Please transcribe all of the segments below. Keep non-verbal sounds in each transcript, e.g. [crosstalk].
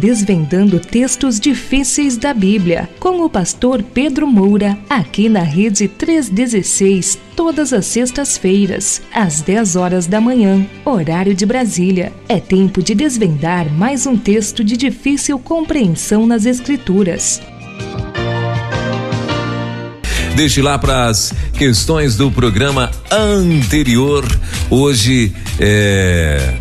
desvendando textos difíceis da Bíblia, com o pastor Pedro Moura, aqui na Rede 316, todas as sextas-feiras, às 10 horas da manhã, horário de Brasília. É tempo de desvendar mais um texto de difícil compreensão nas Escrituras. Deixe lá para as questões do programa anterior. Hoje é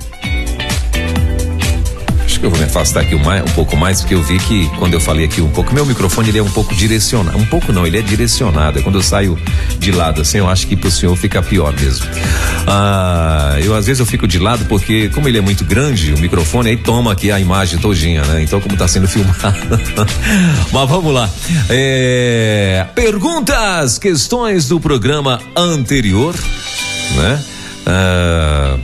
acho que eu vou me afastar aqui um, um pouco mais, porque eu vi que quando eu falei aqui um pouco, meu microfone ele é um pouco direcionado. Um pouco não, ele é direcionado. É quando eu saio de lado assim, eu acho que pro senhor fica pior mesmo. Ah, eu às vezes eu fico de lado porque, como ele é muito grande, o microfone aí toma aqui a imagem todinha, né? Então, como tá sendo [laughs] filmado. Mas vamos lá. É, perguntas, questões do programa anterior, né? Ah,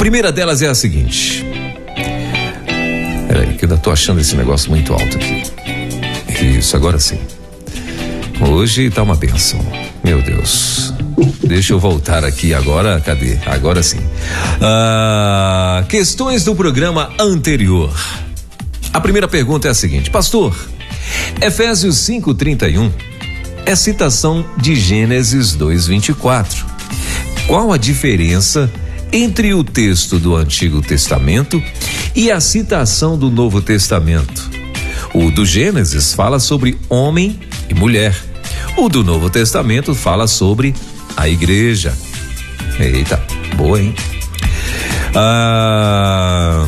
primeira delas é a seguinte. Peraí, que eu ainda tô achando esse negócio muito alto aqui. Isso, agora sim. Hoje tá uma benção. Meu Deus. Deixa eu voltar aqui agora. Cadê? Agora sim. Ah, questões do programa anterior. A primeira pergunta é a seguinte: Pastor, Efésios 5:31 é citação de Gênesis 2:24. Qual a diferença entre o texto do Antigo Testamento e a citação do Novo Testamento. O do Gênesis fala sobre homem e mulher. O do Novo Testamento fala sobre a igreja. Eita, boa, hein? Ah,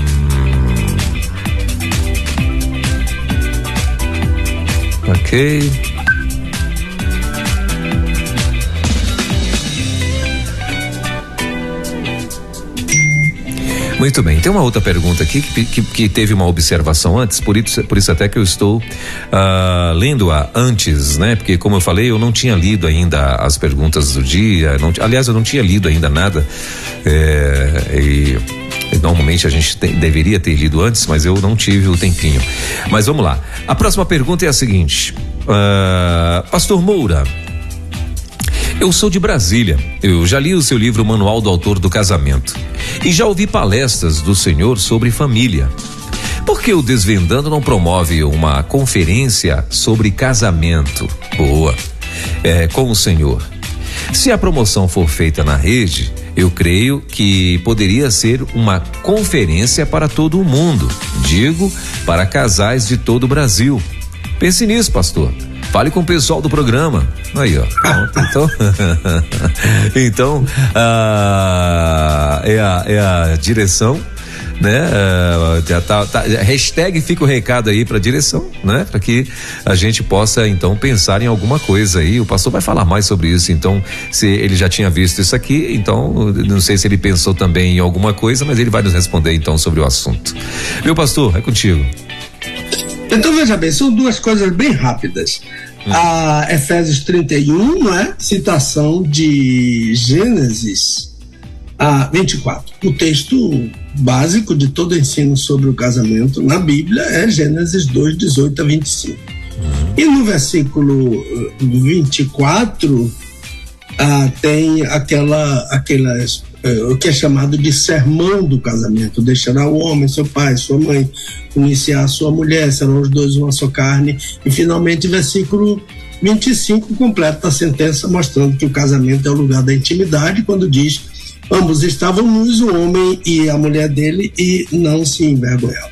ok. Muito bem. Tem uma outra pergunta aqui que, que, que teve uma observação antes, por isso, por isso até que eu estou uh, lendo-a antes, né? Porque, como eu falei, eu não tinha lido ainda as perguntas do dia. Não, aliás, eu não tinha lido ainda nada. É, e normalmente a gente deveria ter lido antes, mas eu não tive o tempinho. Mas vamos lá. A próxima pergunta é a seguinte: uh, Pastor Moura. Eu sou de Brasília. Eu já li o seu livro Manual do Autor do Casamento. E já ouvi palestras do senhor sobre família. Por que o Desvendando não promove uma conferência sobre casamento? Boa. É, com o senhor. Se a promoção for feita na rede, eu creio que poderia ser uma conferência para todo o mundo. Digo, para casais de todo o Brasil. Pense nisso, pastor. Fale com o pessoal do programa. Aí, ó. Então, [laughs] então ah, é, a, é a direção né? Uh, já tá, tá, hashtag fica o recado aí para direção, né? Para que a gente possa então pensar em alguma coisa aí. O pastor vai falar mais sobre isso. Então, se ele já tinha visto isso aqui, então não sei se ele pensou também em alguma coisa, mas ele vai nos responder então sobre o assunto. Meu pastor, é contigo. Então veja bem, são duas coisas bem rápidas. Hum. A Efésios 31, não é? Citação de Gênesis a 24. O texto básico de todo ensino sobre o casamento na Bíblia é Gênesis 2, 18 a 25. Hum. E no versículo 24 ah, tem aquela, aquelas o que é chamado de sermão do casamento. Deixará o homem, seu pai, sua mãe, iniciar sua mulher, serão os dois uma só carne. E finalmente, versículo 25 completa a sentença mostrando que o casamento é o lugar da intimidade, quando diz: ambos estavam nus, o homem e a mulher dele, e não se envergonhavam.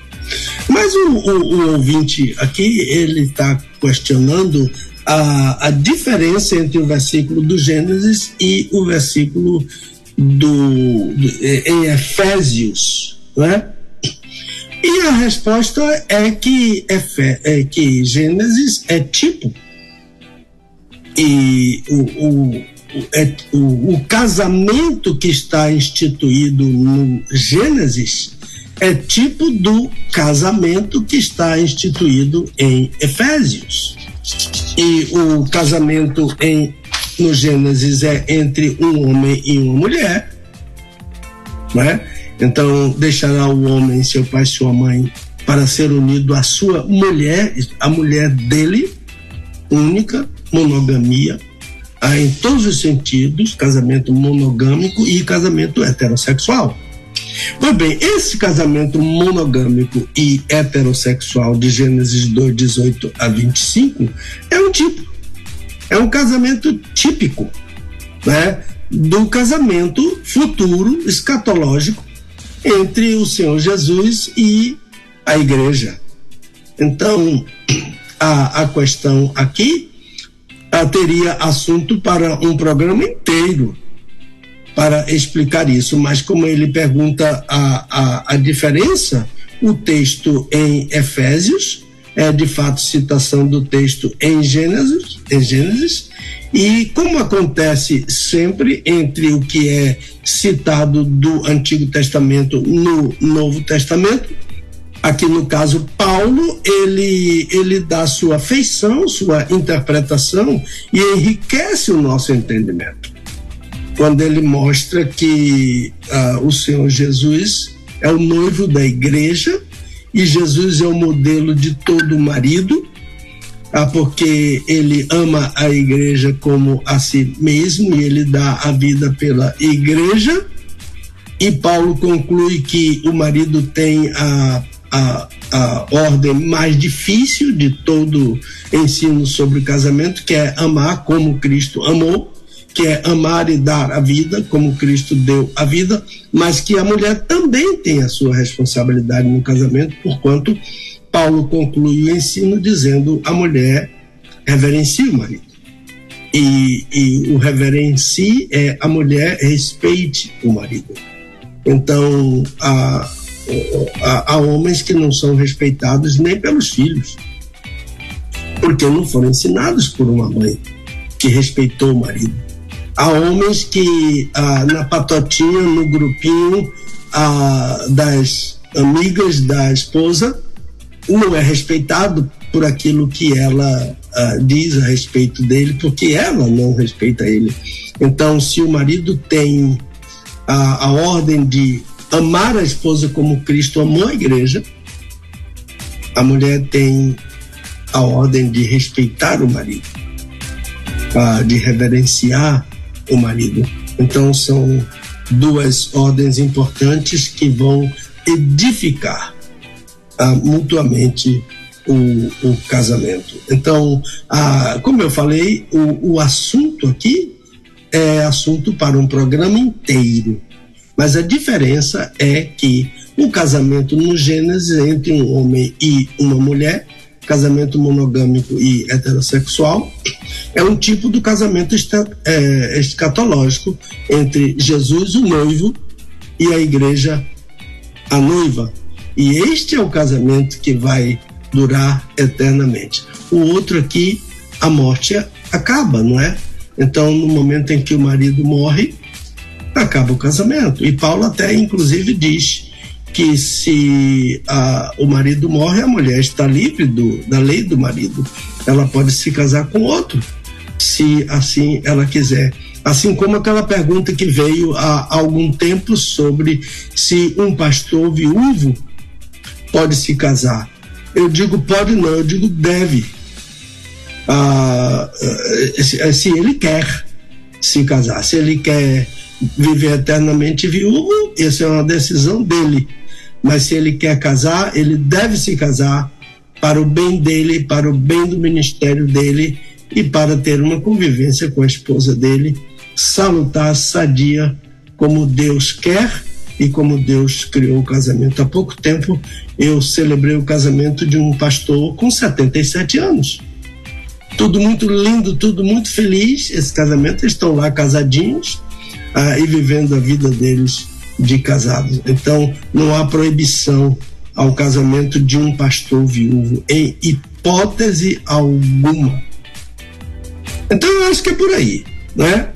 Mas o, o, o ouvinte aqui, ele está questionando a, a diferença entre o versículo do Gênesis e o versículo do, do, em Efésios, né? E a resposta é que, Efe, é que Gênesis é tipo. E o, o, é, o, o casamento que está instituído no Gênesis é tipo do casamento que está instituído em Efésios. E o casamento em no Gênesis é entre um homem e uma mulher, né? Então deixará o homem seu pai e sua mãe para ser unido à sua mulher, a mulher dele, única, monogamia, em todos os sentidos, casamento monogâmico e casamento heterossexual. Pois bem, esse casamento monogâmico e heterossexual de Gênesis 2, 18 a 25 é um tipo, é um casamento típico, né? Do casamento futuro, escatológico, entre o Senhor Jesus e a igreja. Então, a, a questão aqui a, teria assunto para um programa inteiro para explicar isso, mas como ele pergunta a, a, a diferença, o texto em Efésios é de fato citação do texto em Gênesis, em Gênesis e como acontece sempre entre o que é citado do Antigo Testamento no Novo Testamento, aqui no caso Paulo, ele ele dá sua feição, sua interpretação e enriquece o nosso entendimento. Quando ele mostra que uh, o Senhor Jesus é o noivo da igreja e Jesus é o modelo de todo marido, ah, porque ele ama a igreja como a si mesmo e ele dá a vida pela igreja. E Paulo conclui que o marido tem a, a, a ordem mais difícil de todo ensino sobre o casamento, que é amar como Cristo amou, que é amar e dar a vida como Cristo deu a vida, mas que a mulher também tem a sua responsabilidade no casamento, porquanto Paulo conclui o ensino dizendo a mulher reverencia o marido. E, e o reverencie é a mulher respeite o marido. Então, há, há, há homens que não são respeitados nem pelos filhos, porque não foram ensinados por uma mãe que respeitou o marido. Há homens que ah, na patotinha, no grupinho ah, das amigas da esposa, não é respeitado por aquilo que ela uh, diz a respeito dele, porque ela não respeita ele. Então, se o marido tem a, a ordem de amar a esposa como Cristo amou a igreja, a mulher tem a ordem de respeitar o marido, uh, de reverenciar o marido. Então, são duas ordens importantes que vão edificar ah, mutuamente o, o, casamento. Então, ah, como eu falei, o, o assunto aqui é assunto para um programa inteiro. Mas a diferença é que o casamento no Gênesis entre um homem e uma mulher, casamento monogâmico e heterossexual, é um tipo do casamento é, escatológico entre Jesus, o noivo, e a igreja, a noiva. E este é o casamento que vai durar eternamente. O outro aqui, a morte acaba, não é? Então, no momento em que o marido morre, acaba o casamento. E Paulo até, inclusive, diz que se a, o marido morre, a mulher está livre do, da lei do marido. Ela pode se casar com outro, se assim ela quiser. Assim como aquela pergunta que veio há algum tempo sobre se um pastor viúvo pode se casar. Eu digo pode não, eu digo deve. Ah, se, se ele quer se casar, se ele quer viver eternamente viúvo, essa é uma decisão dele. Mas se ele quer casar, ele deve se casar para o bem dele, para o bem do ministério dele e para ter uma convivência com a esposa dele salutar, sadia, como Deus quer e como Deus criou o casamento. Há pouco tempo eu celebrei o casamento de um pastor com 77 anos. Tudo muito lindo, tudo muito feliz. Esse casamento, eles estão lá casadinhos ah, e vivendo a vida deles de casados. Então, não há proibição ao casamento de um pastor viúvo, em hipótese alguma. Então, eu acho que é por aí, né?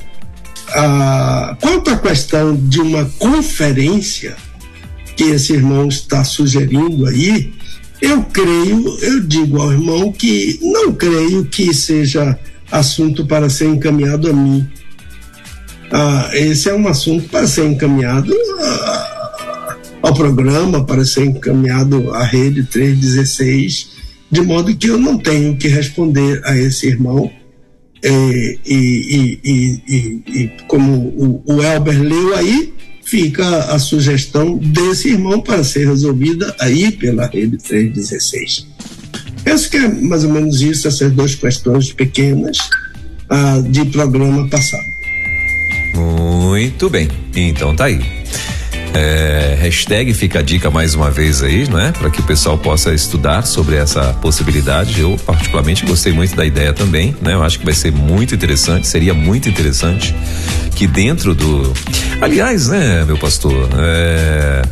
Ah, quanto à questão de uma conferência que esse irmão está sugerindo aí, eu creio, eu digo ao irmão que não creio que seja assunto para ser encaminhado a mim. Ah, esse é um assunto para ser encaminhado a, ao programa, para ser encaminhado à rede 316, de modo que eu não tenho que responder a esse irmão é, e, e, e, e, como o, o Elber leu aí, fica a sugestão desse irmão para ser resolvida aí pela rede 316. Penso que é mais ou menos isso, essas duas questões pequenas ah, de programa passado. Muito bem, então tá aí. É, hashtag fica a dica mais uma vez aí, não é? Para que o pessoal possa estudar sobre essa possibilidade. Eu, particularmente, gostei muito da ideia também, né? Eu acho que vai ser muito interessante, seria muito interessante que dentro do. Aliás, né, meu pastor, é,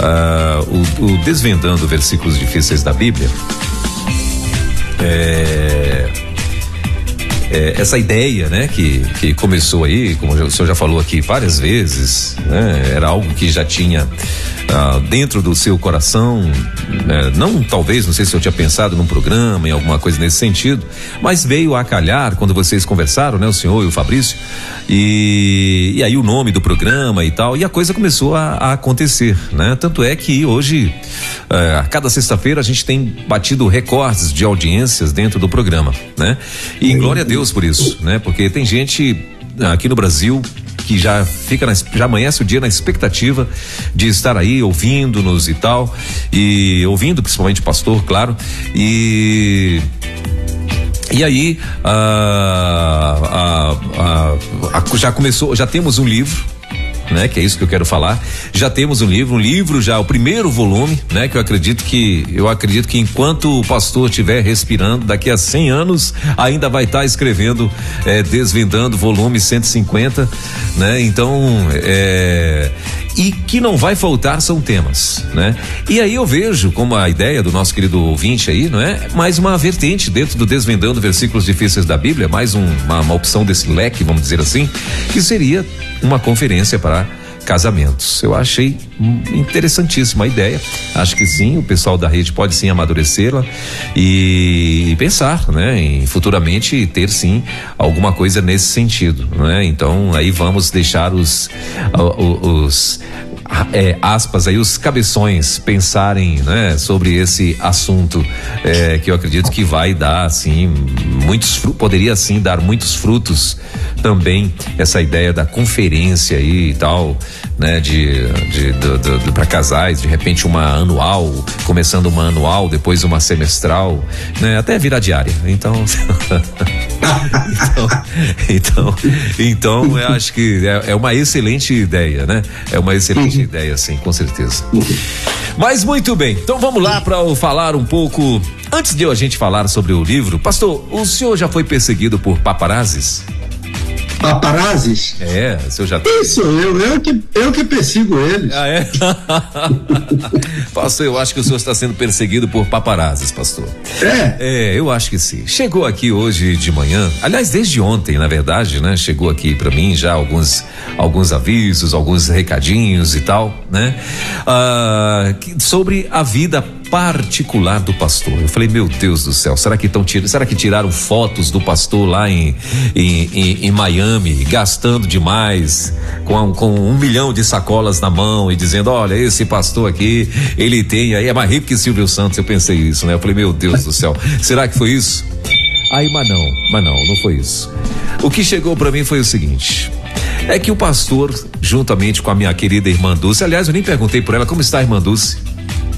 uh, o, o Desvendando Versículos Difíceis da Bíblia. É, é, essa ideia, né, que, que começou aí, como o senhor já falou aqui várias vezes, né, era algo que já tinha ah, dentro do seu coração, né, não talvez, não sei se eu tinha pensado num programa, em alguma coisa nesse sentido, mas veio a calhar quando vocês conversaram, né, o senhor e o Fabrício, e, e aí o nome do programa e tal, e a coisa começou a, a acontecer, né? Tanto é que hoje, eh, a cada sexta-feira, a gente tem batido recordes de audiências dentro do programa, né? E glória a Deus por isso, né? Porque tem gente aqui no Brasil que já fica na, já amanhece o dia na expectativa de estar aí ouvindo-nos e tal e ouvindo principalmente o pastor, claro, e e aí, ah, ah, ah, já começou, já temos um livro, né? Que é isso que eu quero falar. Já temos um livro, um livro já, o primeiro volume, né? Que eu acredito que, eu acredito que enquanto o pastor estiver respirando, daqui a 100 anos, ainda vai estar tá escrevendo, é, desvendando volume 150, né? Então, é, e que não vai faltar são temas, né? E aí eu vejo como a ideia do nosso querido ouvinte aí, não é? Mais uma vertente dentro do Desvendando Versículos Difíceis da Bíblia, mais um, uma, uma opção desse leque, vamos dizer assim, que seria uma conferência para casamentos. Eu achei interessantíssima a ideia. Acho que sim, o pessoal da rede pode sim amadurecê-la e, pensar, né, em futuramente ter sim alguma coisa nesse sentido, né? Então aí vamos deixar os os, é, aspas aí os cabeções pensarem, né, sobre esse assunto é, que eu acredito que vai dar assim muitos poderia sim dar muitos frutos também essa ideia da conferência aí e tal, né, de, de, de, de para casais, de repente uma anual, começando uma anual, depois uma semestral, né, até virar diária. Então, [laughs] então, então, então, eu acho que é, é, uma excelente ideia, né? É uma excelente uhum. ideia, sim, com certeza. Mas muito bem, então vamos lá para falar um pouco. Antes de a gente falar sobre o livro, pastor, o senhor já foi perseguido por paparazzis? Paparazes? É, o senhor já Isso, eu, eu, que, eu que persigo eles. Ah, é? [laughs] pastor, eu acho que o senhor está sendo perseguido por paparazes, pastor. É? É, eu acho que sim. Chegou aqui hoje de manhã, aliás, desde ontem, na verdade, né? Chegou aqui para mim já alguns, alguns avisos, alguns recadinhos e tal, né? Ah, sobre a vida particular do pastor. Eu falei, meu Deus do céu, será que estão tirando, será que tiraram fotos do pastor lá em, em, em, em Miami, gastando demais, com, com um milhão de sacolas na mão e dizendo, olha, esse pastor aqui, ele tem, aí é mais rico que Silvio Santos. Eu pensei isso, né? Eu falei, meu Deus do céu, será que foi isso? Aí, mas não, mas não, não foi isso. O que chegou para mim foi o seguinte: é que o pastor, juntamente com a minha querida irmã Dulce, aliás, eu nem perguntei por ela como está a irmã Dulce.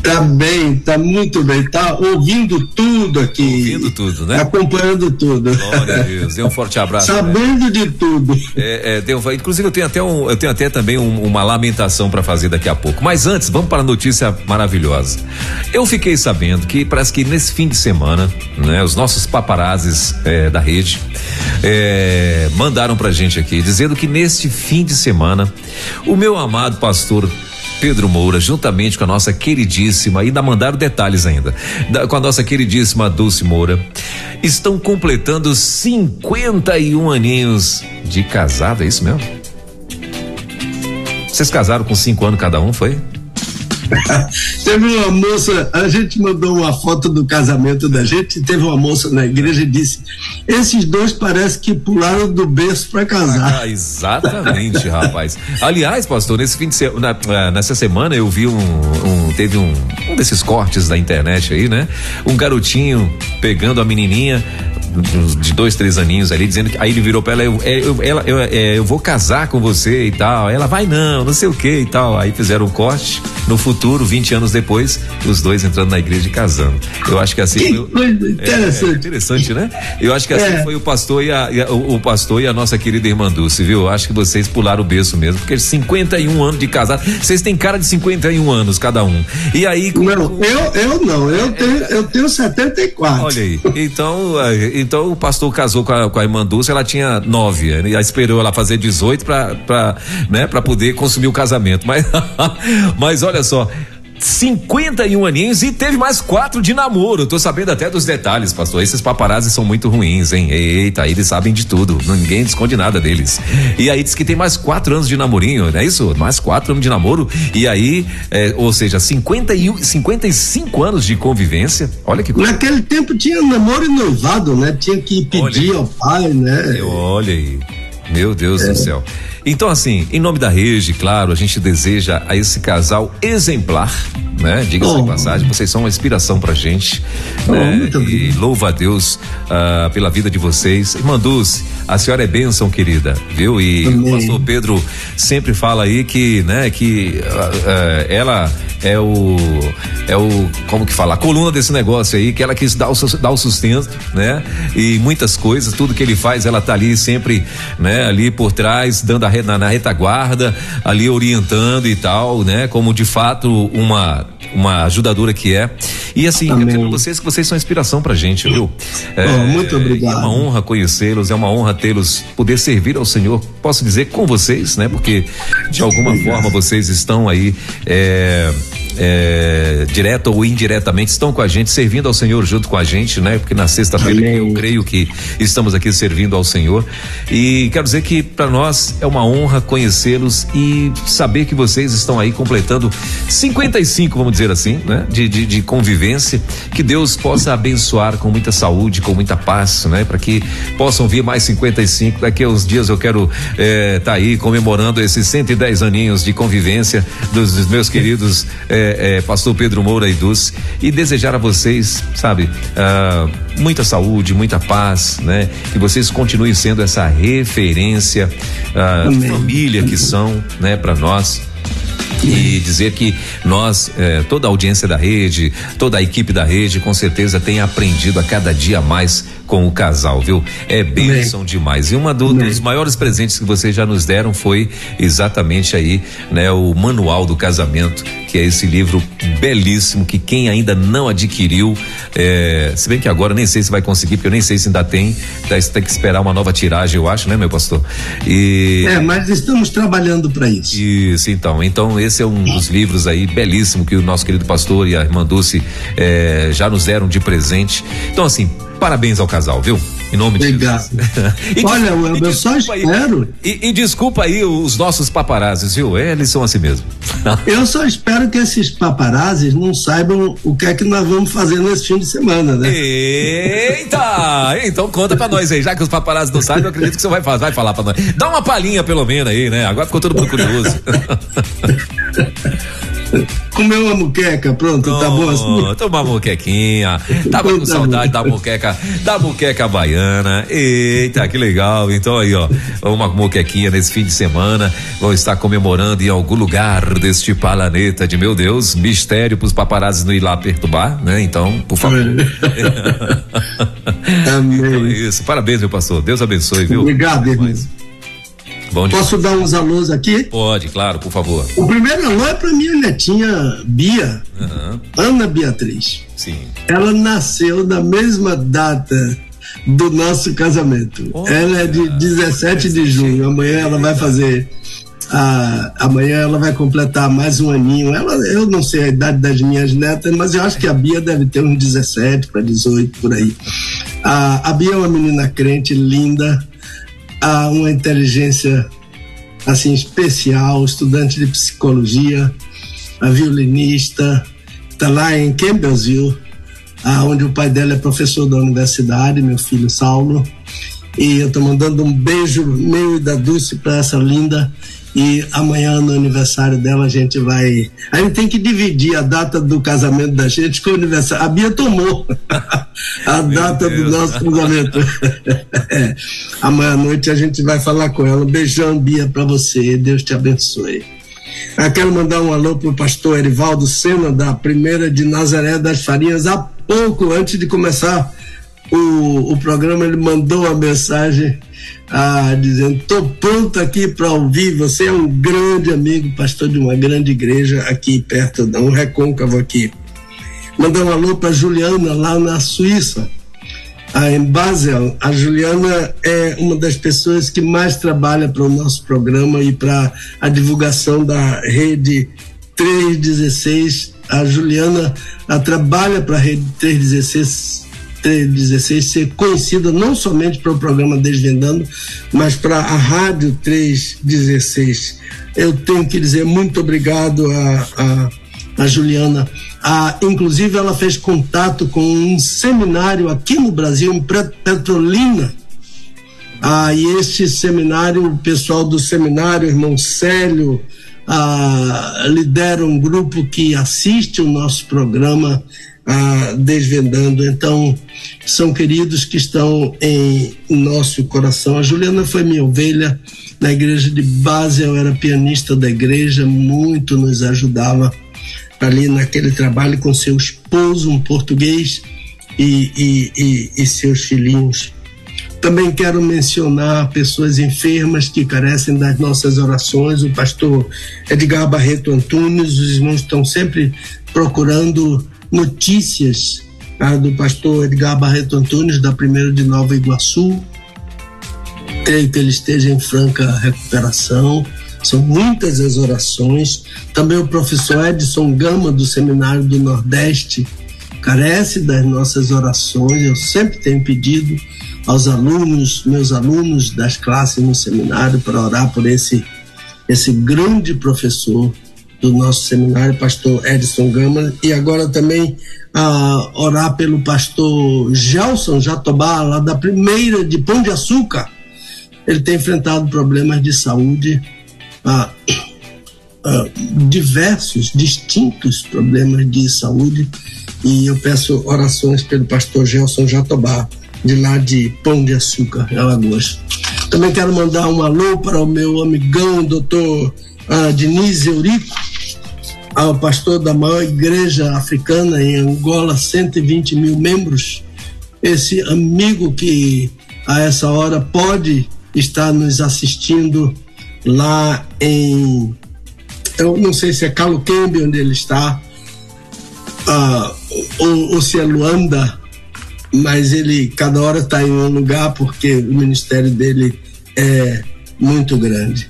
Tá bem, tá muito bem, tá ouvindo tudo aqui. Ouvindo tudo, né? Acompanhando tudo. Glória a Deus, dê um forte abraço. Sabendo né? de tudo. É, é, deu, inclusive eu tenho até um, eu tenho até também um, uma lamentação para fazer daqui a pouco. Mas antes, vamos para a notícia maravilhosa. Eu fiquei sabendo que parece que nesse fim de semana, né, os nossos paparazes é, da rede é, mandaram pra gente aqui dizendo que neste fim de semana o meu amado pastor Pedro Moura, juntamente com a nossa queridíssima, ainda mandaram detalhes ainda, da, com a nossa queridíssima Dulce Moura, estão completando 51 aninhos de casado, é isso mesmo? Vocês casaram com cinco anos cada um, foi? [laughs] teve uma moça, a gente mandou uma foto do casamento da gente, teve uma moça na igreja e disse: esses dois parece que pularam do berço para casar. Ah, exatamente, rapaz. Aliás, pastor, nesse fim de semana, eh, nessa semana eu vi um, um teve um, um desses cortes da internet aí, né? Um garotinho pegando a menininha de dois, três aninhos ali, dizendo que aí ele virou pra ela, eu, é, eu, ela, eu, é, eu vou casar com você e tal. Ela vai não, não sei o que e tal. Aí fizeram um corte. No futuro, 20 anos depois, os dois entrando na igreja e casando. Eu acho que assim. Que foi, coisa interessante. É, interessante, né? Eu acho que assim é. foi o pastor e a, e a o, pastor e a nossa querida irmã Dulce, viu? Eu acho que vocês pularam o berço mesmo, porque 51 anos de casado. Vocês têm cara de 51 anos cada um. E aí. Não, eu, eu não, eu tenho, eu tenho 74. Olha aí. Então, então o pastor casou com a, com a irmã Dulce, ela tinha nove, e aí esperou ela fazer 18 para né, poder consumir o casamento. Mas, [laughs] mas olha só. 51 aninhos e teve mais quatro de namoro. Tô sabendo até dos detalhes, pastor. Esses paparazzi são muito ruins, hein? Eita, eles sabem de tudo. Ninguém esconde nada deles. E aí diz que tem mais quatro anos de namorinho, não é isso? Mais quatro anos de namoro. E aí, é, ou seja, 51, 55 anos de convivência. Olha que coisa. Naquele tempo tinha namoro e noivado, né? Tinha que pedir ao pai, né? Olha aí. Meu Deus é. do céu. Então, assim, em nome da rede, claro, a gente deseja a esse casal exemplar, né? Diga-se oh. de passagem, vocês são uma inspiração pra gente, oh, né? E louva a Deus uh, pela vida de vocês. Irmã Dulce, a senhora é bênção, querida, viu? E Amém. o pastor Pedro sempre fala aí que, né, que uh, uh, ela é o é o como que fala a coluna desse negócio aí que ela quis dar o, dar o sustento né e muitas coisas tudo que ele faz ela tá ali sempre né ali por trás dando a na, na retaguarda ali orientando e tal né como de fato uma uma ajudadora que é e assim Amém. eu quero vocês que vocês são inspiração pra gente viu é, oh, muito obrigado é uma honra conhecê-los é uma honra tê-los poder servir ao Senhor posso dizer com vocês né porque de alguma obrigado. forma vocês estão aí é, é, direta ou indiretamente estão com a gente, servindo ao Senhor junto com a gente, né? Porque na sexta-feira eu creio que estamos aqui servindo ao Senhor. E quero dizer que para nós é uma honra conhecê-los e saber que vocês estão aí completando 55, vamos dizer assim, né? De, de, de convivência. Que Deus possa abençoar com muita saúde, com muita paz, né? Para que possam vir mais 55. Daqui a uns dias eu quero estar é, tá aí comemorando esses 110 aninhos de convivência dos, dos meus queridos. É, é, pastor Pedro Moura e Dulce, e desejar a vocês, sabe, uh, muita saúde, muita paz, né? Que vocês continuem sendo essa referência, uh, família que são, né, para nós e dizer que nós, eh, toda a audiência da rede, toda a equipe da rede, com certeza tem aprendido a cada dia mais com o casal, viu? É bênção demais. E uma do, dos maiores presentes que vocês já nos deram foi exatamente aí, né, o manual do casamento, que é esse livro belíssimo que quem ainda não adquiriu, é, se bem que agora nem sei se vai conseguir, porque eu nem sei se ainda tem, tem que esperar uma nova tiragem, eu acho, né, meu pastor? E É, mas estamos trabalhando para isso. Isso, então. Então esse é um dos livros aí belíssimo que o nosso querido pastor e a irmã Dulce é, já nos deram de presente. Então assim, Parabéns ao casal, viu? Em nome de Jesus. [laughs] Olha, eu, eu só espero. Aí, e, e, desculpa aí os nossos paparazes, viu? Eles são assim mesmo. [laughs] eu só espero que esses paparazes não saibam o que é que nós vamos fazer nesse fim de semana, né? Eita! Então conta pra nós aí, já que os paparazzi não sabem, eu acredito que você vai, vai falar pra nós. Dá uma palhinha pelo menos aí, né? Agora ficou todo mundo curioso. [laughs] Comeu uma muqueca, pronto, oh, tá bom assim. Toma uma muquequinha. Tava com saudade da muqueca, da muqueca baiana. Eita, que legal. Então aí, ó, uma muquequinha nesse fim de semana. Vão estar comemorando em algum lugar deste planeta de meu Deus, mistério pros paparazzi não ir lá perturbar, né? Então, por favor. [laughs] Amém. Então é isso. Parabéns, meu pastor. Deus abençoe, viu? Obrigado, irmão. Bom Posso dar uns alôs aqui? Pode, claro, por favor. O primeiro alô é para minha netinha Bia, uhum. Ana Beatriz. Sim. Ela nasceu na mesma data do nosso casamento. Ela é de 17 de junho. Amanhã ela vai fazer. Ah, amanhã ela vai completar mais um aninho. Ela, eu não sei a idade das minhas netas, mas eu acho que a Bia deve ter uns 17 para 18 por aí. Ah, a Bia é uma menina crente, linda, a uma inteligência assim especial, estudante de psicologia, a violinista, está lá em Campbellsville, onde o pai dela é professor da universidade, meu filho Saulo. E eu estou mandando um beijo meu e da Dulce para essa linda E amanhã, no aniversário dela, a gente vai. A gente tem que dividir a data do casamento da gente com o aniversário. A Bia tomou [laughs] a data do nosso casamento. é. [laughs] Amanhã à noite a gente vai falar com ela. Um beijão, Bia, para você. Deus te abençoe. Eu quero mandar um alô pro pastor Erivaldo Sena, da primeira de Nazaré das Farinhas, há pouco antes de começar o, o programa, ele mandou uma mensagem ah, dizendo: estou pronto aqui para ouvir. Você é um grande amigo, pastor de uma grande igreja aqui perto, um recôncavo aqui. Mandar um alô para Juliana, lá na Suíça, ah, em Basel. A Juliana é uma das pessoas que mais trabalha para o nosso programa e para a divulgação da rede 316. A Juliana a, trabalha para a rede 316 316 ser conhecida não somente para o programa Desvendando, mas para a Rádio 316. Eu tenho que dizer muito obrigado a, a, a Juliana. A, inclusive, ela fez contato com um seminário aqui no Brasil, em Petrolina. Ah, e este seminário, o pessoal do seminário, irmão Célio, ah, lidera um grupo que assiste o nosso programa ah, desvendando. Então, são queridos que estão em nosso coração. A Juliana foi minha ovelha na igreja de base, eu era pianista da igreja, muito nos ajudava ali naquele trabalho com seu esposo, um português, e, e, e, e seus filhinhos. Também quero mencionar pessoas enfermas que carecem das nossas orações. O pastor Edgar Barreto Antunes, os irmãos estão sempre procurando notícias tá, do pastor Edgar Barreto Antunes, da primeira de Nova Iguaçu. Creio que ele esteja em franca recuperação. São muitas as orações. Também o professor Edson Gama, do Seminário do Nordeste, carece das nossas orações. Eu sempre tenho pedido aos alunos, meus alunos das classes no seminário, para orar por esse, esse grande professor do nosso seminário, pastor Edson Gama, e agora também a orar pelo pastor Gelson Jatobá, lá da primeira de Pão de Açúcar. Ele tem enfrentado problemas de saúde, ah, ah, diversos, distintos problemas de saúde, e eu peço orações pelo pastor Gelson Jatobá, de lá de Pão de Açúcar, Alagoas. Também quero mandar um alô para o meu amigão, doutor ah, Diniz Eurico, ao pastor da maior igreja africana em Angola, 120 mil membros, esse amigo que a essa hora pode estar nos assistindo lá em, eu não sei se é Caluquembe onde ele está, uh, ou, ou se é Luanda, mas ele cada hora está em um lugar porque o ministério dele é muito grande.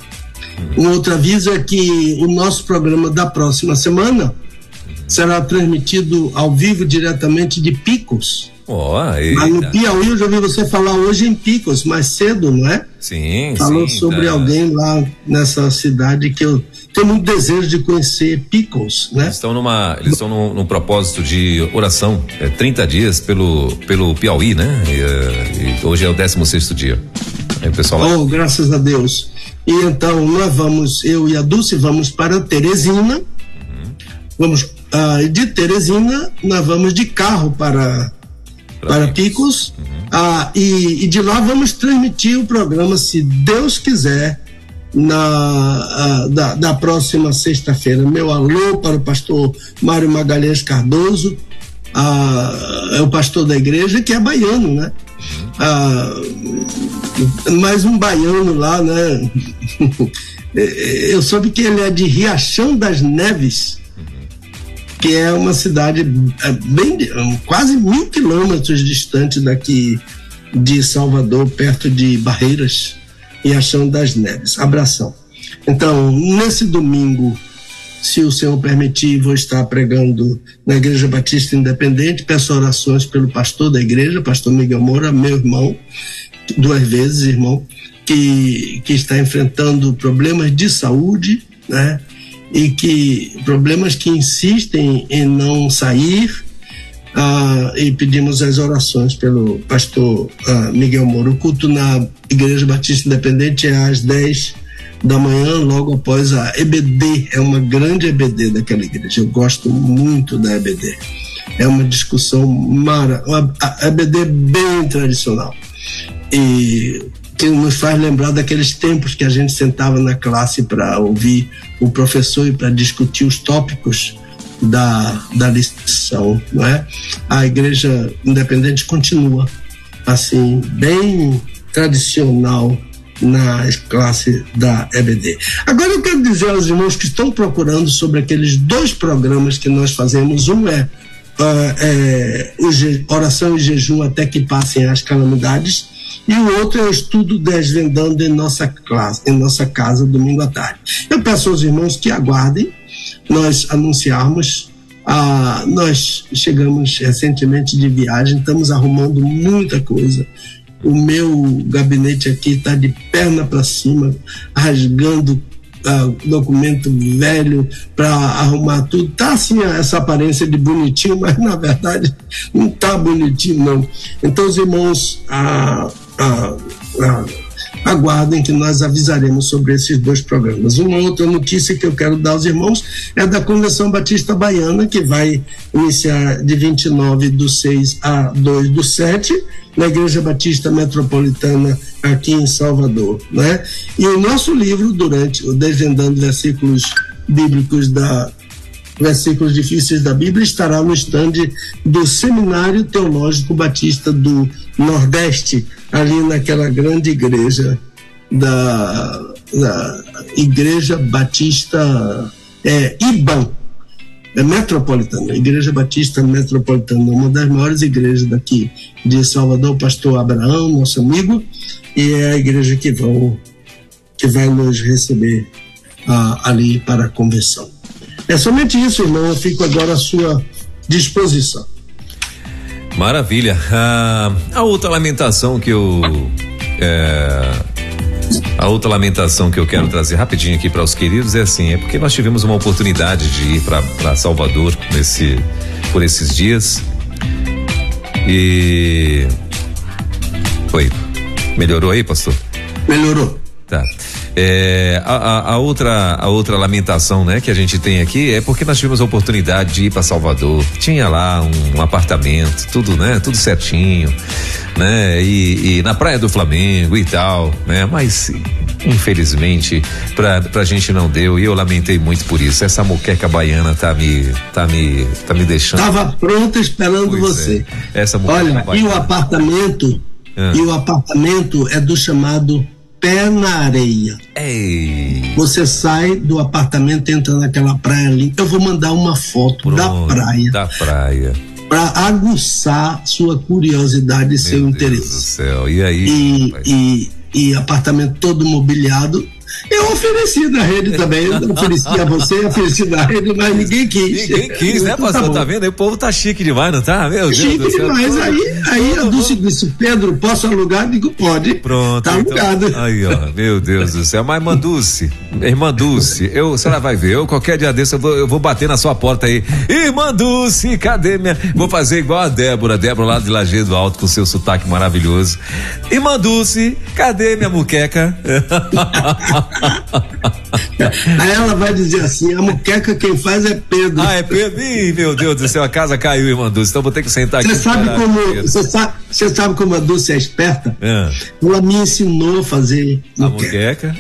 Um outro aviso é que o nosso programa da próxima semana será transmitido ao vivo diretamente de Picos. Oh, Mas no Piauí eu já ouvi você falar hoje em Picos, mais cedo, não é? Sim, Falou sim, sobre tá. alguém lá nessa cidade que eu tenho muito desejo de conhecer Picos, né? Eles estão numa, eles estão num, num propósito de oração, é 30 dias pelo pelo Piauí, né? E, eh, e hoje é o 16 sexto dia. Aí o pessoal lá. Oh, graças a Deus. E então nós vamos, eu e a Dulce vamos para Teresina. Vamos ah, de Teresina, nós vamos de carro para para Picos. Ah, e, e de lá vamos transmitir o programa, se Deus quiser, na ah, da, da próxima sexta-feira. Meu alô para o pastor Mário Magalhães Cardoso, ah, é o pastor da igreja que é baiano, né? Ah, mais um baiano lá, né? [laughs] Eu soube que ele é de Riachão das Neves, que é uma cidade é, bem quase mil quilômetros distante daqui de Salvador, perto de Barreiras, Riachão das Neves. Abração. Então, nesse domingo, se o Senhor permitir, vou estar pregando na Igreja Batista Independente. Peço orações pelo pastor da igreja, pastor Miguel Moura, meu irmão, duas vezes, irmão, que, que está enfrentando problemas de saúde, né? E que problemas que insistem em não sair. Ah, e pedimos as orações pelo pastor ah, Miguel Moura. O culto na Igreja Batista Independente é às 10 da manhã, logo após a EBD, é uma grande EBD daquela igreja. Eu gosto muito da EBD. É uma discussão mara, a EBD bem tradicional. E que nos faz lembrar daqueles tempos que a gente sentava na classe para ouvir o professor e para discutir os tópicos da, da lição, não é? A igreja independente continua assim bem tradicional na classe da EBD. Agora eu quero dizer aos irmãos que estão procurando sobre aqueles dois programas que nós fazemos. Um é, uh, é oração e jejum até que passem as calamidades e o outro é o estudo desvendando em nossa classe, em nossa casa domingo à tarde. Eu peço aos irmãos que aguardem nós anunciarmos ah, nós chegamos recentemente de viagem, estamos arrumando muita coisa. O meu gabinete aqui está de perna para cima, rasgando uh, documento velho para arrumar tudo. Tá assim essa aparência de bonitinho, [laughs] mas na verdade não tá bonitinho não. Então os irmãos ah, ah, ah, aguardem que nós avisaremos sobre esses dois programas. Uma outra notícia que eu quero dar aos irmãos é da Convenção Batista Baiana, que vai iniciar de 29 do 6 a 2 do 7, na Igreja Batista Metropolitana aqui em Salvador, né? E o nosso livro durante o desvendando versículos bíblicos da versículos difíceis da Bíblia estará no estande do Seminário Teológico Batista do Nordeste, ali naquela grande igreja da, da Igreja Batista é, IBAN, é metropolitana, Igreja Batista Metropolitana, uma das maiores igrejas daqui de Salvador, pastor Abraão, nosso amigo, e é a igreja que, vão, que vai nos receber ah, ali para a convenção. É somente isso, irmão, eu fico agora à sua disposição. Maravilha. Ah, a outra lamentação que eu. É, a outra lamentação que eu quero trazer rapidinho aqui para os queridos é assim, é porque nós tivemos uma oportunidade de ir para Salvador nesse, por esses dias. E. Oi. Melhorou aí, pastor? Melhorou. Tá. É, a, a, outra a outra lamentação, né, que a gente tem aqui é porque nós tivemos a oportunidade de ir para Salvador. Tinha lá um, um, apartamento, tudo, né, tudo certinho, né, e, e, na praia do Flamengo e tal, né, mas infelizmente pra, pra gente não deu e eu lamentei muito por isso. Essa moqueca baiana tá me tá me tá me deixando. Tava pronta esperando pois você. É. Essa Olha, baiana. e o apartamento ah. e o apartamento é do chamado pé na areia. Ei. Você sai do apartamento, entra naquela praia ali. Eu vou mandar uma foto Pronto, da praia. Da praia. Para aguçar sua curiosidade e seu Deus interesse. Do céu. E aí? E, e, e apartamento todo mobiliado eu ofereci na rede também, eu ofereci a você, ofereci na rede, mas ninguém quis. Ninguém quis, né, pastor? Tá, tá vendo? Aí o povo tá chique demais, não tá? Meu chique Deus demais. Aí, aí a Dulce disse, Pedro, posso alugar? Digo, pode. Pronto. Tá então, alugado. Aí, ó, meu Deus do céu. Mas, Manduce, irmã Dulce, eu, a senhora vai ver, eu qualquer dia desse eu vou, eu vou bater na sua porta aí. Irmã Dulce, cadê minha. Vou fazer igual a Débora, Débora lá de Lajeado Alto com seu sotaque maravilhoso. Irmã Dulce, cadê minha muqueca? [laughs] Aí ela vai dizer assim: a muqueca quem faz é Pedro. Ah, é Pedro? Ih, meu Deus do céu, a casa caiu, irmã Dulce. Então vou ter que sentar aqui. Você sabe como. Você sabe, sabe como a Dulce é esperta? É. Ela me ensinou a fazer muqueca. A muqueca?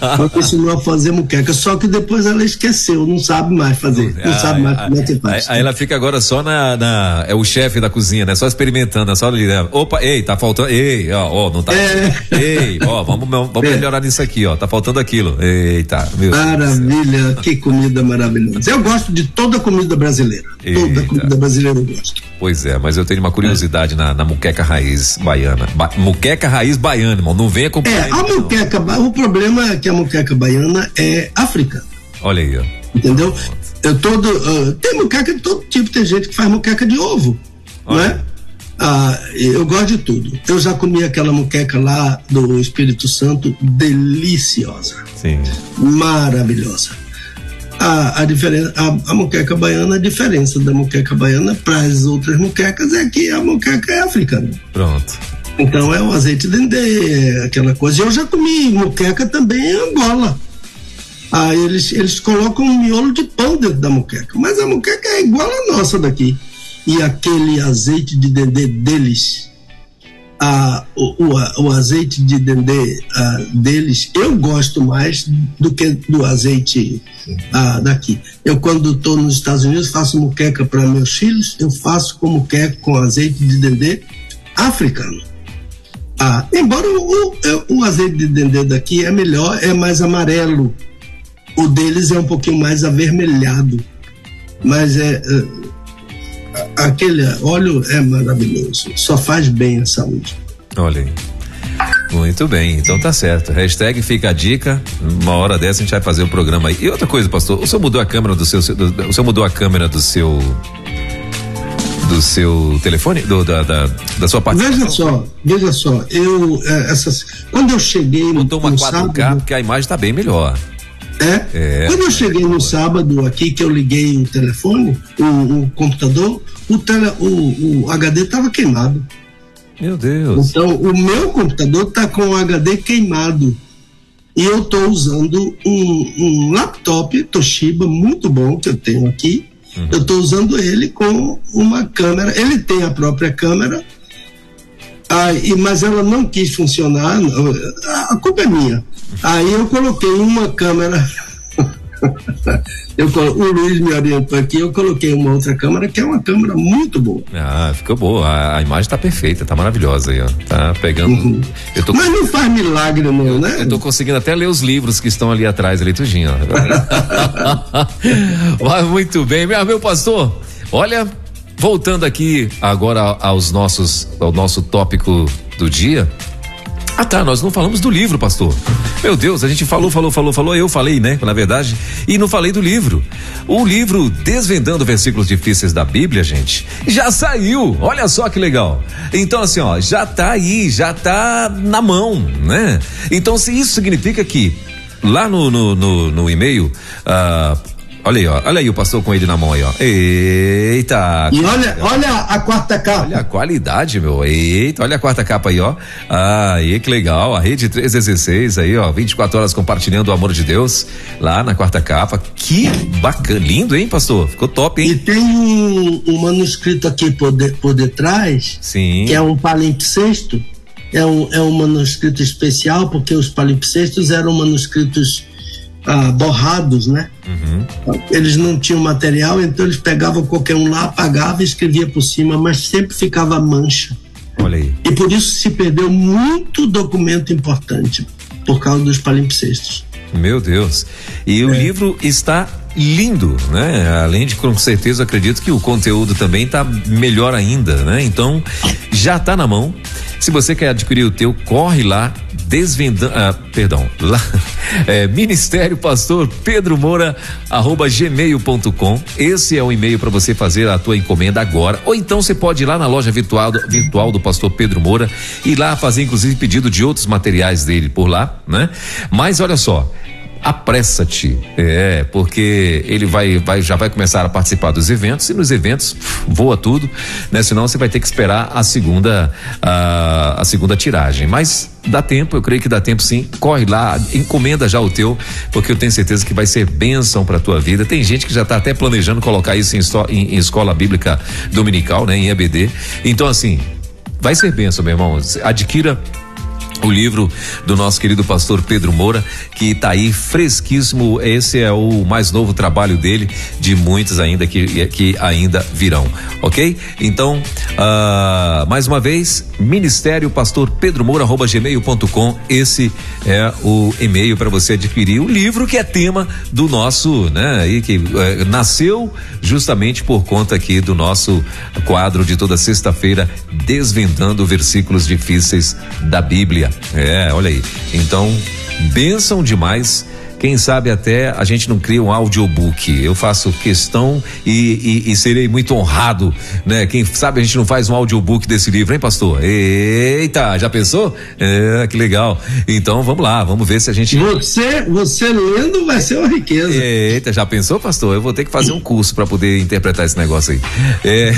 ela me ensinou a fazer muqueca, só que depois ela esqueceu, não sabe mais fazer. Não ah, sabe mais como é que faz. Aí, aí, ela fica agora só na. na é o chefe da cozinha, né? Só experimentando, é só ali, né? Opa, ei, tá faltando. Ei, ó, ó não tá. É. Ei, ó, vamos, vamos é. melhorar nisso aqui, ó. Tá faltando aqui aquilo. Eita, meu Maravilha, que comida maravilhosa. Eu gosto de toda comida brasileira. Eita. Toda comida brasileira eu gosto. Pois é, mas eu tenho uma curiosidade é. na, na muqueca raiz baiana. Ba, muqueca raiz baiana, irmão. Não venha com É, a muqueca, o problema é que a muqueca baiana é africana. Olha aí, ó. Entendeu? Eu todo, uh, tem muqueca de todo tipo, tem gente que faz muqueca de ovo, Olha. não é? Ah, eu gosto de tudo. Eu já comi aquela muqueca lá do Espírito Santo, deliciosa. Sim. Maravilhosa. A, a, diferença, a, a muqueca baiana, a diferença da muqueca baiana para as outras muquecas é que a muqueca é africana. Pronto. Então é o azeite dendê, aquela coisa. Eu já comi moqueca também em Angola. Ah, eles, eles colocam um miolo de pão dentro da moqueca, mas a moqueca é igual a nossa daqui. E aquele azeite de dendê deles, ah, o, o, o azeite de dendê ah, deles, eu gosto mais do que do azeite ah, daqui. Eu, quando estou nos Estados Unidos, faço moqueca para meus filhos, eu faço com moqueca com azeite de dendê africano. Ah, embora o, o, o azeite de dendê daqui é melhor, é mais amarelo. O deles é um pouquinho mais avermelhado. Mas é, é aquele óleo é maravilhoso, só faz bem à saúde. Olha aí. Muito bem, então tá certo. Hashtag fica a dica. Uma hora dessa a gente vai fazer o um programa aí. E outra coisa, pastor, o senhor mudou a câmera do seu. Do, o senhor mudou a câmera do seu. Do seu telefone? Do, da, da, da sua parte? Veja só, veja só. Eu, é, essas, quando eu cheguei. Botou uma 4K sábado, porque a imagem tá bem melhor. É? é? Quando eu cheguei no sábado aqui, que eu liguei o telefone, o, o computador, o, tele, o, o HD estava queimado. Meu Deus. Então, o meu computador está com o HD queimado. E eu estou usando um, um, laptop Toshiba muito bom que eu tenho aqui. Uhum. Eu estou usando ele com uma câmera. Ele tem a própria câmera, e, mas ela não quis funcionar. A, a culpa é minha. Aí eu coloquei uma câmera eu, o Luiz me orientou aqui, eu coloquei uma outra câmera que é uma câmera muito boa. Ah, ficou boa. A, a imagem está perfeita, tá maravilhosa aí, ó. Tá pegando. Uhum. Tô... Mas não faz milagre, não, né? Eu tô conseguindo até ler os livros que estão ali atrás, ali tudinho, ó. [laughs] muito bem, meu, meu pastor. Olha, voltando aqui agora aos nossos, ao nosso tópico do dia. Ah tá, nós não falamos do livro, pastor. Meu Deus, a gente falou, falou, falou, falou, eu falei, né? Na verdade, e não falei do livro. O livro Desvendando Versículos Difíceis da Bíblia, gente, já saiu. Olha só que legal. Então, assim, ó, já tá aí, já tá na mão, né? Então, se isso significa que lá no, no, no, no e-mail, uh, Olha aí, ó. Olha aí o pastor com ele na mão aí, ó. Eita! E olha, olha a quarta capa. Olha a qualidade, meu. Eita, olha a quarta capa aí, ó. Ah, aí que legal. A rede 316 aí, ó. 24 horas compartilhando o amor de Deus lá na quarta capa. Que bacana. Lindo, hein, pastor? Ficou top, hein? E tem um, um manuscrito aqui por, de, por detrás. Sim. Que é um palimpsesto. É um, é um manuscrito especial, porque os palimpsestos eram manuscritos ah, borrados, né? Uhum. Eles não tinham material, então eles pegavam qualquer um lá, apagavam e escrevia por cima, mas sempre ficava mancha. Olha aí. E por isso se perdeu muito documento importante por causa dos palimpsestos. Meu Deus. E é. o livro está lindo, né? Além de com certeza acredito que o conteúdo também está melhor ainda, né? Então já está na mão. Se você quer adquirir o teu, corre lá desvendando, ah, perdão, lá, [laughs] é, Ministério Pastor Pedro Moura, arroba gmail.com. Esse é o e-mail para você fazer a tua encomenda agora. Ou então você pode ir lá na loja virtual, virtual do Pastor Pedro Moura e lá fazer inclusive pedido de outros materiais dele por lá, né? Mas olha só, apressa-te, é, porque ele vai, vai, já vai começar a participar dos eventos e nos eventos voa tudo, né? Senão você vai ter que esperar a segunda, a, a segunda tiragem, mas dá tempo, eu creio que dá tempo sim, corre lá, encomenda já o teu, porque eu tenho certeza que vai ser bênção para tua vida, tem gente que já está até planejando colocar isso em, em, em escola bíblica dominical, né? Em EBD, então assim, vai ser bênção, meu irmão, adquira o livro do nosso querido pastor Pedro Moura, que está aí fresquíssimo. Esse é o mais novo trabalho dele, de muitos ainda que, que ainda virão, ok? Então, uh, mais uma vez, Ministério Pastor Pedro Moura, arroba gmail.com. Esse é o e-mail para você adquirir o livro que é tema do nosso, né? E que uh, nasceu justamente por conta aqui do nosso quadro de toda sexta-feira, desvendando versículos difíceis da Bíblia. É, olha aí. Então, benção demais quem sabe até a gente não cria um audiobook. Eu faço questão e, e, e serei muito honrado, né? Quem sabe a gente não faz um audiobook desse livro, hein, pastor? Eita, já pensou? É, que legal. Então vamos lá, vamos ver se a gente. Você, você lendo vai ser uma riqueza. Eita, já pensou, pastor? Eu vou ter que fazer um curso para poder interpretar esse negócio aí. É.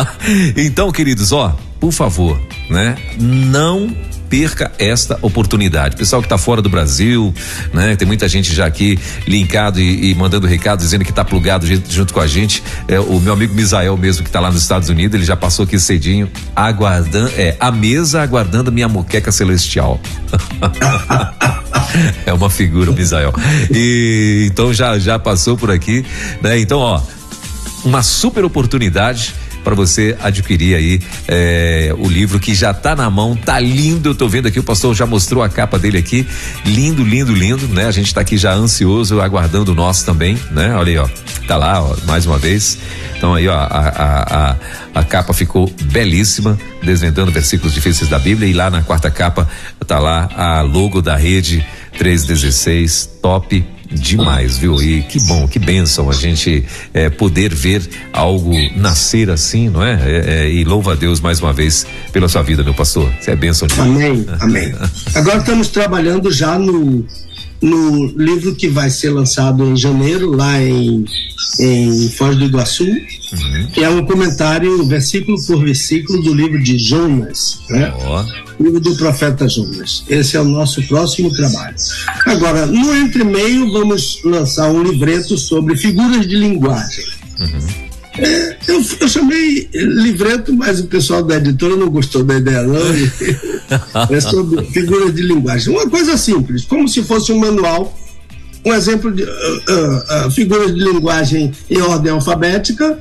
[laughs] então, queridos, ó, por favor, né? Não perca esta oportunidade. Pessoal que está fora do Brasil, né? Tem muita gente já aqui linkado e, e mandando recado dizendo que está plugado junto, com a gente. É, o meu amigo Misael mesmo que está lá nos Estados Unidos, ele já passou aqui cedinho, aguardando, é, a mesa aguardando minha moqueca celestial. [laughs] é uma figura, Misael. E então já já passou por aqui, né? Então, ó, uma super oportunidade para você adquirir aí é, o livro que já tá na mão, tá lindo. Eu tô vendo aqui, o pastor já mostrou a capa dele aqui. Lindo, lindo, lindo, né? A gente tá aqui já ansioso, aguardando o nosso também, né? Olha aí, ó. Tá lá, ó, mais uma vez. Então aí, ó, a, a, a, a capa ficou belíssima, desvendando versículos difíceis da Bíblia. E lá na quarta capa tá lá a logo da rede 316, top demais, viu? E que bom, que bênção a gente é, poder ver algo nascer assim, não é? é, é e louva a Deus mais uma vez pela sua vida, meu pastor. Você é bênção demais. Amém, amém. [laughs] Agora estamos trabalhando já no no livro que vai ser lançado em janeiro, lá em, em Foz do Iguaçu, uhum. que é um comentário, versículo por versículo, do livro de Jonas, né? Oh. livro do profeta Jonas. Esse é o nosso próximo trabalho. Agora, no entremeio, vamos lançar um livreto sobre figuras de linguagem. Uhum. Eu, eu, chamei livreto, mas o pessoal da editora não gostou da ideia, não. [laughs] é sobre figuras de linguagem. Uma coisa simples, como se fosse um manual, um exemplo de uh, uh, uh, figuras de linguagem em ordem alfabética.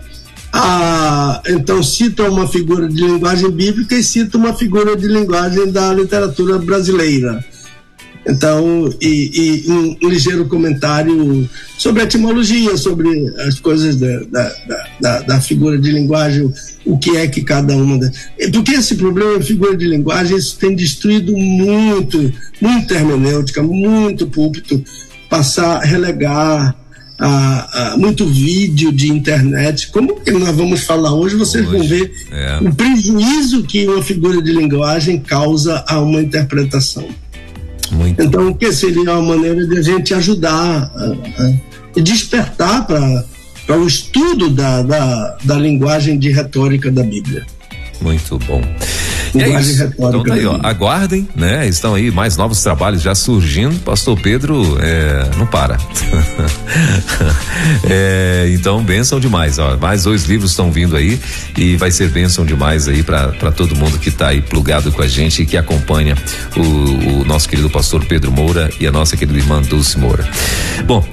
Ah, então cita uma figura de linguagem bíblica e cita uma figura de linguagem da literatura brasileira. Então, e, e um, um, ligeiro comentário sobre a etimologia, sobre as coisas da, da, da, da, figura de linguagem, o que é que cada uma. Porque esse problema de figura de linguagem isso tem destruído muito, muita hermenêutica, muito púlpito, passar, relegar. A, a, muito vídeo de internet, como que nós vamos falar hoje, vocês hoje, vão ver é. o prejuízo que uma figura de linguagem causa a uma interpretação. Muito. Então, o que seria uma maneira de a gente ajudar e despertar para o estudo da, da, da linguagem de retórica da Bíblia. Muito bom. É isso. Então tá aí, ó, aguardem, né? Estão aí mais novos trabalhos já surgindo. Pastor Pedro é, não para. [laughs] é, então, bênção demais, ó. Mais dois livros estão vindo aí e vai ser bênção demais aí para todo mundo que está aí plugado com a gente e que acompanha o, o nosso querido pastor Pedro Moura e a nossa querida irmã Dulce Moura. Bom,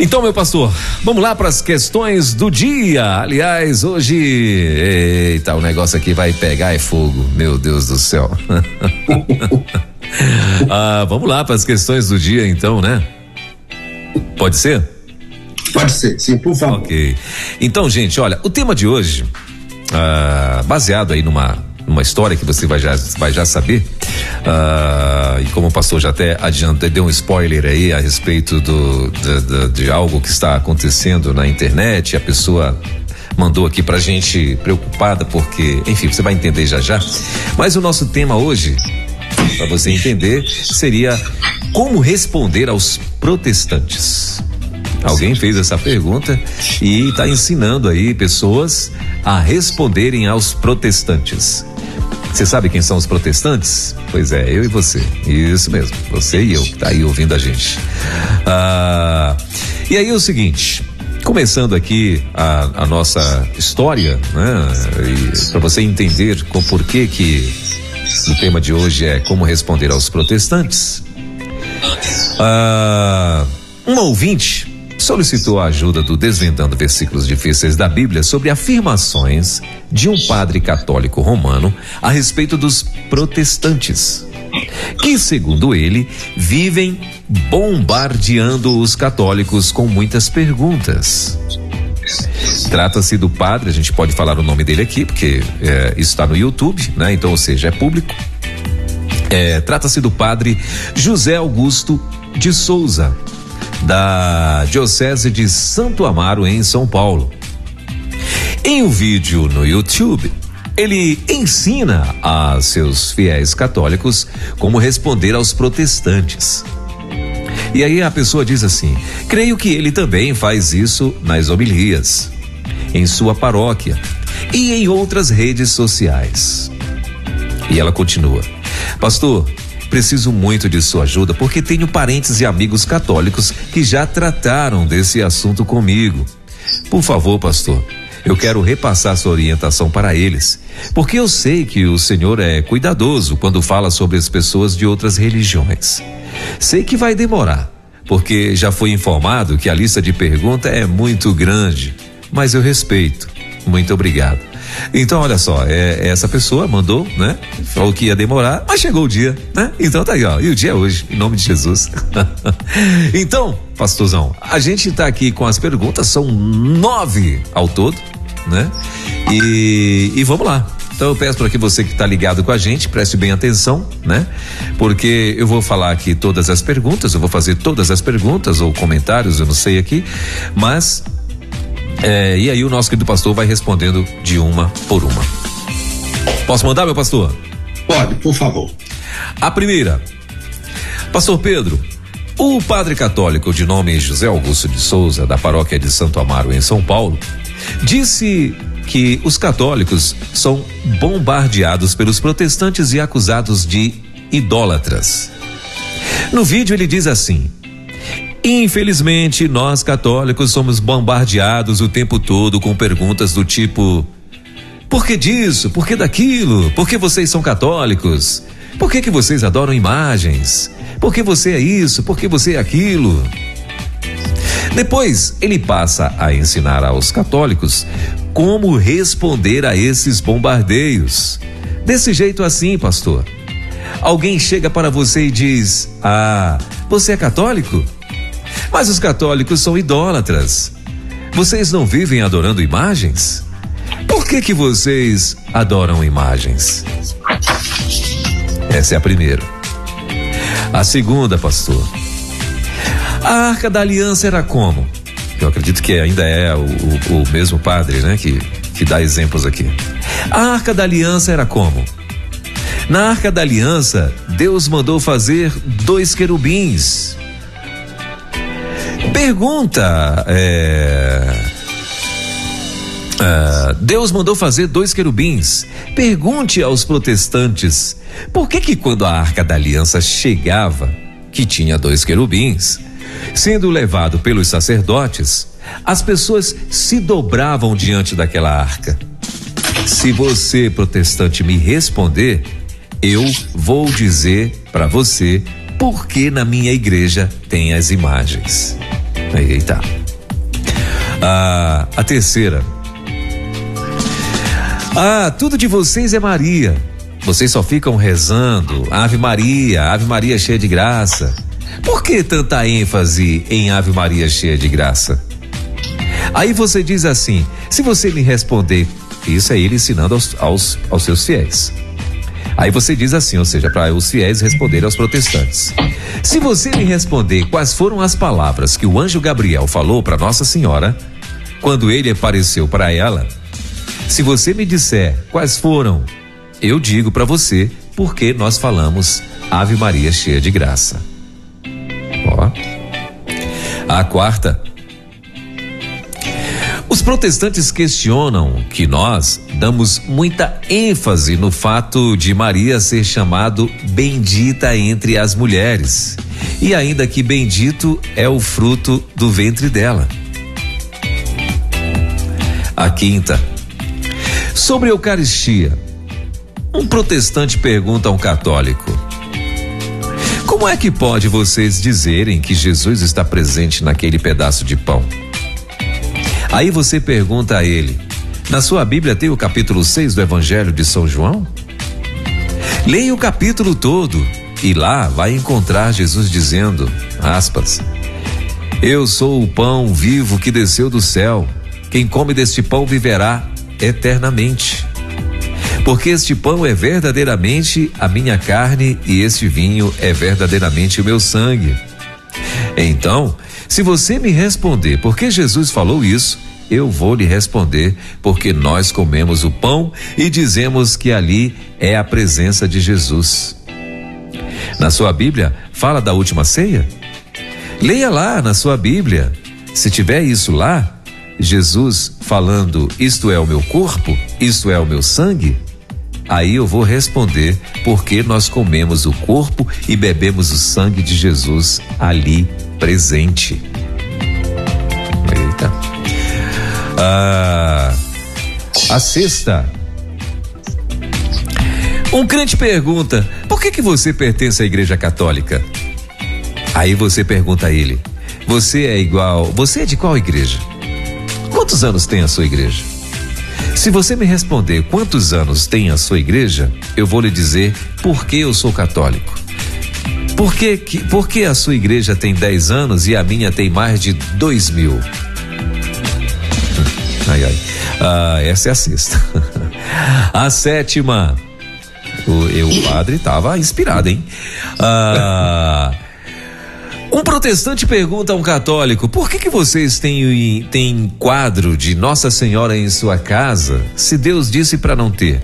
então, meu pastor, vamos lá para as questões do dia. Aliás, hoje, eita, o negócio aqui vai pegar é fogo. Meu Deus do céu. [laughs] ah, vamos lá para as questões do dia, então, né? Pode ser? Pode ser, sim, por favor. Ok. Então, gente, olha, o tema de hoje, ah, baseado aí numa uma história que você vai já, vai já saber. Uh, e como o pastor já até adianta, deu um spoiler aí a respeito do, de, de, de algo que está acontecendo na internet, a pessoa mandou aqui pra gente preocupada porque, enfim, você vai entender já já. Mas o nosso tema hoje, para você entender, seria como responder aos protestantes. Alguém fez essa pergunta e está ensinando aí pessoas a responderem aos protestantes. Você sabe quem são os protestantes? Pois é, eu e você. Isso mesmo, você e eu que tá aí ouvindo a gente. Ah, e aí é o seguinte, começando aqui a, a nossa história, né? Para você entender com por que que o tema de hoje é como responder aos protestantes. Ah, um ouvinte solicitou a ajuda do Desvendando Versículos Difíceis da Bíblia sobre afirmações de um padre católico romano a respeito dos protestantes, que, segundo ele, vivem bombardeando os católicos com muitas perguntas. Trata-se do padre, a gente pode falar o nome dele aqui, porque é, está no YouTube, né? Então, ou seja, é público. É, Trata-se do padre José Augusto de Souza, da Diocese de Santo Amaro, em São Paulo. Em um vídeo no YouTube, ele ensina a seus fiéis católicos como responder aos protestantes. E aí a pessoa diz assim: creio que ele também faz isso nas homilias, em sua paróquia e em outras redes sociais. E ela continua: Pastor, preciso muito de sua ajuda porque tenho parentes e amigos católicos que já trataram desse assunto comigo. Por favor, pastor, eu quero repassar sua orientação para eles, porque eu sei que o Senhor é cuidadoso quando fala sobre as pessoas de outras religiões. Sei que vai demorar, porque já fui informado que a lista de perguntas é muito grande, mas eu respeito. Muito obrigado. Então, olha só, é, essa pessoa mandou, né? Falou que ia demorar, mas chegou o dia, né? Então tá aí, ó. E o dia é hoje, em nome de Jesus. [laughs] então, pastorzão, a gente tá aqui com as perguntas, são nove ao todo, né? E, e vamos lá. Então eu peço para que você que está ligado com a gente preste bem atenção, né? Porque eu vou falar aqui todas as perguntas, eu vou fazer todas as perguntas ou comentários, eu não sei aqui, mas é, e aí o nosso querido pastor vai respondendo de uma por uma. Posso mandar, meu pastor? Pode, por favor. A primeira. Pastor Pedro, o padre católico de nome José Augusto de Souza, da paróquia de Santo Amaro, em São Paulo, disse que os católicos são bombardeados pelos protestantes e acusados de idólatras. No vídeo ele diz assim: Infelizmente, nós católicos somos bombardeados o tempo todo com perguntas do tipo: por que disso? Por que daquilo? Por que vocês são católicos? Por que, que vocês adoram imagens? Por que você é isso? Por que você é aquilo? Depois, ele passa a ensinar aos católicos como responder a esses bombardeios. Desse jeito assim, pastor. Alguém chega para você e diz: Ah, você é católico? Mas os católicos são idólatras. Vocês não vivem adorando imagens? Por que que vocês adoram imagens? Essa é a primeira. A segunda, pastor. A Arca da Aliança era como? Eu acredito que ainda é o, o, o mesmo padre, né? Que, que dá exemplos aqui. A Arca da Aliança era como? Na Arca da Aliança, Deus mandou fazer dois querubins Pergunta. É... Uh, Deus mandou fazer dois querubins. Pergunte aos protestantes por que que quando a arca da aliança chegava, que tinha dois querubins, sendo levado pelos sacerdotes, as pessoas se dobravam diante daquela arca. Se você, protestante, me responder, eu vou dizer para você por que na minha igreja tem as imagens. Eita. Ah, a terceira. Ah, tudo de vocês é Maria. Vocês só ficam rezando Ave Maria, Ave Maria cheia de graça. Por que tanta ênfase em Ave Maria cheia de graça? Aí você diz assim: se você me responder, isso é ele ensinando aos, aos, aos seus fiéis. Aí você diz assim, ou seja, para os fiéis responderem aos protestantes. Se você me responder quais foram as palavras que o anjo Gabriel falou para Nossa Senhora, quando ele apareceu para ela, se você me disser quais foram, eu digo para você porque nós falamos Ave Maria cheia de graça. Ó. A quarta, os protestantes questionam que nós damos muita ênfase no fato de Maria ser chamado bendita entre as mulheres e ainda que bendito é o fruto do ventre dela. A quinta. Sobre a Eucaristia. Um protestante pergunta a um católico: Como é que pode vocês dizerem que Jesus está presente naquele pedaço de pão? Aí você pergunta a ele: na sua Bíblia tem o capítulo 6 do Evangelho de São João? Leia o capítulo todo e lá vai encontrar Jesus dizendo, aspas, Eu sou o pão vivo que desceu do céu. Quem come deste pão viverá eternamente. Porque este pão é verdadeiramente a minha carne e este vinho é verdadeiramente o meu sangue. Então, Se você me responder por que Jesus falou isso, eu vou lhe responder porque nós comemos o pão e dizemos que ali é a presença de Jesus. Na sua Bíblia, fala da última ceia? Leia lá na sua Bíblia. Se tiver isso lá, Jesus falando: Isto é o meu corpo, isto é o meu sangue, aí eu vou responder porque nós comemos o corpo e bebemos o sangue de Jesus ali presente. Eita. Ah, a sexta. Um crente pergunta: por que que você pertence à igreja católica? Aí você pergunta a ele: você é igual, você é de qual igreja? Quantos anos tem a sua igreja? Se você me responder quantos anos tem a sua igreja, eu vou lhe dizer por que eu sou católico. Por que, que, por que a sua igreja tem 10 anos e a minha tem mais de 2 mil? [laughs] Ai, ai. Ah, essa é a sexta. [laughs] a sétima. O, eu, o padre estava inspirado, hein? Ah. Um protestante pergunta a um católico: por que, que vocês têm, têm quadro de Nossa Senhora em sua casa se Deus disse para não ter?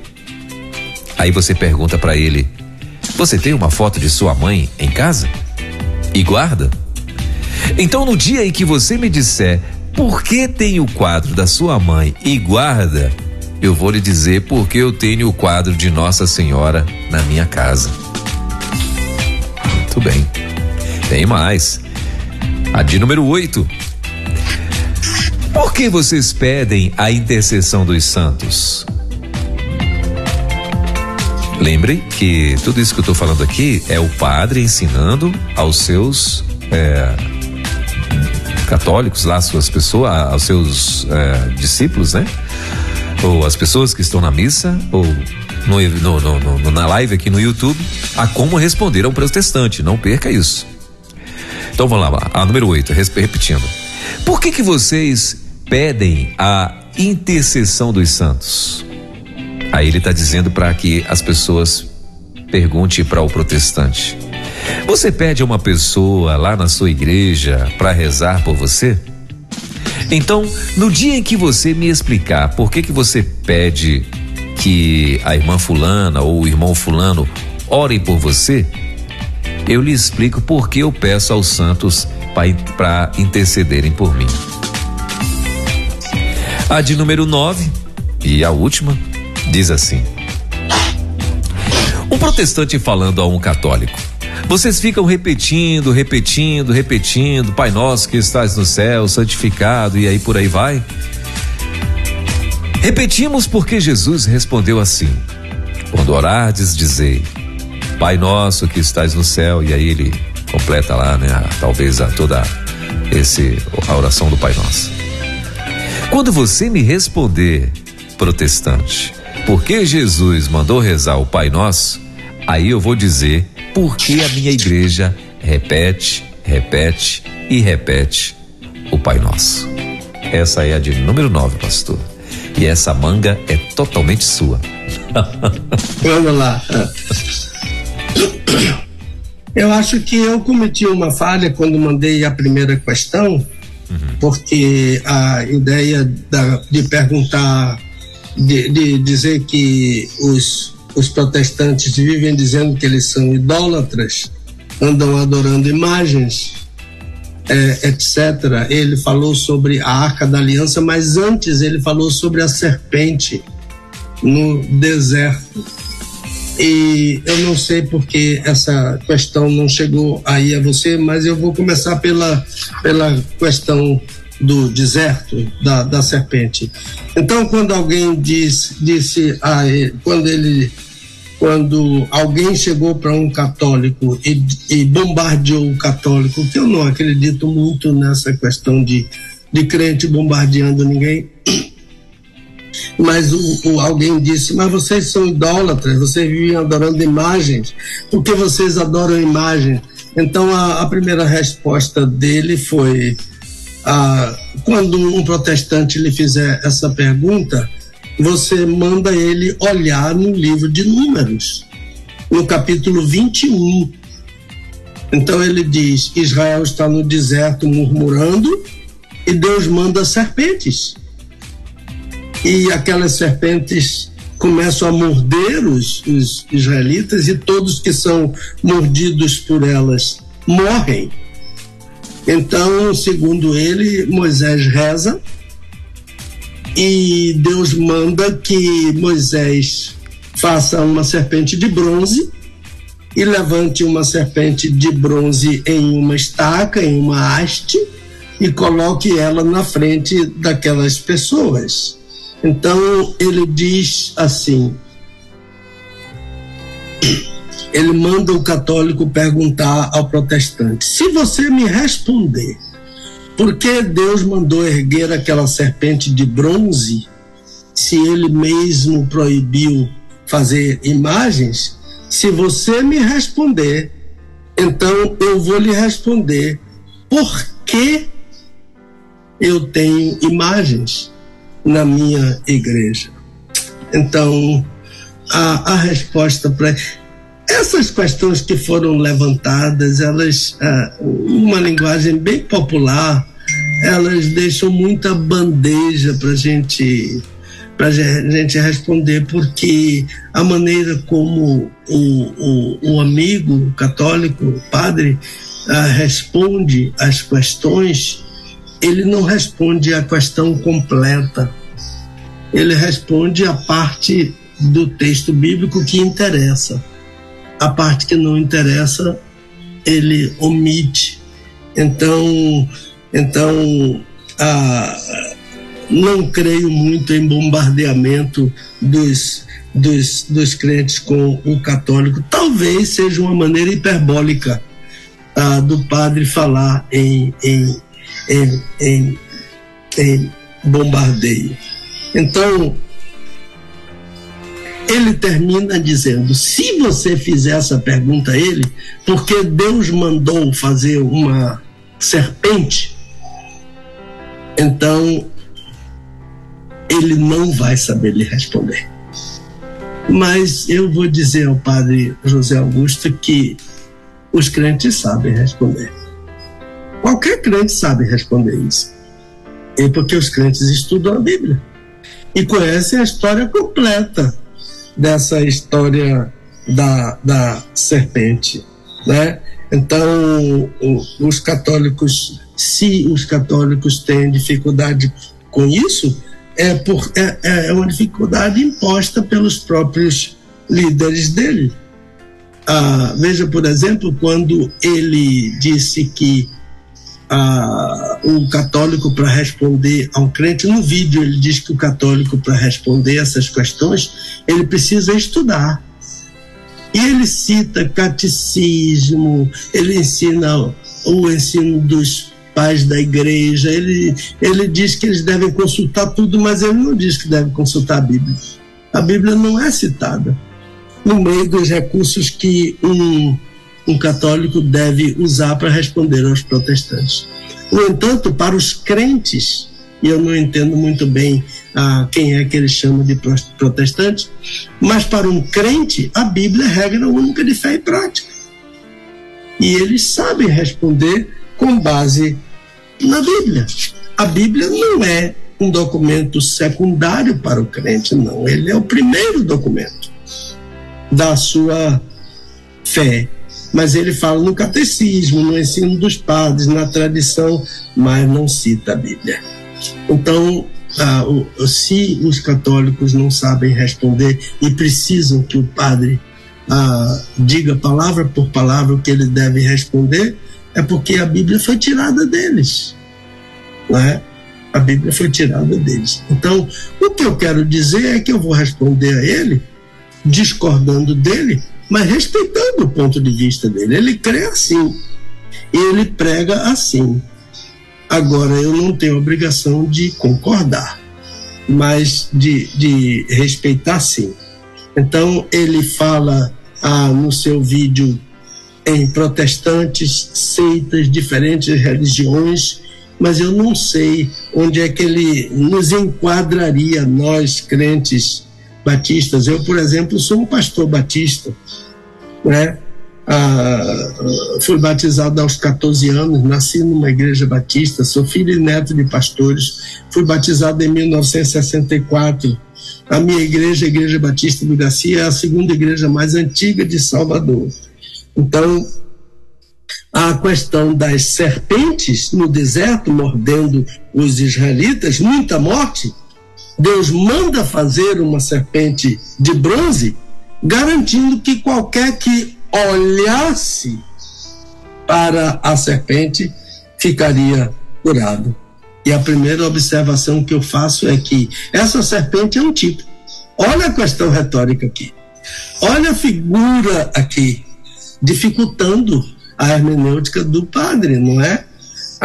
Aí você pergunta para ele: você tem uma foto de sua mãe em casa? E guarda? Então, no dia em que você me disser por que tem o quadro da sua mãe e guarda, eu vou lhe dizer porque eu tenho o quadro de Nossa Senhora na minha casa. Muito bem. Tem mais. A de número 8. Por que vocês pedem a intercessão dos santos? Lembrem que tudo isso que eu estou falando aqui é o padre ensinando aos seus é, católicos lá, suas pessoas, aos seus é, discípulos, né? Ou as pessoas que estão na missa, ou no, no, no, na live aqui no YouTube, a como responder a um protestante. Não perca isso. Então vamos lá, a número 8, repetindo. Por que que vocês pedem a intercessão dos santos? Aí ele está dizendo para que as pessoas perguntem para o protestante. Você pede a uma pessoa lá na sua igreja para rezar por você? Então, no dia em que você me explicar por que que você pede que a irmã fulana ou o irmão fulano orem por você, eu lhe explico por que eu peço aos santos para intercederem por mim. A de número 9 e a última diz assim: Um protestante falando a um católico. Vocês ficam repetindo, repetindo, repetindo, Pai nosso que estás no céu, santificado e aí por aí vai. Repetimos porque Jesus respondeu assim: Quando orardes, dizei: Pai nosso que estás no céu, e aí ele completa lá, né? Talvez a toda esse a oração do Pai Nosso. Quando você me responder, protestante, por que Jesus mandou rezar o Pai Nosso, aí eu vou dizer por que a minha igreja repete, repete e repete o Pai Nosso. Essa é a de número 9, pastor. E essa manga é totalmente sua. [laughs] Vamos lá. Eu acho que eu cometi uma falha quando mandei a primeira questão, uhum. porque a ideia da, de perguntar, de, de, dizer que os, os protestantes vivem dizendo que eles são idólatras, andam adorando imagens, é, etc. Ele falou sobre a arca da aliança, mas antes ele falou sobre a serpente no deserto. E eu não sei porque essa questão não chegou aí a você, mas eu vou começar pela, pela questão do deserto, da, da serpente. Então, quando alguém diz, disse, ah, quando ele quando alguém chegou para um católico e, e, bombardeou o católico, que eu não acredito muito nessa questão de, de crente bombardeando ninguém, mas o, o, alguém disse: Mas vocês são idólatras, vocês vivem adorando imagens, por que vocês adoram imagens? Então a, a primeira resposta dele foi: ah, quando um protestante lhe fizer essa pergunta, você manda ele olhar no livro de Números, no capítulo 21. Então ele diz: Israel está no deserto murmurando e Deus manda serpentes. E aquelas serpentes começam a morder os, os israelitas e todos que são mordidos por elas morrem. Então, segundo ele, Moisés reza e Deus manda que Moisés faça uma serpente de bronze e levante uma serpente de bronze em uma estaca, em uma haste, e coloque ela na frente daquelas pessoas. Então ele diz assim: ele manda o católico perguntar ao protestante: se você me responder por que Deus mandou erguer aquela serpente de bronze, se ele mesmo proibiu fazer imagens, se você me responder, então eu vou lhe responder por que eu tenho imagens na minha igreja. Então, a, a resposta para essas questões que foram levantadas, elas, ah, uma linguagem bem popular, elas deixam muita bandeja para gente para gente responder, porque a maneira como o, o, amigo católico, padre, ah, responde às questões, ele não responde a questão completa. Ele responde a parte do texto bíblico que interessa. A parte que não interessa, ele omite. Então, então não creio muito em bombardeamento dos, dos, dos crentes com o católico. Talvez seja uma maneira hiperbólica ah, do padre falar em, em, em, em, em bombardeio. Então, ele termina dizendo: se você fizer essa pergunta a ele, porque Deus mandou fazer uma serpente, então ele não vai saber lhe responder. Mas eu vou dizer ao padre José Augusto que os crentes sabem responder. Qualquer crente sabe responder isso. E porque os crentes estudam a Bíblia e conhecem a história completa dessa história da, da serpente, né? Então, os católicos, se os católicos têm dificuldade com isso, é, por, é, é uma dificuldade imposta pelos próprios líderes dele. Ah, veja, por exemplo, quando ele disse que ah, o católico para responder a um crente, no vídeo ele diz que o católico para responder essas questões, ele precisa estudar. E ele cita catecismo, ele ensina o ensino dos pais da igreja, ele, ele diz que eles devem consultar tudo, mas ele não diz que devem consultar a Bíblia. A Bíblia não é citada no meio dos recursos que um, um católico deve usar para responder aos protestantes. No entanto, para os crentes, e eu não entendo muito bem ah, quem é que eles chamam de protestantes, mas para um crente, a Bíblia é regra única de fé e prática. E eles sabem responder com base na Bíblia. A Bíblia não é um documento secundário para o crente, não. Ele é o primeiro documento da sua fé. Mas ele fala no catecismo, no ensino dos padres, na tradição, mas não cita a Bíblia. Então, ah, se os católicos não sabem responder e precisam que o padre ah, diga palavra por palavra o que ele deve responder, é porque a Bíblia foi tirada deles. Não é? A Bíblia foi tirada deles. Então, o que eu quero dizer é que eu vou responder a ele, discordando dele, mas respeitando o ponto de vista dele. Ele crê assim. E ele prega assim. Agora, eu não tenho obrigação de concordar, mas de, de respeitar sim. Então, ele fala ah, no seu vídeo em protestantes, seitas, diferentes religiões, mas eu não sei onde é que ele nos enquadraria, nós crentes batistas. Eu, por exemplo, sou um pastor batista, né? ah, fui batizado aos 14 anos, nasci numa igreja batista, sou filho e neto de pastores, fui batizado em 1964. A minha igreja, a Igreja Batista do Garcia, é a segunda igreja mais antiga de Salvador. Então, a questão das serpentes no deserto mordendo os israelitas, muita morte, Deus manda fazer uma serpente de bronze, garantindo que qualquer que olhasse para a serpente ficaria curado. E a primeira observação que eu faço é que essa serpente é um tipo. Olha a questão retórica aqui. Olha a figura aqui, dificultando a hermenêutica do padre, não é?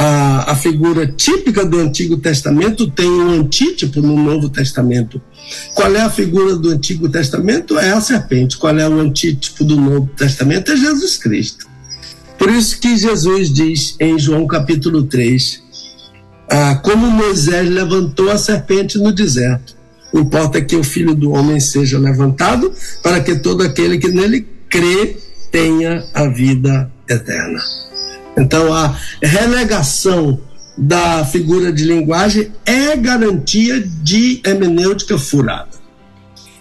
A, a figura típica do Antigo Testamento tem um antítipo no Novo Testamento. Qual é a figura do Antigo Testamento? É a serpente. Qual é o antítipo do Novo Testamento? É Jesus Cristo. Por isso que Jesus diz em João capítulo 3, ah, como Moisés levantou a serpente no deserto. Importa que o Filho do Homem seja levantado para que todo aquele que nele crê tenha a vida eterna. Então, a relegação da figura de linguagem é garantia de hermenêutica furada,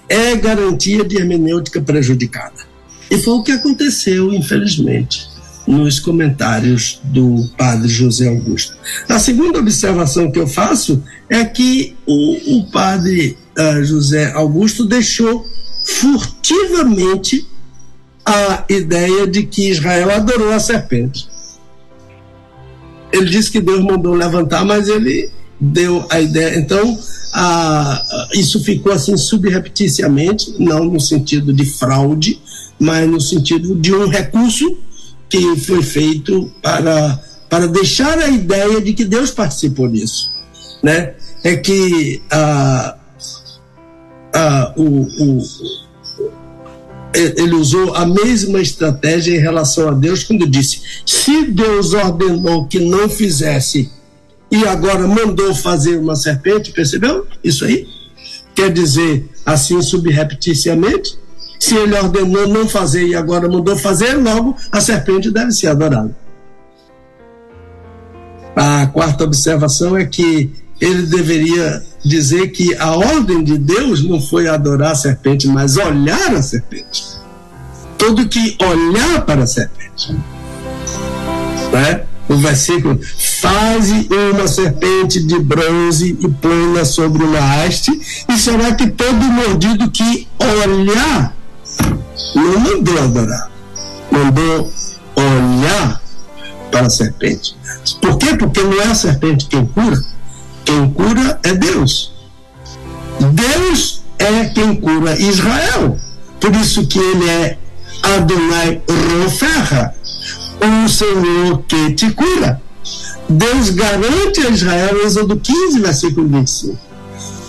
é garantia de hermenêutica prejudicada. E foi o que aconteceu, infelizmente, nos comentários do padre José Augusto. A segunda observação que eu faço é que o, o padre uh, José Augusto deixou furtivamente a ideia de que Israel adorou a serpente. Ele disse que Deus mandou levantar, mas ele deu a ideia. Então, a, isso ficou assim subrepticiamente, não no sentido de fraude, mas no sentido de um recurso que foi feito para, para deixar a ideia de que Deus participou disso. Né? É que a, a, o, o ele usou a mesma estratégia em relação a Deus quando disse: se Deus ordenou que não fizesse e agora mandou fazer uma serpente, percebeu isso aí? Quer dizer, assim subrepticiamente, se ele ordenou não fazer e agora mandou fazer, logo a serpente deve ser adorada. A quarta observação é que ele deveria dizer que a ordem de Deus não foi adorar a serpente, mas olhar a serpente. Todo que olhar para a serpente. Né? O versículo: Faze uma serpente de bronze e põe-na sobre uma haste, e será que todo mordido que olhar, não mandou adorar, mandou olhar para a serpente. Por quê? Porque não é a serpente quem cura, quem cura é Deus. Deus é quem cura Israel. Por isso que ele é Adonai Roferra, o Senhor que te cura. Deus garante a Israel, Êxodo 15, versículo 25.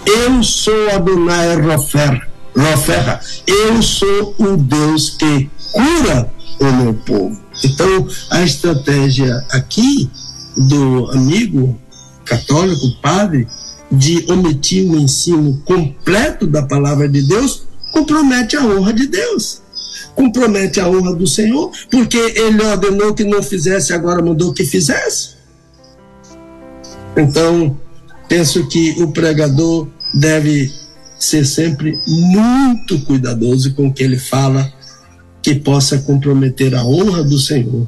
Eu sou Adonai Rofer, Roferra. Eu sou o Deus que cura o meu povo. Então, a estratégia aqui do amigo católico, padre, de omitir o ensino completo da palavra de Deus, compromete a honra de Deus. Compromete a honra do Senhor, porque ele ordenou que não fizesse, agora mandou que fizesse. Então, penso que o pregador deve ser sempre muito cuidadoso com o que ele fala, que possa comprometer a honra do Senhor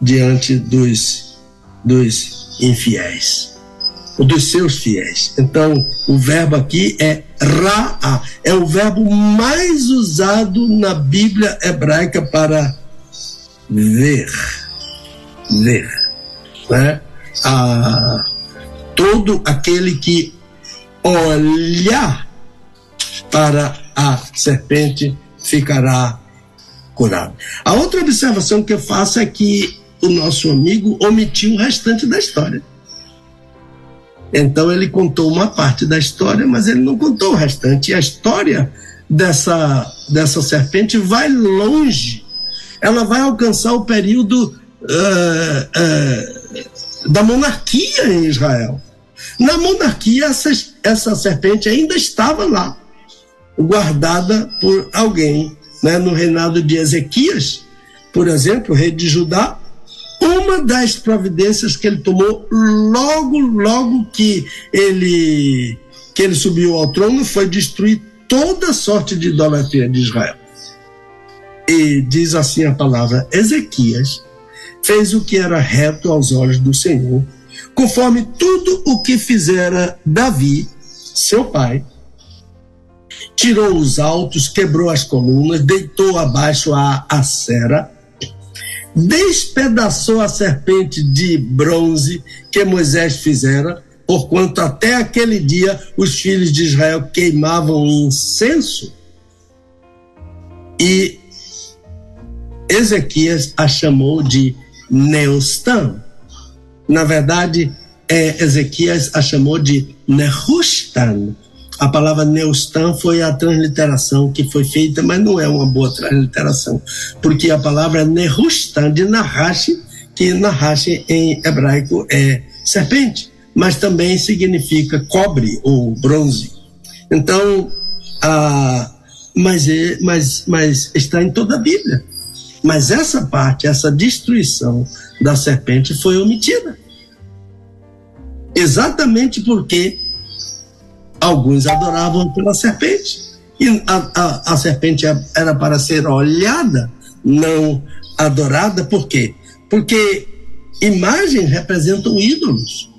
diante dos, dos infiéis dos seus fiéis. Então, o verbo aqui é ra'a, é o verbo mais usado na Bíblia hebraica para ver. Ver. Né? Ah, todo aquele que olhar para a serpente ficará curado. A outra observação que eu faço é que o nosso amigo omitiu o restante da história. Então ele contou uma parte da história, mas ele não contou o restante. E a história dessa, dessa serpente vai longe. Ela vai alcançar o período uh, uh, da monarquia em Israel. Na monarquia, essa, essa serpente ainda estava lá, guardada por alguém. Né? No reinado de Ezequias, por exemplo, rei de Judá, uma das providências que ele tomou logo, logo que ele que ele subiu ao trono foi destruir toda sorte de idolatria de Israel. E diz assim a palavra: Ezequias fez o que era reto aos olhos do Senhor, conforme tudo o que fizera Davi, seu pai. Tirou os altos, quebrou as colunas, deitou abaixo a acera, despedaçou a serpente de bronze que Moisés fizera, porquanto até aquele dia os filhos de Israel queimavam incenso e Ezequias a chamou de Neustan. Na verdade, é, Ezequias a chamou de Nehustan. A palavra Neustan foi a transliteração que foi feita, mas não é uma boa transliteração, porque a palavra Nehustan de Nahash, que Nahash em hebraico é serpente, mas também significa cobre ou bronze. Então, ah, mas, é, mas, mas está em toda a Bíblia. Mas essa parte, essa destruição da serpente foi omitida. Exatamente porque alguns adoravam pela serpente. E a, a, a serpente era para ser olhada, não adorada, por quê? Porque imagens representam ídolos.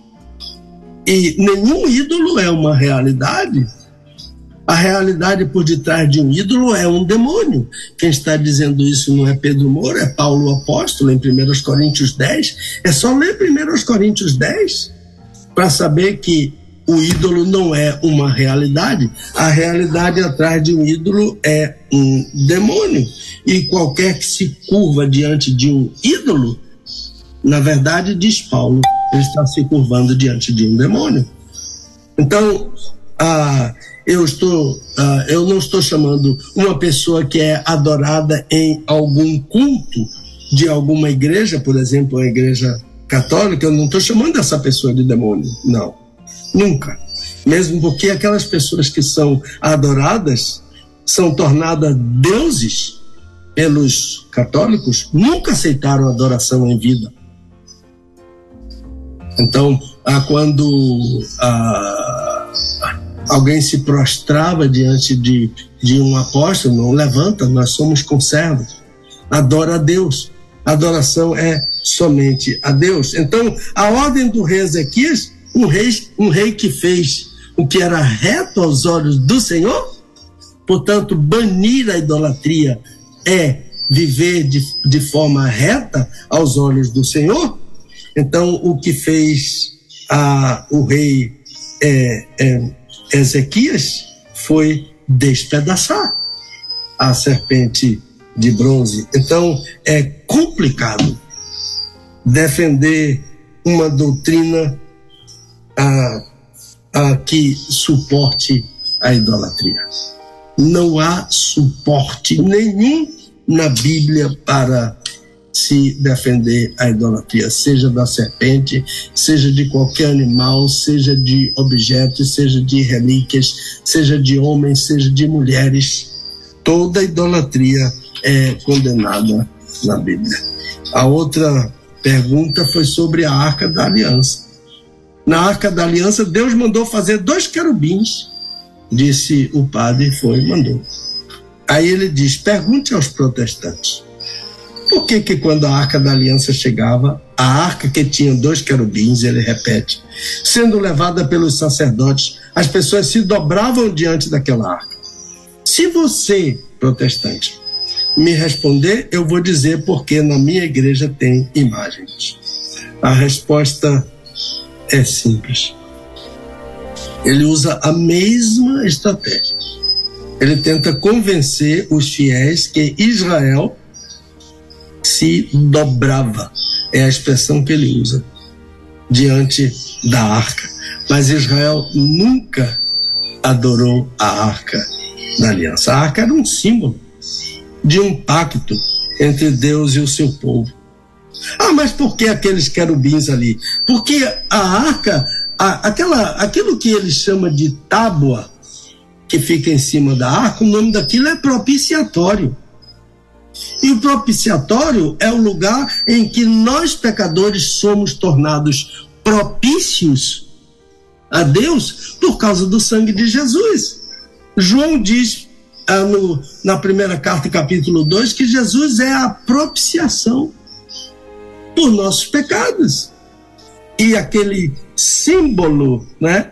E nenhum ídolo é uma realidade a realidade por detrás de um ídolo é um demônio. Quem está dizendo isso não é Pedro Moura, é Paulo Apóstolo, em 1 Coríntios 10. É só ler 1 Coríntios 10 para saber que o ídolo não é uma realidade. A realidade atrás de um ídolo é um demônio. E qualquer que se curva diante de um ídolo, na verdade, diz Paulo, ele está se curvando diante de um demônio. Então, a eu estou, uh, eu não estou chamando uma pessoa que é adorada em algum culto de alguma igreja, por exemplo, a igreja católica, eu não estou chamando essa pessoa de demônio, não, nunca. Mesmo porque aquelas pessoas que são adoradas são tornadas deuses pelos católicos, nunca aceitaram adoração em vida. Então, ah, quando ah, alguém se prostrava diante de, de um apóstolo, não levanta, nós somos conservos. Adora a Deus. adoração é somente a Deus. Então, a ordem do rei Ezequias, um rei, um rei que fez o que era reto aos olhos do Senhor, portanto, banir a idolatria é viver de, de forma reta aos olhos do Senhor. Então, o que fez a, o rei é, é Ezequias foi despedaçar a serpente de bronze. Então é complicado defender uma doutrina a, que suporte a idolatria. Não há suporte nenhum na Bíblia para se defender a idolatria, seja da serpente, seja de qualquer animal, seja de objetos, seja de relíquias, seja de homens, seja de mulheres. Toda idolatria é condenada na Bíblia. A outra pergunta foi sobre a Arca da Aliança. Na Arca da Aliança, Deus mandou fazer dois querubins, disse o padre, foi, mandou. Aí ele diz: pergunte aos protestantes por que que quando a Arca da Aliança chegava, a arca que tinha dois querubins, ele repete, sendo levada pelos sacerdotes, as pessoas se dobravam diante daquela arca. Se você, protestante, me responder, eu vou dizer porque na minha igreja tem imagens. A resposta é simples. Ele usa a mesma estratégia. Ele tenta convencer os fiéis que Israel se dobrava. É a expressão que ele usa diante da arca. Mas Israel nunca adorou a arca da aliança. A arca era um símbolo de um pacto entre Deus e o seu povo. Ah, mas por que aqueles querubins ali? Porque a arca, a, aquela, aquilo que ele chama de tábua, que fica em cima da arca, o nome daquilo é propiciatório. E o propiciatório é o lugar em que nós pecadores somos tornados propícios a Deus por causa do sangue de Jesus. João diz ah, no, na primeira carta, capítulo 2, que Jesus é a propiciação por nossos pecados. E aquele símbolo, né,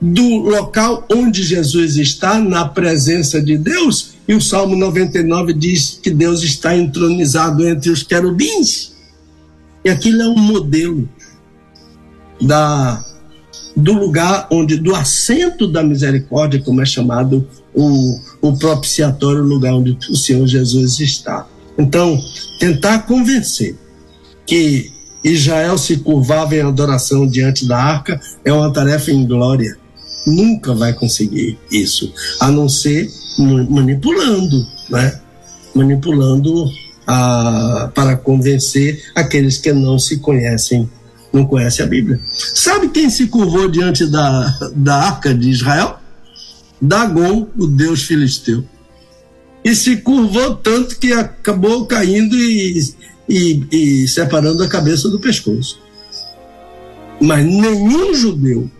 do local onde Jesus está, na presença de Deus, e o Salmo 99 diz que Deus está entronizado entre os querubins. E aquilo é um modelo da do lugar onde do assento da misericórdia, como é chamado o, o propiciatório, lugar onde o Senhor Jesus está. Então, tentar convencer que Israel se curvava em adoração diante da arca é uma tarefa em glória. Nunca vai conseguir isso, a não ser manipulando, né? Manipulando a, para convencer aqueles que não se conhecem, não conhecem a Bíblia. Sabe quem se curvou diante da, da arca de Israel? Dagon, o deus filisteu. E se curvou tanto que acabou caindo e, e, e separando a cabeça do pescoço. Mas nenhum judeu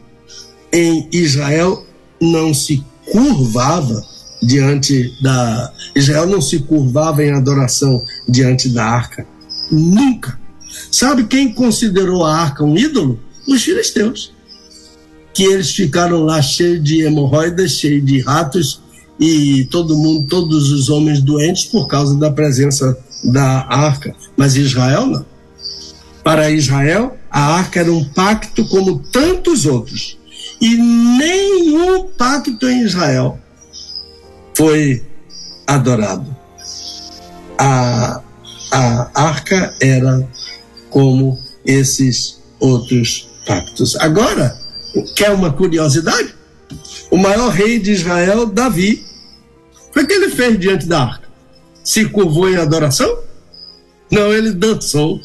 em Israel não se curvava diante da. Israel não se curvava em adoração diante da arca. Nunca. Sabe quem considerou a arca um ídolo? Os filisteus. Que eles ficaram lá cheios de hemorroidas, cheios de ratos e todo mundo, todos os homens doentes por causa da presença da arca. Mas Israel não. Para Israel, a arca era um pacto como tantos outros. E nenhum pacto em Israel foi adorado. A, a arca era como esses outros pactos. Agora, quer uma curiosidade? O maior rei de Israel, Davi, foi o que ele fez diante da arca? Se curvou em adoração? Não, ele dançou.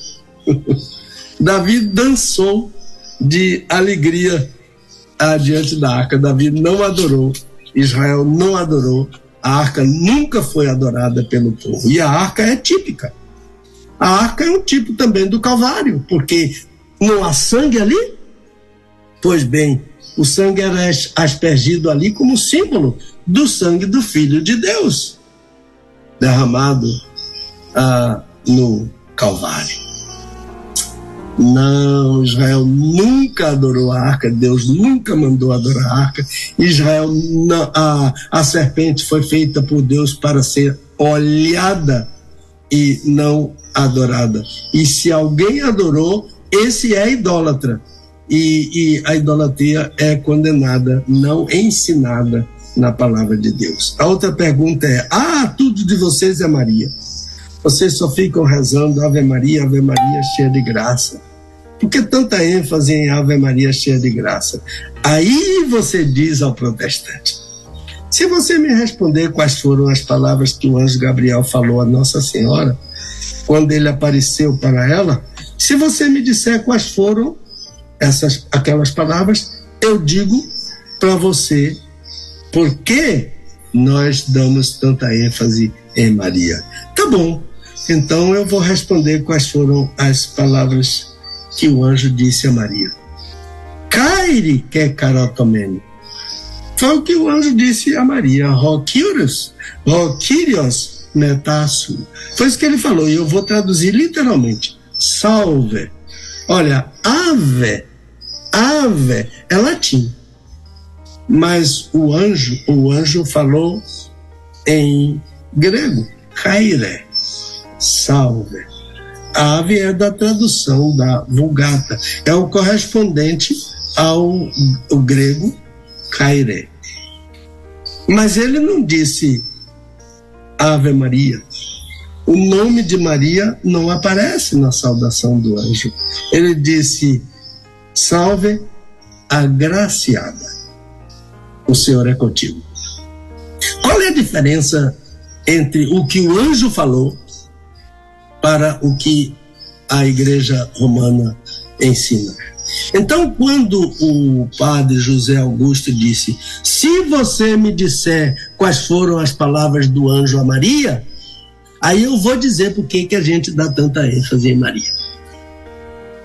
[laughs] Davi dançou de alegria diante da arca. Davi não adorou, Israel não adorou, a arca nunca foi adorada pelo povo. E a arca é típica. A arca é um tipo também do Calvário, porque não há sangue ali? Pois bem, o sangue era aspergido ali como símbolo do sangue do Filho de Deus, derramado ah, no Calvário. Não, Israel nunca adorou a arca, Deus nunca mandou adorar a arca. Israel, não, a, a serpente foi feita por Deus para ser olhada e não adorada. E se alguém adorou, esse é idólatra. E, e a idolatria é condenada, não ensinada na palavra de Deus. A outra pergunta é: ah, tudo de vocês é Maria. Vocês só ficam rezando Ave Maria, Ave Maria cheia de graça. Por que tanta ênfase em Ave Maria cheia de graça? Aí você diz ao protestante: se você me responder quais foram as palavras que o anjo Gabriel falou a Nossa Senhora, quando ele apareceu para ela, se você me disser quais foram essas aquelas palavras, eu digo para você por que nós damos tanta ênfase em Maria. Tá bom, então eu vou responder quais foram as palavras que o anjo disse a Maria. Caire que carotomene. Foi o que o anjo disse a Maria. Roquírios, roquírios metasso. Foi isso que ele falou, e eu vou traduzir literalmente. Salve. Olha, ave, ave é latim. Mas o anjo, o anjo falou em grego, caire salve. Ave é da tradução da Vulgata, é o correspondente ao grego Caire. Mas ele não disse Ave Maria. O nome de Maria não aparece na saudação do anjo. Ele disse: Salve, agraciada. O Senhor é contigo. Qual é a diferença entre o que o anjo falou para o que a Igreja Romana ensina. Então, quando o padre José Augusto disse: Se você me disser quais foram as palavras do anjo a Maria, Aí eu vou dizer por que, a gente dá tanta ênfase em Maria.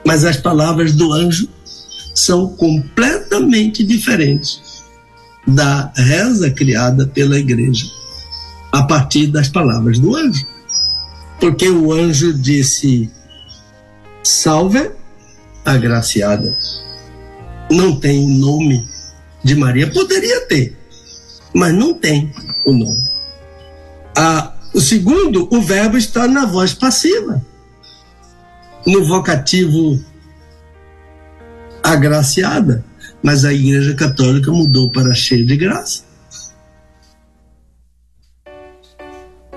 Mas as palavras do anjo são completamente diferentes da reza criada pela igreja a partir das palavras do anjo. Porque o anjo disse: Salve, agraciada. Não tem o nome de Maria. Poderia ter, mas não tem o nome. Ah, o segundo, o verbo está na voz passiva. No vocativo agraciada, mas a Igreja Católica mudou para cheia de graça.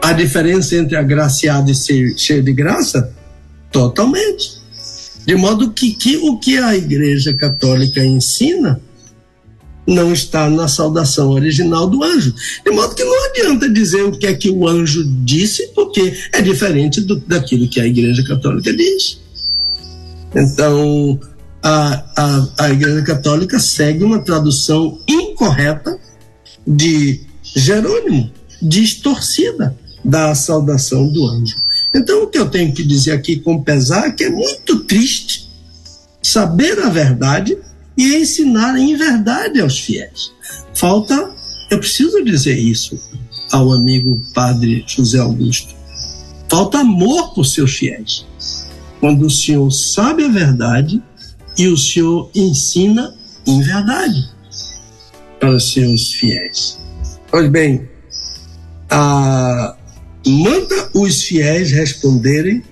A diferença entre agraciado e cheio de graça? Totalmente. De modo que, que o que a Igreja Católica ensina não está na saudação original do anjo. De modo que não adianta dizer o que é que o anjo disse, porque é diferente do, daquilo que a Igreja Católica diz. Então, a, a, a Igreja Católica segue uma tradução incorreta de Jerônimo, distorcida da saudação do anjo. Então, o que eu tenho que dizer aqui com pesar é que é muito triste saber a verdade e ensinar em verdade aos fiéis. Falta, eu preciso dizer isso ao amigo padre José Augusto. Falta amor por seus fiéis. Quando o senhor sabe a verdade e o senhor ensina em verdade para seus fiéis. Pois bem, a, manda os fiéis responderem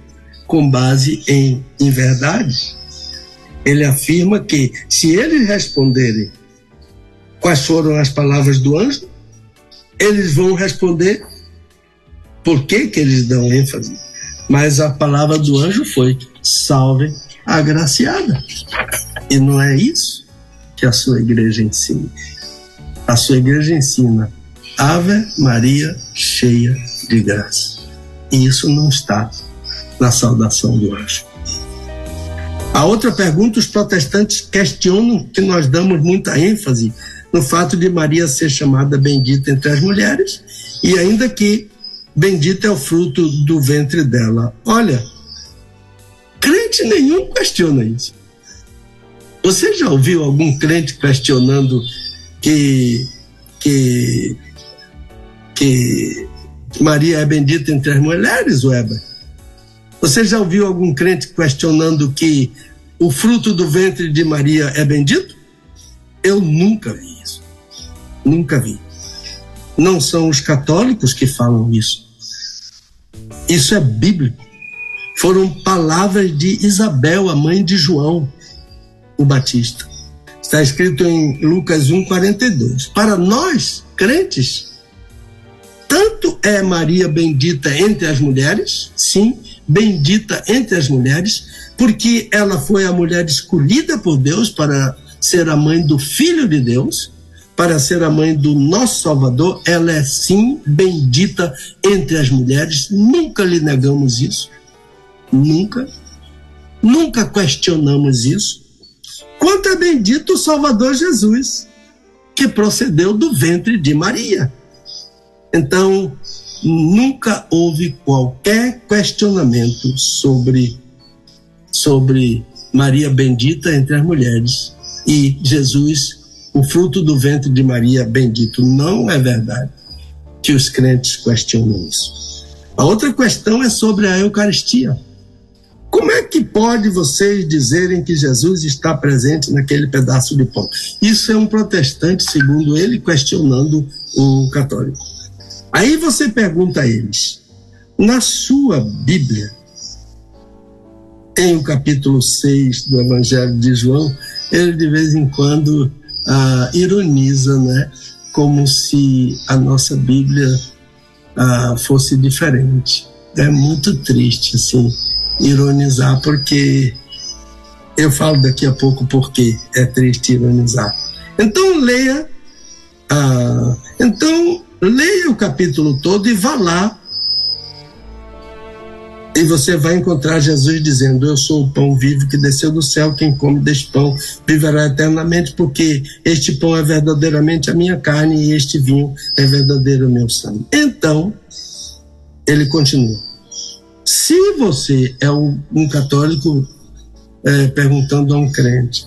com base em, em verdade. Ele afirma que se eles responderem quais foram as palavras do anjo, eles vão responder por que, que eles dão ênfase. Mas a palavra do anjo foi: salve agraciada. E não é isso que a sua igreja ensina. A sua igreja ensina Ave Maria cheia de graça. E isso não está na saudação do anjo. A outra pergunta, os protestantes questionam que nós damos muita ênfase no fato de Maria ser chamada bendita entre as mulheres e ainda que bendito é o fruto do ventre dela. Olha, crente nenhum questiona isso. Você já ouviu algum crente questionando que que que Maria é bendita entre as mulheres, Weber? Você já ouviu algum crente questionando que o fruto do ventre de Maria é bendito? Eu nunca vi isso. Nunca vi. Não são os católicos que falam isso. Isso é bíblico. Foram palavras de Isabel, a mãe de João, o Batista. Está escrito em Lucas 1,42. Para nós, crentes, tanto é Maria bendita entre as mulheres, sim, bendita entre as mulheres, porque ela foi a mulher escolhida por Deus para ser a mãe do Filho de Deus, para ser a mãe do nosso Salvador, ela é sim bendita entre as mulheres, nunca lhe negamos isso, nunca, nunca questionamos isso. Quanto é bendito o Salvador Jesus, que procedeu do ventre de Maria. Então, nunca houve qualquer questionamento sobre, sobre Maria bendita entre as mulheres e Jesus, o fruto do ventre de Maria bendito. Não é verdade que os crentes questionam isso. A outra questão é sobre a Eucaristia. Como é que pode vocês dizerem que Jesus está presente naquele pedaço de pão? Isso é um protestante, segundo ele, questionando o católico. Aí você pergunta a eles: na sua Bíblia, em o capítulo 6 do Evangelho de João, ele de vez em quando ah, ironiza, né? Como se a nossa Bíblia ah, fosse diferente. É muito triste, assim, ironizar, porque eu falo daqui a pouco porque é triste ironizar. Então leia, ah, então Leia o capítulo todo e vá lá. E você vai encontrar Jesus dizendo: Eu sou o pão vivo que desceu do céu. Quem come deste pão viverá eternamente, porque este pão é verdadeiramente a minha carne e este vinho é verdadeiro meu sangue. Então, ele continua. Se você é um, um católico é, perguntando a um crente,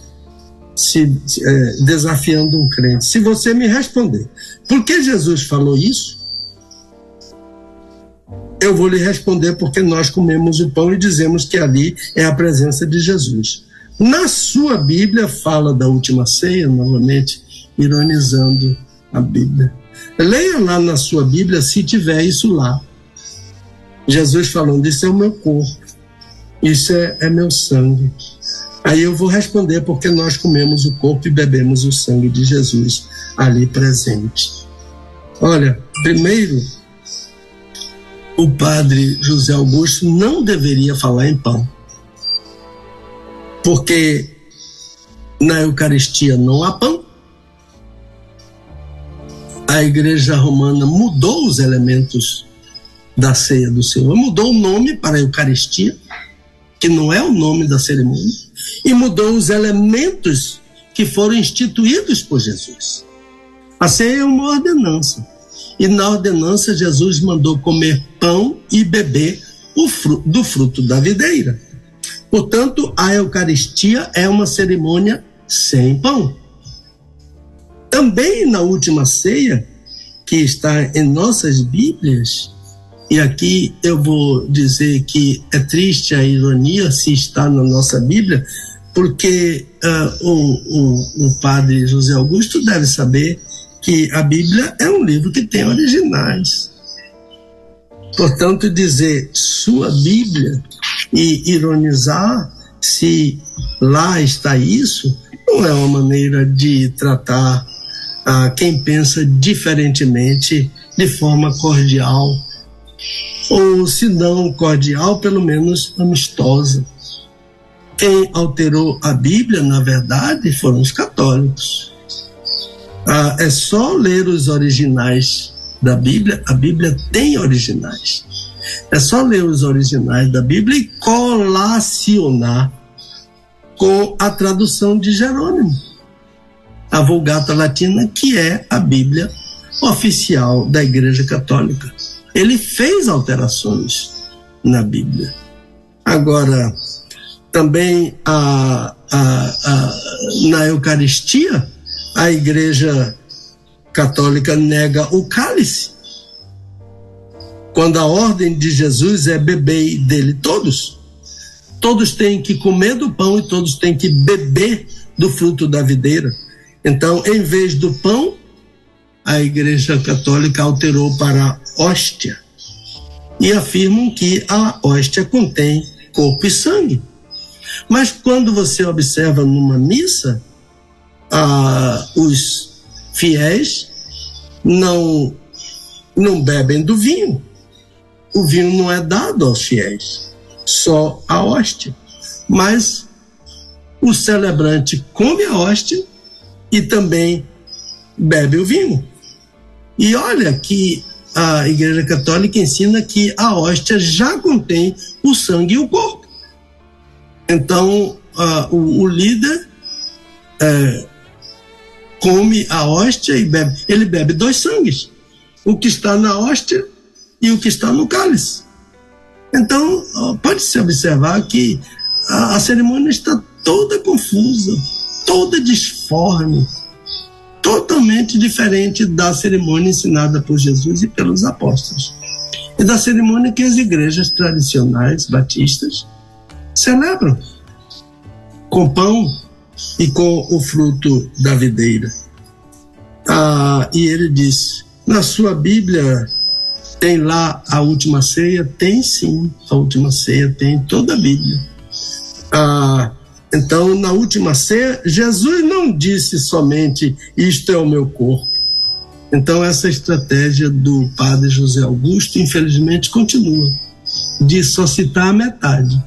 se é, desafiando um crente, se você me responder, por que Jesus falou isso? Eu vou lhe responder porque nós comemos o pão e dizemos que ali é a presença de Jesus. Na sua Bíblia fala da última ceia, novamente ironizando a Bíblia. Leia lá na sua Bíblia se tiver isso lá. Jesus falando: Isso é o meu corpo, isso é, é meu sangue. Aí eu vou responder porque nós comemos o corpo e bebemos o sangue de Jesus ali presente. Olha, primeiro, o padre José Augusto não deveria falar em pão, porque na Eucaristia não há pão. A Igreja Romana mudou os elementos da ceia do Senhor, mudou o nome para a Eucaristia, que não é o nome da cerimônia, e mudou os elementos que foram instituídos por Jesus. A ceia é uma ordenança. E na ordenança, Jesus mandou comer pão e beber fruto, do fruto da videira. Portanto, a Eucaristia é uma cerimônia sem pão. Também na última ceia, que está em nossas Bíblias, e aqui eu vou dizer que é triste a ironia se está na nossa Bíblia, porque uh, o, o, o padre José Augusto deve saber que a Bíblia é um livro que tem originais. Portanto, dizer sua Bíblia e ironizar se lá está isso, não é uma maneira de tratar a quem pensa diferentemente de forma cordial, ou se não cordial, pelo menos amistosa. Quem alterou a Bíblia, na verdade, foram os católicos. Ah, é só ler os originais da Bíblia, a Bíblia tem originais. É só ler os originais da Bíblia e colacionar com a tradução de Jerônimo, a Vulgata Latina, que é a Bíblia oficial da Igreja Católica. Ele fez alterações na Bíblia. Agora, também a, a, a, na Eucaristia, a Igreja Católica nega o cálice. Quando a ordem de Jesus é beber dele todos, todos têm que comer do pão e todos têm que beber do fruto da videira. Então, em vez do pão, a Igreja Católica alterou para hóstia e afirmam que a hóstia contém corpo e sangue. Mas quando você observa numa missa, ah, os fiéis não, não bebem do vinho. O vinho não é dado aos fiéis, só a hóstia. Mas o celebrante come a hóstia e também bebe o vinho. E olha que a Igreja Católica ensina que a hóstia já contém o sangue e o corpo. Então, o, o, líder uh, come a hóstia e bebe. Ele bebe dois sangues: o que está na hóstia e o que está no cálice. Então, pode-se observar que a, a cerimônia está toda confusa, toda disforme totalmente diferente da cerimônia ensinada por Jesus e pelos apóstolos. E da cerimônia que as igrejas tradicionais batistas celebram com pão e com o fruto da videira. Ah, e ele diz: na sua Bíblia tem lá a última ceia? Tem sim, a última ceia tem toda a Bíblia. Ah, então, na última ceia, Jesus não disse somente: Isto é o meu corpo. Então, essa estratégia do padre José Augusto, infelizmente, continua, de só citar a metade.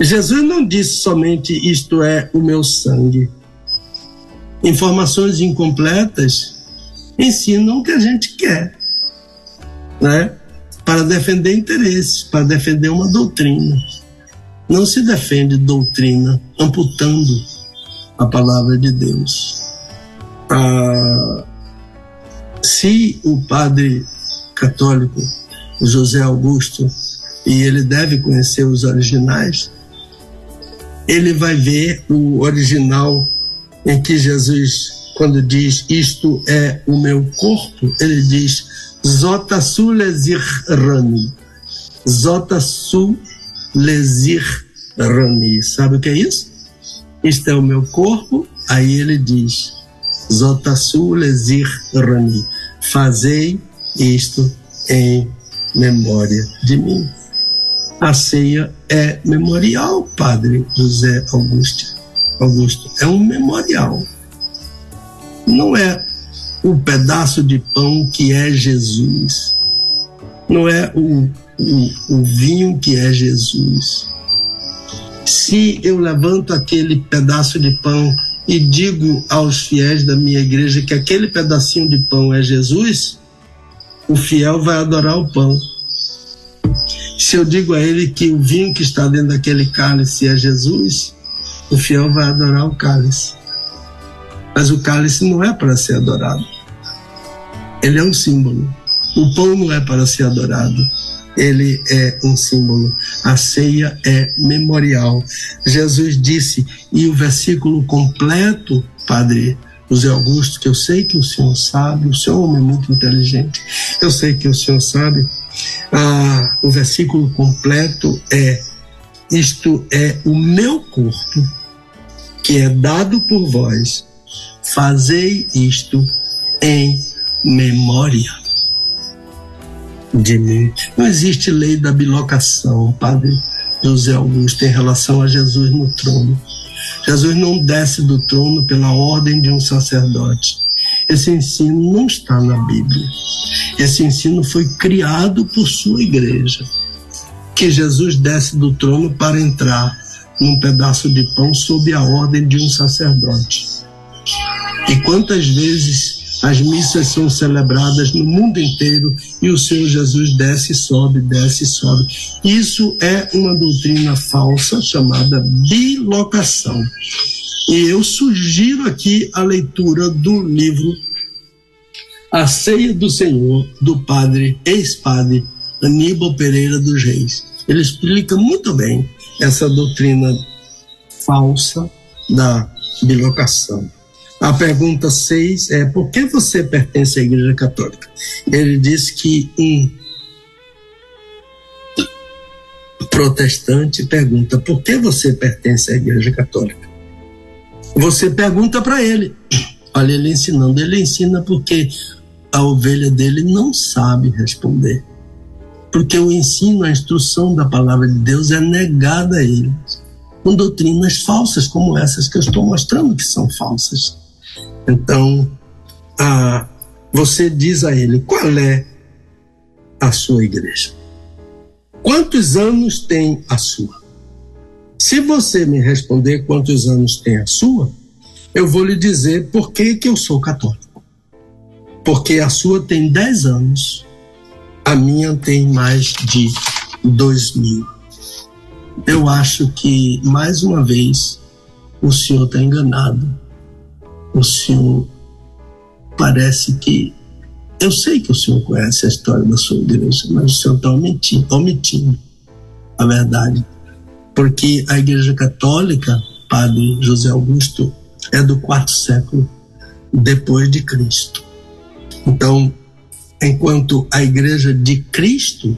Jesus não disse somente: Isto é o meu sangue. Informações incompletas ensinam o que a gente quer, né? Para defender interesses, para defender uma doutrina. Não se defende doutrina amputando a palavra de Deus. Ah, se o padre católico José Augusto, e ele deve conhecer os originais, ele vai ver o original em que Jesus, quando diz isto é o meu corpo, ele diz Zota su lesir rani. Zota su lesir rani. Sabe o que é isso? Isto é o meu corpo. Aí ele diz Zota su lesir rani. Fazei isto em memória de mim. A ceia é memorial, Padre José Augusto. Augusto. É um memorial. Não é o pedaço de pão que é Jesus. Não é o, o, o vinho que é Jesus. Se eu levanto aquele pedaço de pão e digo aos fiéis da minha igreja que aquele pedacinho de pão é Jesus, o fiel vai adorar o pão. Se eu digo a ele que o vinho que está dentro daquele cálice é Jesus, o fiel vai adorar o cálice. Mas o cálice não é para ser adorado. Ele é um símbolo. O pão não é para ser adorado. Ele é um símbolo. A ceia é memorial. Jesus disse, e o versículo completo, Padre José Augusto, que eu sei que o senhor sabe, o senhor é um homem muito inteligente, eu sei que o senhor sabe. Ah, o versículo completo é: Isto é o meu corpo, que é dado por vós, fazei isto em memória de mim. Não existe lei da bilocação, Padre José Augusto, em relação a Jesus no trono. Jesus não desce do trono pela ordem de um sacerdote. Esse ensino não está na Bíblia. Esse ensino foi criado por sua igreja. Que Jesus desce do trono para entrar num pedaço de pão sob a ordem de um sacerdote. E quantas vezes as missas são celebradas no mundo inteiro e o Senhor Jesus desce, sobe, desce, sobe. Isso é uma doutrina falsa chamada bilocação. E eu sugiro aqui a leitura do livro A Ceia do Senhor, do padre, ex-padre Aníbal Pereira dos Reis. Ele explica muito bem essa doutrina falsa da bilocação. A pergunta 6 é: por que você pertence à Igreja Católica? Ele diz que um protestante pergunta: por que você pertence à Igreja Católica? Você pergunta para ele. Olha, ele ensinando. Ele ensina porque a ovelha dele não sabe responder. Porque o ensino, a instrução da palavra de Deus é negada a ele com doutrinas falsas como essas que eu estou mostrando que são falsas. Então, a, você diz a ele: qual é a sua igreja? Quantos anos tem a sua? Se você me responder quantos anos tem a sua, eu vou lhe dizer por que, que eu sou católico. Porque a sua tem 10 anos, a minha tem mais de dois mil. Eu acho que, mais uma vez, o senhor está enganado o senhor parece que. Eu sei que o senhor conhece a história da sua igreja, mas o senhor está omitindo, omitindo a verdade. Porque a Igreja Católica, Padre José Augusto, é do quarto século depois de Cristo. Então, enquanto a Igreja de Cristo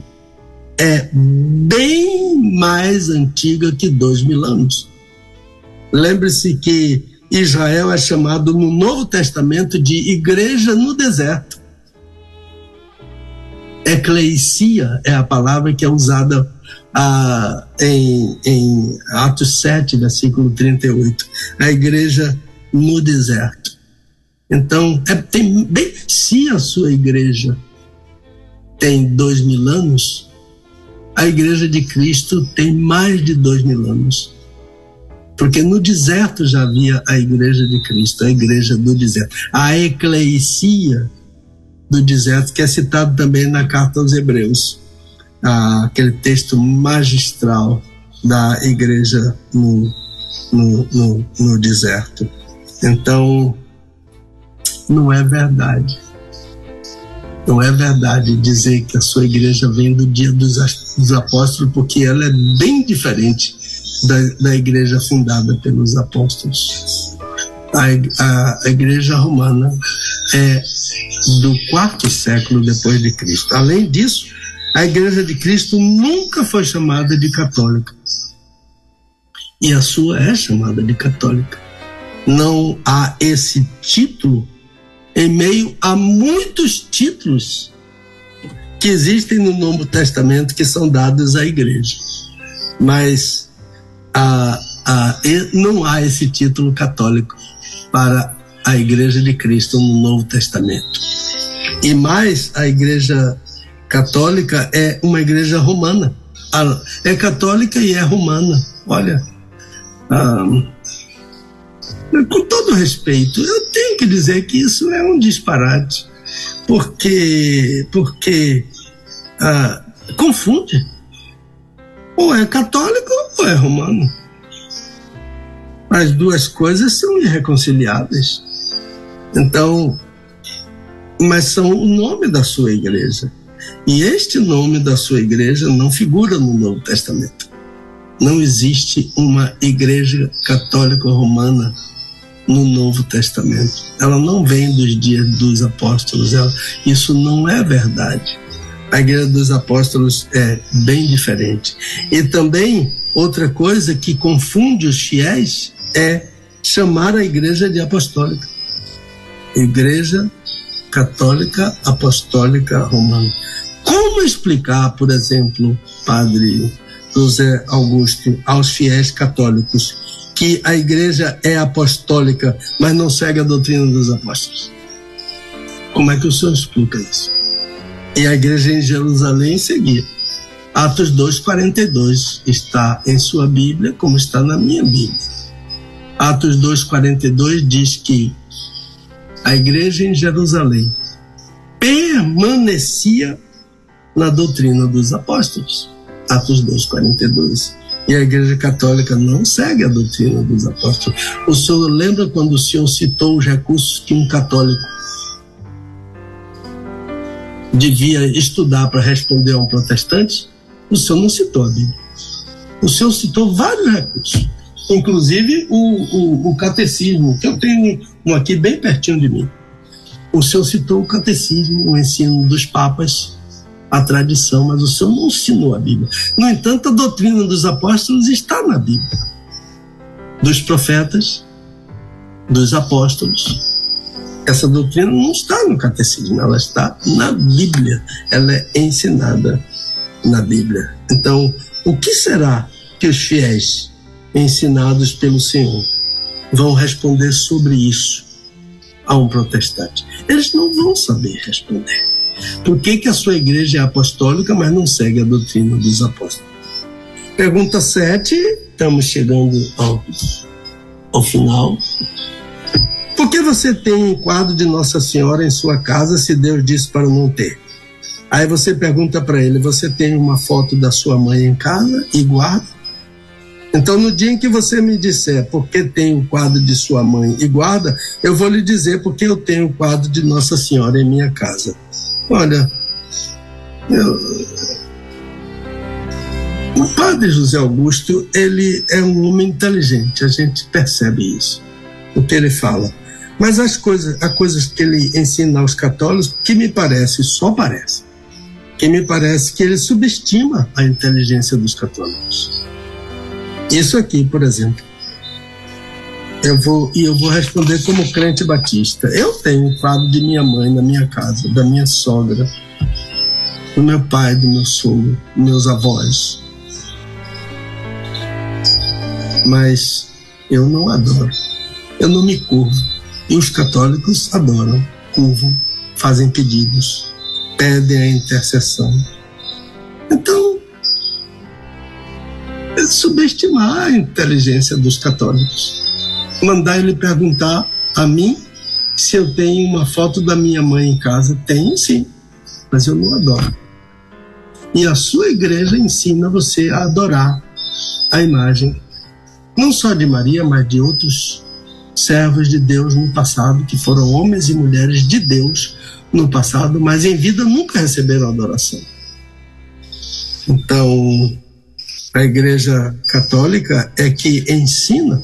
é bem mais antiga que dois mil anos. Lembre-se que Israel é chamado no Novo Testamento de igreja no deserto. Eclesia é a palavra que é usada ah, em, em Atos 7, versículo 38. A igreja no deserto. Então, é, tem, bem, se a sua igreja tem dois mil anos, a igreja de Cristo tem mais de dois mil anos. Porque no deserto já havia a igreja de Cristo, a igreja do deserto. A eclesia do deserto, que é citado também na carta aos Hebreus, aquele texto magistral da igreja no, no, no, no deserto. Então, não é verdade Não é verdade dizer que a sua igreja vem do dia dos, apóstolos, porque ela é bem diferente da, da igreja fundada pelos apóstolos. A, a, a igreja romana é do quarto século depois de Cristo. Além disso, a igreja de Cristo nunca foi chamada de católica. E a sua é chamada de católica. Não há esse título em meio a muitos títulos que existem no Novo Testamento que são dados à igreja. Mas a, a, não há esse título católico para a Igreja de Cristo no Novo Testamento. E mais, a Igreja Católica é uma igreja romana. É católica e é romana. Olha, ah, com todo respeito, eu tenho que dizer que isso é um disparate, porque, porque ah, confunde. Ou é católico ou é romano. As duas coisas são irreconciliáveis. Então, mas são o nome da sua igreja. E este nome da sua igreja não figura no Novo Testamento. Não existe uma igreja católica romana no Novo Testamento. Ela não vem dos dias dos apóstolos. Ela, isso não é verdade. A igreja dos apóstolos é bem diferente. E também outra coisa que confunde os fiéis é chamar a igreja de apostólica. Igreja Católica Apostólica Romana. Como explicar, por exemplo, Padre José Augusto, aos fiéis católicos que a igreja é apostólica, mas não segue a doutrina dos apóstolos? Como é que o senhor explica isso? E a igreja em Jerusalém seguia. Atos 2,42 está em sua Bíblia, como está na minha Bíblia. Atos 2,42 diz que a igreja em Jerusalém permanecia na doutrina dos apóstolos. Atos 2,42. E a Igreja Católica não segue a doutrina dos apóstolos. O senhor lembra quando o senhor citou os recursos que um católico devia estudar para responder a um protestante? O senhor não citou a Bíblia. O senhor citou vários recursos, inclusive o, o, o catecismo, que eu tenho um aqui bem pertinho de mim. O senhor citou o catecismo, o ensino dos papas, a tradição, mas o senhor não ensinou a Bíblia. No entanto, a doutrina dos apóstolos está na Bíblia. Dos profetas, dos apóstolos. Essa doutrina não está no catecismo, ela está na Bíblia. Ela é ensinada na Bíblia. Então, o que será que os fiéis ensinados pelo Senhor vão responder sobre isso a um protestante? Eles não vão saber responder. Por que, que a sua igreja é apostólica, mas não segue a doutrina dos apóstolos? Pergunta 7, estamos chegando ao, ao final. Por que você tem um quadro de Nossa Senhora em sua casa se Deus disse para não ter? Aí você pergunta para ele: Você tem uma foto da sua mãe em casa e guarda? Então, no dia em que você me disser por que tem o quadro de sua mãe e guarda, eu vou lhe dizer porque eu tenho o quadro de Nossa Senhora em minha casa. Olha, eu... o padre José Augusto, ele é um homem inteligente, a gente percebe isso, o que ele fala. Mas as coisas, as coisas que ele ensina aos católicos, que me parece, só parece, que me parece que ele subestima a inteligência dos católicos. Isso aqui, por exemplo. Eu vou, e eu vou responder como crente batista. Eu tenho o quadro de minha mãe na minha casa, da minha sogra, do meu pai, do meu sogro, meus avós. Mas eu não adoro. Eu não me curvo. E os católicos adoram, curvam, fazem pedidos, pedem a intercessão. Então, é subestimar a inteligência dos católicos mandar ele perguntar a mim se eu tenho uma foto da minha mãe em casa. Tenho sim, mas eu não adoro. E a sua igreja ensina você a adorar a imagem, não só de Maria, mas de outros servos de Deus no passado, que foram homens e mulheres de Deus, no passado, mas em vida nunca receberam adoração. Então, a Igreja Católica é que ensina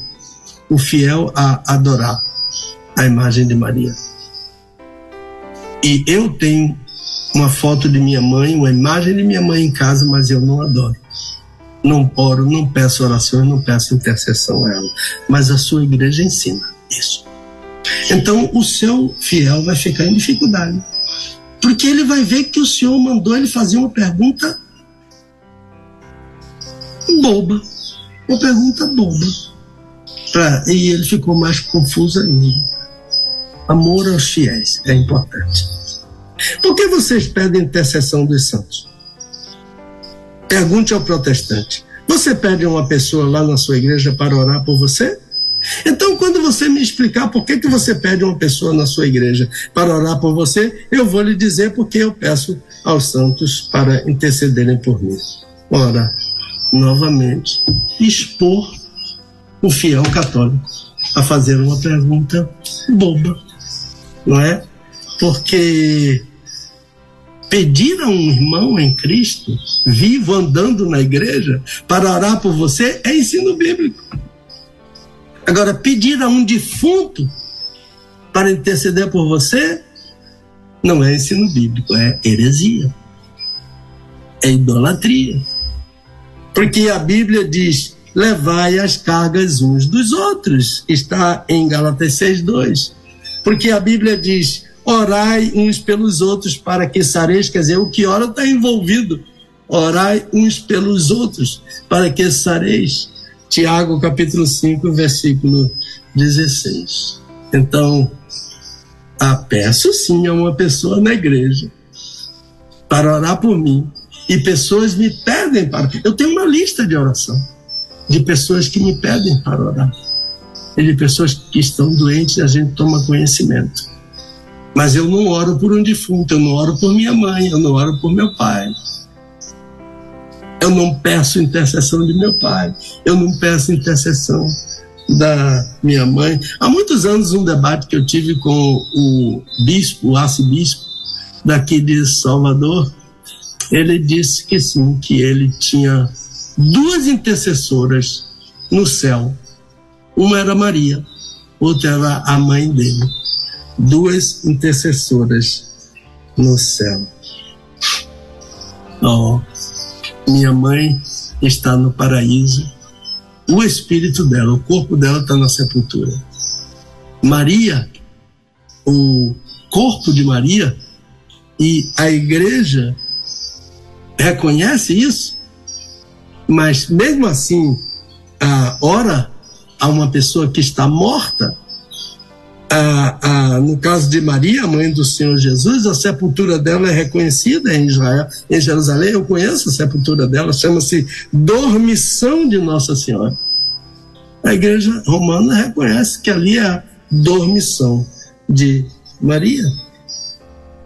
o fiel a adorar a imagem de Maria. E eu tenho uma foto de minha mãe, uma imagem de minha mãe em casa, mas eu não adoro. Não oro, não peço orações, não peço intercessão a ela. Mas a sua igreja ensina isso. Então o seu fiel vai ficar em dificuldade. Porque ele vai ver que o Senhor mandou ele fazer uma pergunta boba. Uma pergunta boba. Pra, e ele ficou mais confuso ainda. Amor aos fiéis é importante. Por que vocês pedem intercessão dos santos? Pergunte ao protestante. Você pede uma pessoa lá na sua igreja para orar por você? Então, quando você me explicar por que, que você pede uma pessoa na sua igreja para orar por você, eu vou lhe dizer porque eu peço aos santos para intercederem por mim. Ora, novamente, expor o fiel católico a fazer uma pergunta boba, não é? Porque pedir a um irmão em Cristo, vivo andando na igreja, para orar por você é ensino bíblico. Agora, pedir a um defunto para interceder por você não é ensino bíblico, é heresia, é idolatria. Porque a Bíblia diz: levai as cargas uns dos outros, está em Gálatas 6,2. Porque a Bíblia diz: orai uns pelos outros para que sareis, quer dizer, o que ora está envolvido. Orai uns pelos outros para que sareis. Tiago capítulo 5, versículo 16. Então, ah, peço sim a uma pessoa na igreja para orar por mim. E pessoas me pedem para. Eu tenho uma lista de oração de pessoas que me pedem para orar. E de pessoas que estão doentes, a gente toma conhecimento. Mas eu não oro por um defunto, eu não oro por minha mãe, eu não oro por meu pai. Eu não peço intercessão de meu pai, eu não peço intercessão da minha mãe. Há muitos anos, um debate que eu tive com o bispo, o arcebispo daqui de Salvador, ele disse que sim, que ele tinha duas intercessoras no céu. Uma era Maria, outra era a mãe dele. Duas intercessoras no céu. Oh, minha mãe está no paraíso, o espírito dela, o corpo dela está na sepultura. Maria, o corpo de Maria e a igreja reconhece isso, mas mesmo assim, a ora a uma pessoa que está morta a, a, no caso de Maria, mãe do Senhor Jesus, a sepultura dela é reconhecida em Israel, em Jerusalém. Eu conheço a sepultura dela, chama-se Dormição de Nossa Senhora. A igreja romana reconhece que ali é a dormição de Maria.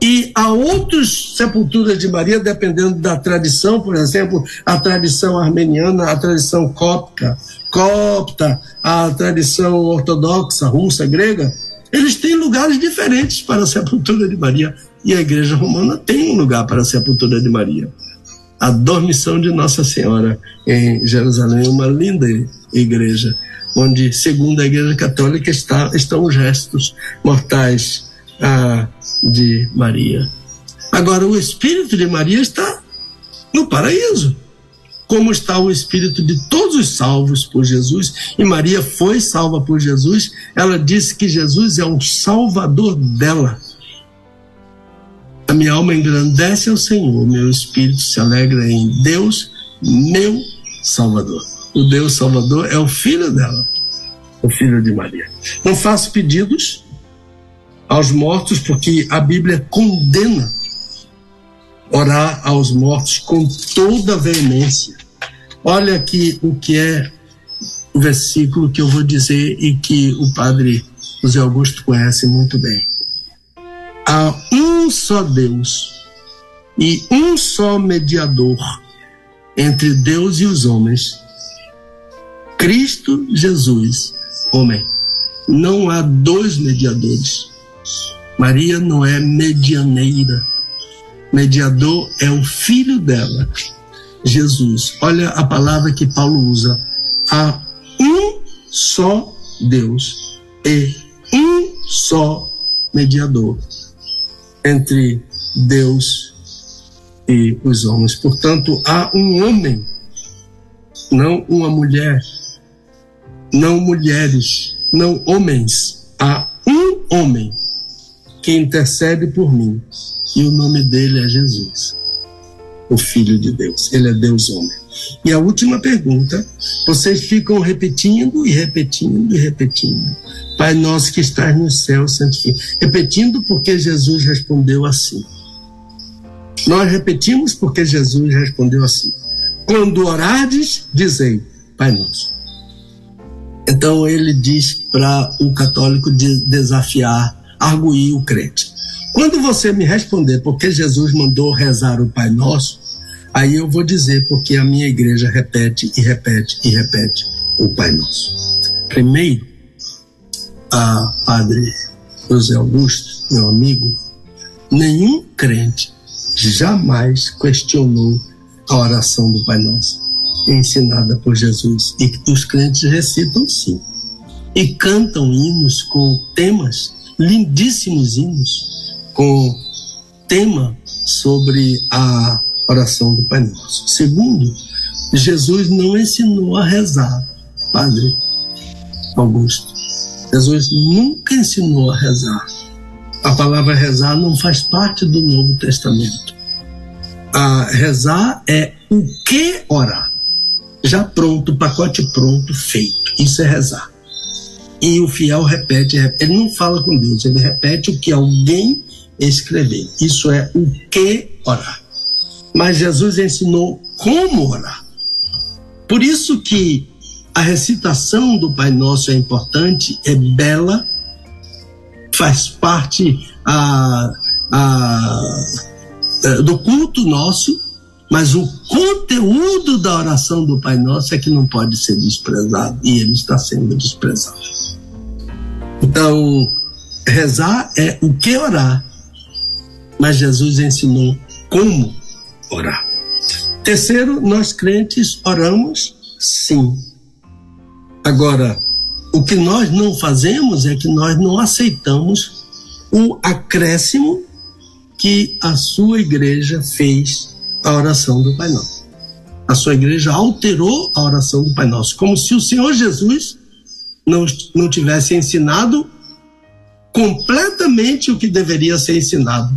E há outras sepulturas de Maria, dependendo da tradição, por exemplo, a tradição armeniana, a tradição cóptica, copta, a tradição ortodoxa, russa, grega, eles têm lugares diferentes para a sepultura de Maria. E a Igreja Romana tem um lugar para a sepultura de Maria. A dormição de Nossa Senhora em Jerusalém, uma linda igreja, onde, segundo a Igreja Católica, está, estão os restos mortais ah, de Maria. Agora, o Espírito de Maria está no paraíso como está o espírito de todos os salvos por Jesus, e Maria foi salva por Jesus, ela disse que Jesus é um salvador dela. A minha alma engrandece ao Senhor, meu espírito se alegra em Deus, meu Salvador. O Deus Salvador é o filho dela, o filho de Maria. Não faço pedidos aos mortos, porque a Bíblia condena orar aos mortos com toda veemência. Olha aqui o que é o versículo que eu vou dizer e que o padre José Augusto conhece muito bem. Há um só Deus e um só mediador entre Deus e os homens, Cristo Jesus, homem. Não há dois mediadores Maria não é medianeira. Mediador é o filho dela, Jesus. Olha a palavra que Paulo usa. Há um só Deus e um só mediador entre Deus e os homens. Portanto, há um homem, não uma mulher, não mulheres, não homens. Há um homem que intercede por mim e o nome dele é Jesus, o Filho de Deus. Ele é Deus homem. E a última pergunta, vocês ficam repetindo e repetindo e repetindo. Pai nosso que estás no céu, santificado. Repetindo porque Jesus respondeu assim. Nós repetimos porque Jesus respondeu assim. Quando orardes, dizei, Pai nosso. Então ele diz para o católico de desafiar, arguir o crente. Quando você me responder porque Jesus mandou rezar o Pai Nosso, aí eu vou dizer porque a minha igreja repete e repete e repete o Pai Nosso. Primeiro, a Padre José Augusto, meu amigo, nenhum crente jamais questionou a oração do Pai Nosso, ensinada por Jesus. E os crentes recitam sim. E cantam hinos com temas, lindíssimos hinos, com tema sobre a oração do Pai Nosso. Segundo, Jesus não ensinou a rezar, Padre Augusto. Jesus nunca ensinou a rezar. A palavra rezar não faz parte do Novo Testamento. A rezar é o que orar. Já pronto, pacote pronto, feito. Isso é rezar. E o fiel repete, ele não fala com Deus, ele repete o que alguém escreveu. Isso é o que orar. Mas Jesus ensinou como orar. Por isso que a recitação do Pai Nosso é importante, é bela, faz parte a, a, a, do culto nosso, mas o conteúdo da oração do Pai Nosso é que não pode ser desprezado, e ele está sendo desprezado. Então, rezar é o que orar, mas Jesus ensinou como orar. Terceiro, nós crentes oramos sim Agora, o que nós não fazemos é que nós não aceitamos o acréscimo que a sua igreja fez à oração do Pai Nosso. A sua igreja alterou a oração do Pai Nosso, como se o Senhor Jesus não, não tivesse ensinado completamente o que deveria ser ensinado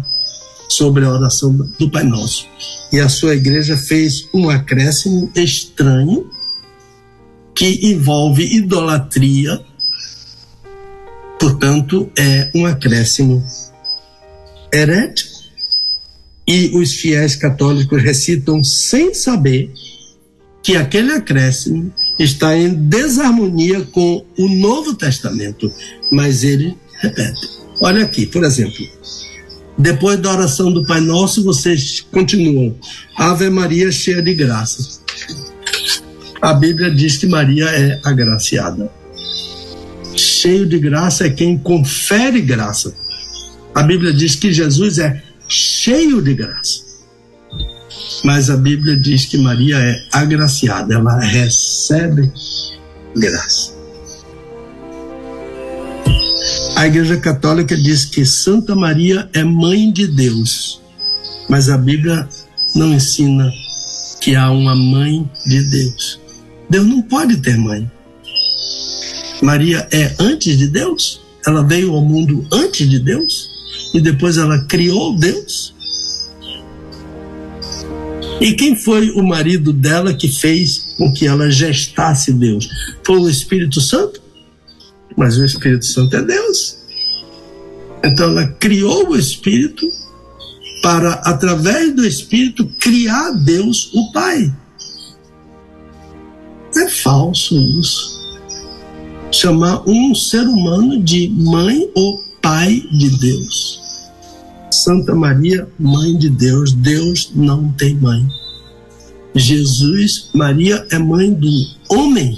sobre a oração do Pai Nosso. E a sua igreja fez um acréscimo estranho que envolve idolatria, portanto, é um acréscimo herético. E os fiéis católicos recitam sem saber que aquele acréscimo está em desarmonia com o Novo Testamento, mas ele repete. Olha aqui, por exemplo, depois da oração do Pai Nosso, vocês continuam. Ave Maria cheia de graça a Bíblia diz que Maria é agraciada. Cheio de graça é quem confere graça. A Bíblia diz que Jesus é cheio de graça. Mas a Bíblia diz que Maria é agraciada, ela recebe graça. A Igreja Católica diz que Santa Maria é mãe de Deus, mas a Bíblia não ensina que há uma mãe de Deus. Deus não pode ter mãe. Maria é antes de Deus? Ela veio ao mundo antes de Deus? E depois ela criou Deus? E quem foi o marido dela que fez com que ela gestasse Deus? Foi o Espírito Santo? Mas o Espírito Santo é Deus. Então ela criou o Espírito para, através do Espírito, criar Deus, o Pai. É falso isso. Chamar um ser humano de mãe ou pai de Deus. Santa Maria, mãe de Deus, Deus não tem mãe. Jesus, Maria é mãe do homem.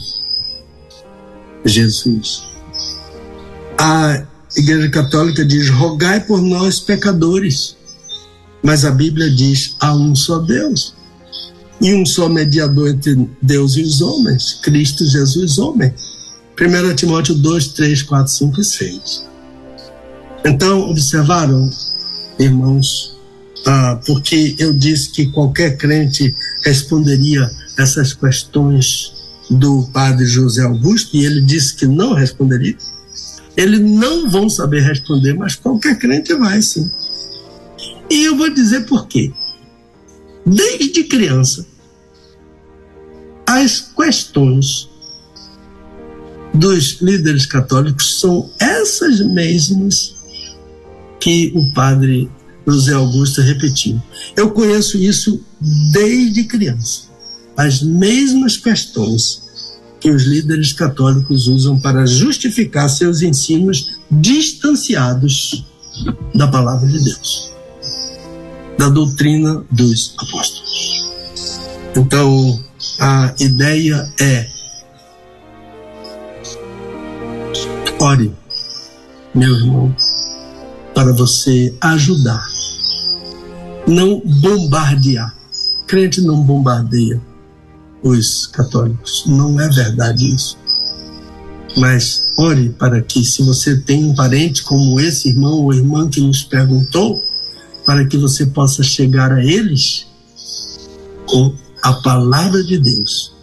Jesus. A Igreja Católica diz: rogai por nós pecadores. Mas a Bíblia diz: há um só Deus e um só mediador entre Deus e os homens, Cristo Jesus, homem. 1 Timóteo 2, 3, 4, 5 e 6. Então, observaram, irmãos, ah, porque eu disse que qualquer crente responderia essas questões do padre José Augusto, e ele disse que não responderia. Eles não vão saber responder, mas qualquer crente vai sim. E eu vou dizer por quê. Desde criança, as questões dos líderes católicos são essas mesmas que o padre José Augusto repetiu. Eu conheço isso desde criança. As mesmas questões que os líderes católicos usam para justificar seus ensinos distanciados da palavra de Deus, da doutrina dos apóstolos. Então, a ideia é: ore, meu irmão, para você ajudar, não bombardear. Crente não bombardeia os católicos, não é verdade isso. Mas ore para que, se você tem um parente como esse irmão ou irmã que nos perguntou, para que você possa chegar a eles com a palavra de Deus.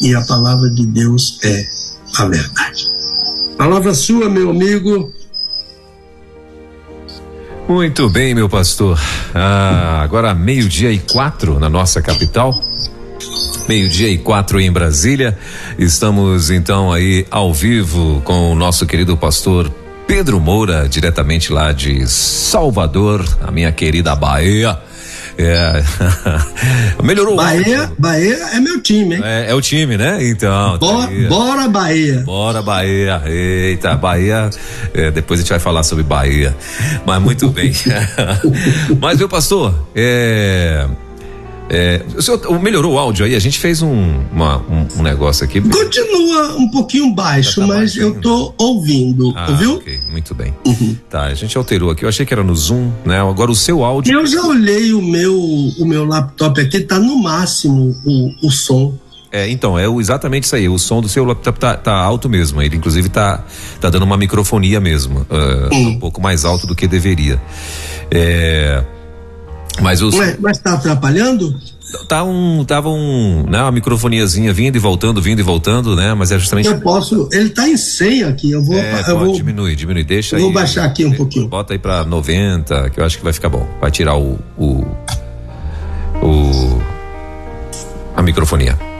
E a palavra de Deus é a verdade. Palavra sua, meu amigo. Muito bem, meu pastor. Ah, agora meio-dia e quatro na nossa capital. Meio-dia e quatro em Brasília. Estamos então aí ao vivo com o nosso querido pastor Pedro Moura, diretamente lá de Salvador, a minha querida Bahia. É. [laughs] Melhorou. Bahia, Bahia é meu time, hein? É, é o time, né? Então. Bora, tá bora Bahia. Bora Bahia. Eita, Bahia. É, depois a gente vai falar sobre Bahia. Mas muito bem. [laughs] [laughs] Mas, meu pastor, é. É, o senhor melhorou o áudio aí? A gente fez um, uma, um, um, negócio aqui. Continua um pouquinho baixo, tá mas eu tô ouvindo, ah, ouviu? Ok, muito bem. Uhum. Tá, a gente alterou aqui. Eu achei que era no Zoom, né? Agora o seu áudio. Eu já olhei o meu, o meu laptop aqui, tá no máximo o, o som. É, então, é exatamente isso aí. O som do seu laptop tá, tá alto mesmo. Ele, inclusive, tá, tá dando uma microfonia mesmo. Uh, um pouco mais alto do que deveria. É. Mas os. Mas, mas tá atrapalhando? Tá um, tava um, né, uma microfoniazinha vindo e voltando, vindo e voltando, né? Mas é justamente. Eu posso, ele tá em 100 aqui, eu vou. É, eu vou diminui, diminui, deixa aí. Vou baixar aqui um pouquinho. Bota aí pra 90, que eu acho que vai ficar bom. Vai tirar o, o, o a microfonia.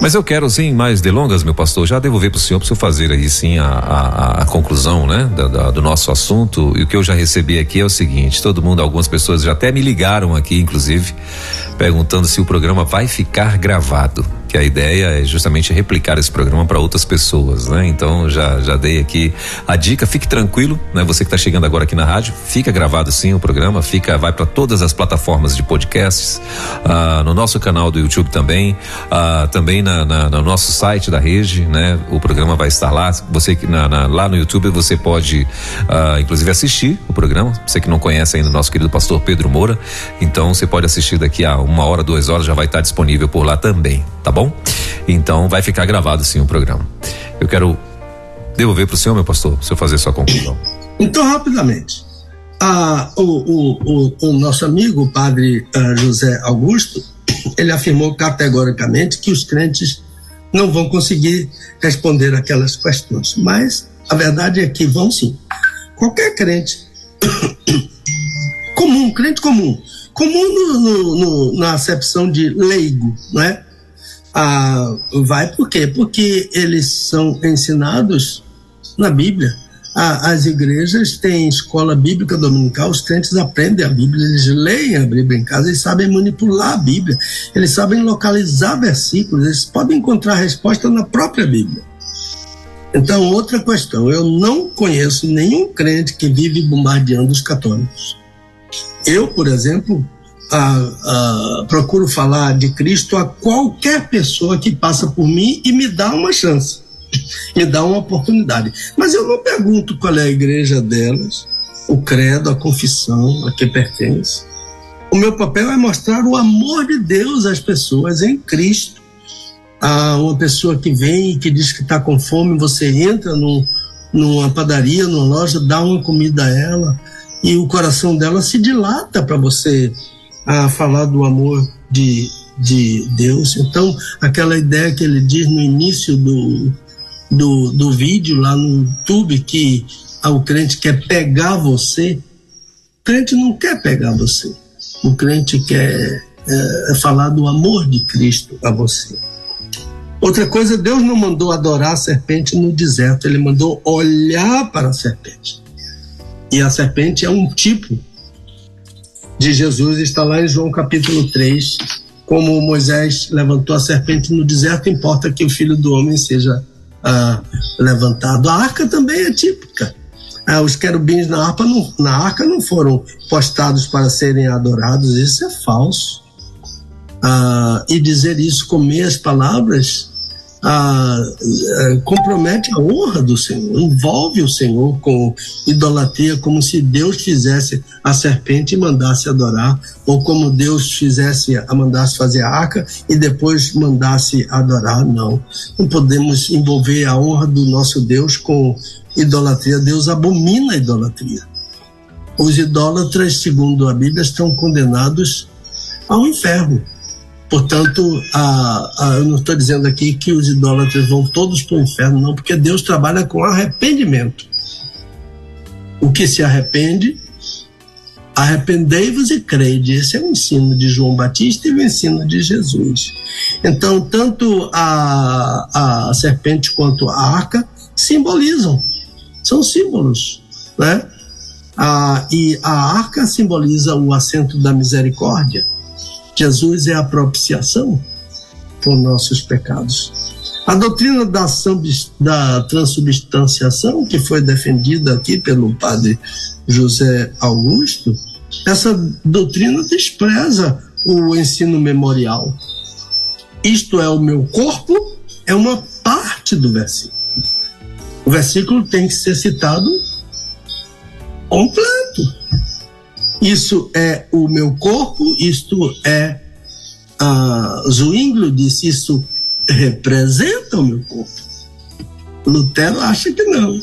Mas eu quero, sem mais delongas, meu pastor, já devolver para o senhor para o senhor fazer aí sim a, a, a conclusão, né, da, da, do nosso assunto. E o que eu já recebi aqui é o seguinte: todo mundo, algumas pessoas já até me ligaram aqui, inclusive, perguntando se o programa vai ficar gravado que a ideia é justamente replicar esse programa para outras pessoas, né? Então já já dei aqui a dica, fique tranquilo, né? Você que está chegando agora aqui na rádio, fica gravado sim o programa, fica vai para todas as plataformas de podcasts, ah, no nosso canal do YouTube também, ah, também na, na, no nosso site da rede, né? O programa vai estar lá. Você que na, na, lá no YouTube você pode, ah, inclusive assistir o programa. Você que não conhece ainda o nosso querido pastor Pedro Moura, então você pode assistir daqui a uma hora, duas horas já vai estar disponível por lá também, tá bom? Bom? Então vai ficar gravado sim o programa. Eu quero devolver para o senhor, meu pastor, o senhor fazer sua conclusão. Então, rapidamente. Ah, o, o, o, o, nosso amigo, o padre uh, José Augusto, ele afirmou categoricamente que os crentes não vão conseguir responder aquelas questões. Mas a verdade é que vão sim. Qualquer crente [coughs] comum, crente comum, comum no, no, no, na acepção de leigo, não é? Ah, vai por quê? Porque eles são ensinados na Bíblia. Ah, as igrejas têm escola bíblica dominical, os crentes aprendem a Bíblia, eles leem a Bíblia em casa, eles sabem manipular a Bíblia, eles sabem localizar versículos, eles podem encontrar resposta na própria Bíblia. Então, outra questão, eu não conheço nenhum crente que vive bombardeando os católicos. Eu, por exemplo, procuro falar de Cristo a qualquer pessoa que passa por mim e me dá uma chance. [laughs] me dá uma oportunidade. Mas eu não pergunto qual é a igreja delas, o credo, a confissão a que pertence. O meu papel é mostrar o amor de Deus às pessoas em Cristo. Ah, uma pessoa que vem e que diz que está com fome, você entra num, numa padaria, numa loja, dá uma comida a ela e o coração dela se dilata para você ah, falar do amor de, de Deus. Então, aquela ideia que ele diz no início do, do, do vídeo lá no YouTube que o crente quer pegar você, o crente não quer pegar você. O crente quer é, é falar do amor de Cristo a você. Outra coisa, Deus não mandou adorar a serpente no deserto, ele mandou olhar para a serpente. E a serpente é um tipo de Jesus, está lá em João capítulo 3, como Moisés levantou a serpente no deserto, importa que o filho do homem seja ah, levantado. A arca também é típica. Ah, os querubins na, arca não, na arca não foram postados para serem adorados, isso é falso. Ah, e dizer isso com meias palavras a, a, compromete a honra do Senhor, envolve o Senhor com idolatria, como se Deus fizesse a serpente e mandasse adorar, ou como Deus fizesse a mandasse fazer a arca e depois mandasse adorar. Não, não podemos envolver a honra do nosso Deus com idolatria. Deus abomina a idolatria. Os idólatras, segundo a Bíblia, estão condenados ao inferno. Portanto, a, a, eu não estou dizendo aqui que os idólatras vão todos para o inferno, não, porque Deus trabalha com arrependimento. O que se arrepende, arrependei-vos e crede. Esse é o ensino de João Batista e o ensino de Jesus. Então, tanto a, a serpente quanto a arca simbolizam, são símbolos, né? E a arca simboliza o assento da misericórdia Jesus é a propiciação por nossos pecados. A doutrina da, da transubstanciação, que foi defendida aqui pelo padre José Augusto, essa doutrina despreza o ensino memorial. Isto é o meu corpo, é uma parte do versículo. O versículo tem que ser citado completo. Isso é o meu corpo, isto é. a Zwinglio disse: isso representa o meu corpo. Lutero acha que não.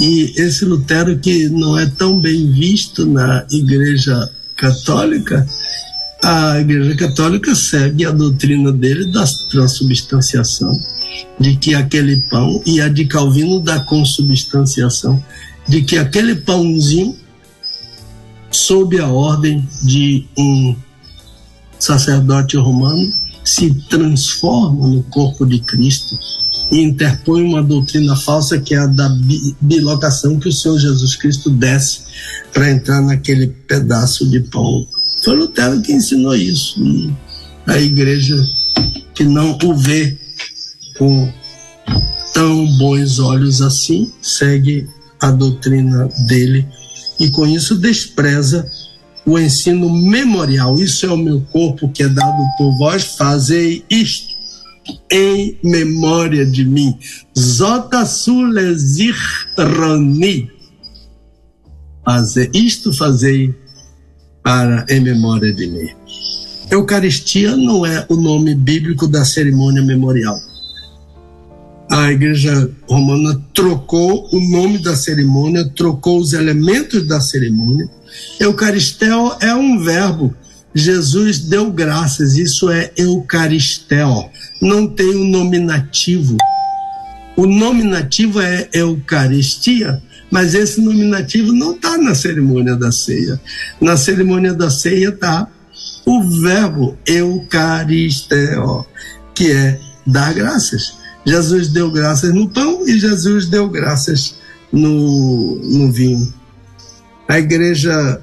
E esse Lutero, que não é tão bem visto na Igreja Católica, a Igreja Católica segue a doutrina dele da transubstanciação, de que aquele pão, e a de Calvino da consubstanciação, de que aquele pãozinho sob a ordem de um sacerdote romano, se transforma no corpo de Cristo e interpõe uma doutrina falsa que é a da bilocação que o Senhor Jesus Cristo desce para entrar naquele pedaço de pão. Foi Lutero que ensinou isso. E a igreja que não o vê com tão bons olhos assim segue a doutrina dele e com isso despreza o ensino memorial. Isso é o meu corpo que é dado por vós, fazei isto em memória de mim. Zota sulezirroni. Fazer isto fazei para em memória de mim. Eucaristia não é o nome bíblico da cerimônia memorial a Igreja Romana trocou o nome da cerimônia, trocou os elementos da cerimônia. Eucaristel é um verbo. Jesus deu graças, isso é Eucaristel. Não tem o um nominativo. O nominativo é Eucaristia, mas esse nominativo não está na cerimônia da ceia. Na cerimônia da ceia está o verbo Eucaristel, que é dar graças. Jesus deu graças no pão e Jesus deu graças no, no vinho. A igreja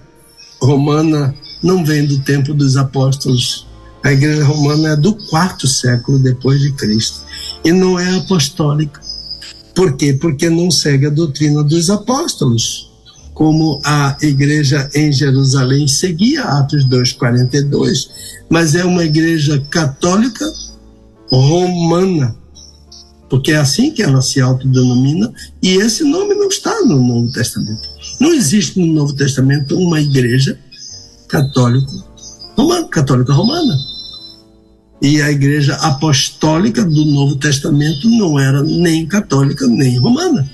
romana não vem do tempo dos apóstolos. A igreja romana é do quarto século depois de Cristo e não é apostólica. Por quê? Porque não segue a doutrina dos apóstolos, como a igreja em Jerusalém seguia Atos 2:42, mas é uma igreja católica romana porque é assim que ela se autodenomina, e esse nome não está no Novo Testamento. Não existe no Novo Testamento uma igreja católica romana, católica romana. E a igreja apostólica do Novo Testamento não era nem católica nem romana.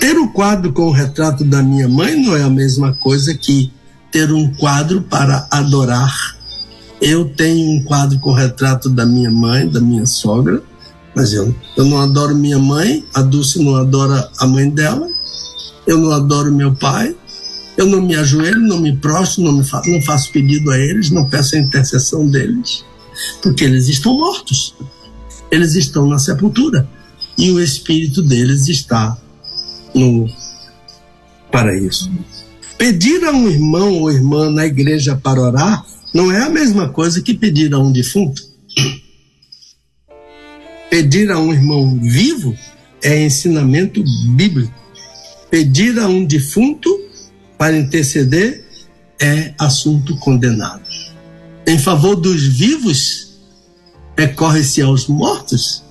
Ter o quadro com o retrato da minha mãe não é a mesma coisa que ter um quadro para adorar eu tenho um quadro com retrato da minha mãe, da minha sogra, mas eu, eu não adoro minha mãe, a Dulce não adora a mãe dela, eu não adoro meu pai, eu não me ajoelho, não me prostro, não, me fa não faço pedido a eles, não peço a intercessão deles, porque eles estão mortos, eles estão na sepultura e o espírito deles está no paraíso. Pedir a um irmão ou irmã na igreja para orar não é a mesma coisa que pedir a um defunto. Pedir a um irmão vivo é ensinamento bíblico. Pedir a um defunto para interceder é assunto condenado. Em favor dos vivos, recorre-se aos mortos,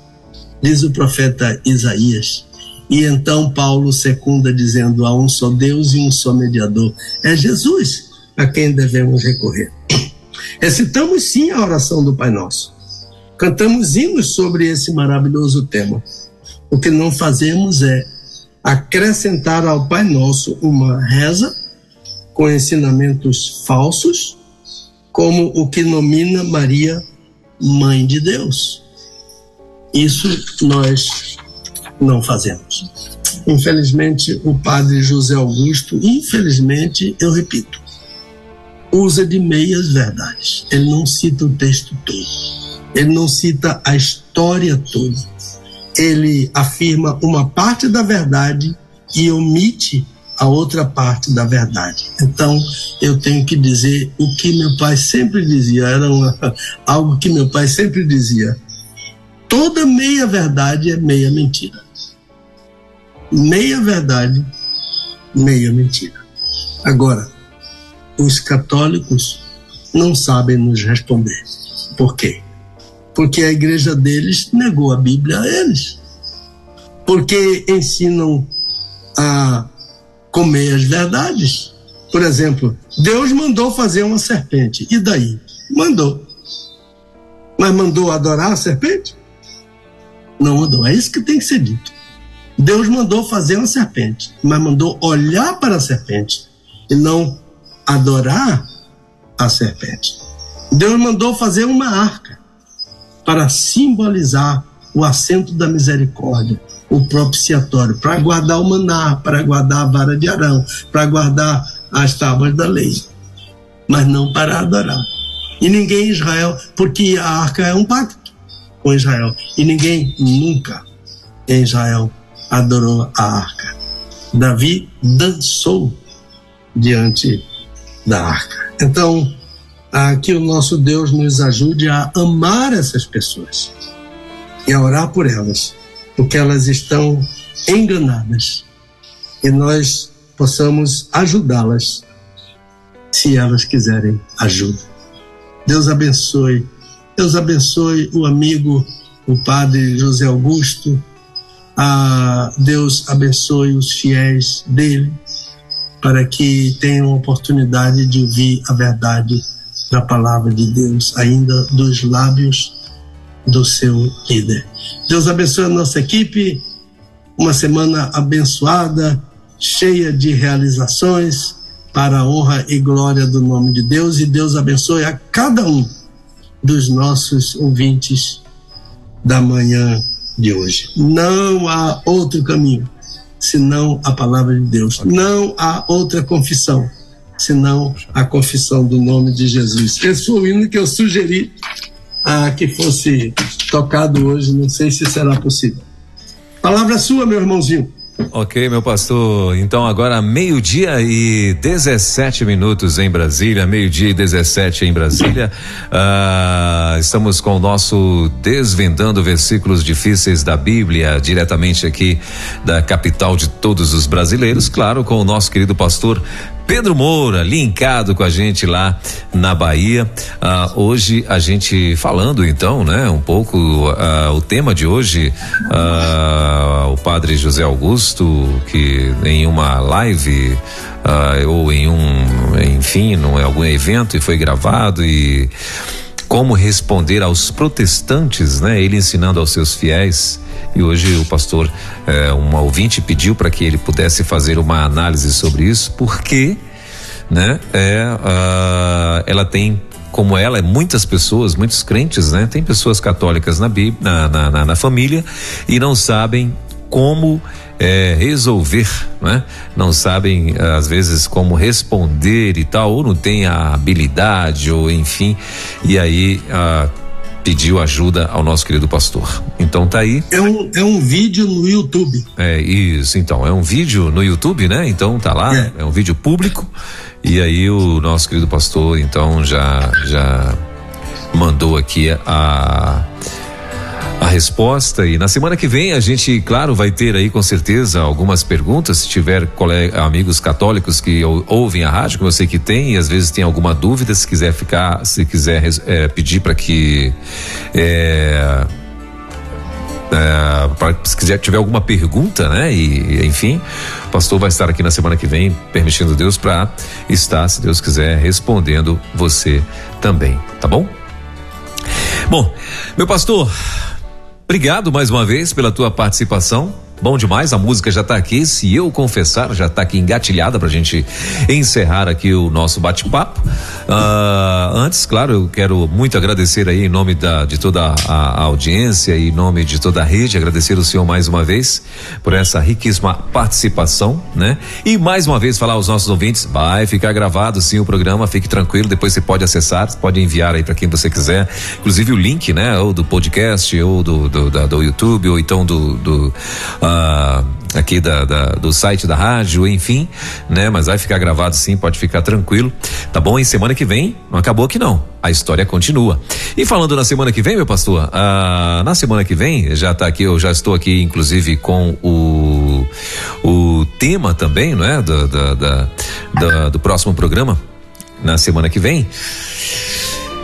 diz o profeta Isaías. E então Paulo secunda dizendo: há um só Deus e um só mediador. É Jesus a quem devemos recorrer. Recitamos sim a oração do Pai Nosso. Cantamos hinos sobre esse maravilhoso tema. O que não fazemos é acrescentar ao Pai Nosso uma reza com ensinamentos falsos, como o que nomina Maria Mãe de Deus. Isso nós não fazemos. Infelizmente, o padre José Augusto, infelizmente, eu repito, usa de meias verdades. Ele não cita o texto todo. Ele não cita a história toda. Ele afirma uma parte da verdade e omite a outra parte da verdade. Então, eu tenho que dizer o que meu pai sempre dizia, era uma, [laughs] algo que meu pai sempre dizia. Toda meia verdade é meia mentira. Meia verdade, meia mentira. Agora, os católicos não sabem nos responder. Por quê? Porque a igreja deles negou a Bíblia a eles. Porque ensinam a comer as verdades. Por exemplo, Deus mandou fazer uma serpente. E daí? Mandou. Mas mandou adorar a serpente? Não mandou. É isso que tem que ser dito. Deus mandou fazer uma serpente, mas mandou olhar para a serpente e não adorar a serpente. Deus mandou fazer uma arca para simbolizar o assento da misericórdia, o propiciatório, para guardar o maná, para guardar a vara de Arão, para guardar as tábuas da lei, mas não para adorar. E ninguém em Israel, porque a arca é um pacto com Israel, e ninguém nunca em Israel adorou a arca. Davi dançou diante da arca. Então, que o nosso Deus nos ajude a amar essas pessoas e a orar por elas, porque elas estão enganadas e nós possamos ajudá-las se elas quiserem ajuda. Deus abençoe. Deus abençoe o amigo, o padre José Augusto. Ah, Deus abençoe os fiéis dele para que tenham oportunidade de ouvir a verdade da palavra de Deus, ainda dos lábios do seu líder. Deus abençoe a nossa equipe, uma semana abençoada, cheia de realizações, para a honra e glória do nome de Deus, e Deus abençoe a cada um dos nossos ouvintes da manhã de hoje. Não há outro caminho senão a palavra de Deus. Não há outra confissão senão a confissão do nome de Jesus. Esse foi o hino que eu sugeri a que fosse tocado hoje, não sei se será possível. Palavra sua, meu irmãozinho. Ok, meu pastor. Então agora meio-dia e 17 minutos em Brasília, meio-dia e 17 em Brasília. Ah, estamos com o nosso Desvendando Versículos Difíceis da Bíblia, diretamente aqui da capital de todos os brasileiros, claro, com o nosso querido pastor Pedro Moura, linkado com a gente lá na Bahia. Ah, hoje a gente falando então, né, um pouco ah, o tema de hoje, ah, o padre José Augusto, que em uma live ou em um, enfim, num algum evento e foi gravado e como responder aos protestantes, né? Ele ensinando aos seus fiéis e hoje o pastor, eh, um ouvinte, pediu para que ele pudesse fazer uma análise sobre isso, porque, né, é, uh, ela tem como ela, muitas pessoas, muitos crentes, né? Tem pessoas católicas na, na, na, na, na família e não sabem como é, resolver, né? Não sabem às vezes como responder e tal, ou não tem a habilidade, ou enfim, e aí ah, pediu ajuda ao nosso querido pastor. Então tá aí. É um, é um vídeo no YouTube. É isso, então. É um vídeo no YouTube, né? Então tá lá, é, é um vídeo público. E aí o nosso querido pastor, então, já, já mandou aqui a a resposta e na semana que vem a gente, claro, vai ter aí com certeza algumas perguntas, se tiver colega, amigos católicos que ou, ouvem a rádio, que você que tem, e às vezes tem alguma dúvida, se quiser ficar, se quiser é, pedir para que é, é, pra, se quiser tiver alguma pergunta, né? E enfim, o pastor vai estar aqui na semana que vem, permitindo Deus para estar, se Deus quiser, respondendo você também, tá bom? Bom, meu pastor, Obrigado mais uma vez pela tua participação. Bom demais, a música já está aqui. Se eu confessar, já está aqui engatilhada para a gente encerrar aqui o nosso bate-papo. Uh, antes, claro, eu quero muito agradecer aí em nome da, de toda a, a, audiência e em nome de toda a rede, agradecer o senhor mais uma vez por essa riquíssima participação, né? E mais uma vez falar aos nossos ouvintes, vai ficar gravado sim o programa, fique tranquilo, depois você pode acessar, pode enviar aí para quem você quiser, inclusive o link, né? Ou do podcast, ou do, do, da, do YouTube, ou então do, do uh, aqui da, da, do site da rádio, enfim, né? Mas vai ficar gravado sim, pode ficar tranquilo, tá bom? Em semana que vem, não acabou aqui não, a história continua. E falando na semana que vem, meu pastor, ah, na semana que vem, já tá aqui, eu já estou aqui, inclusive, com o, o tema também, não é? Da, do próximo programa, na semana que vem.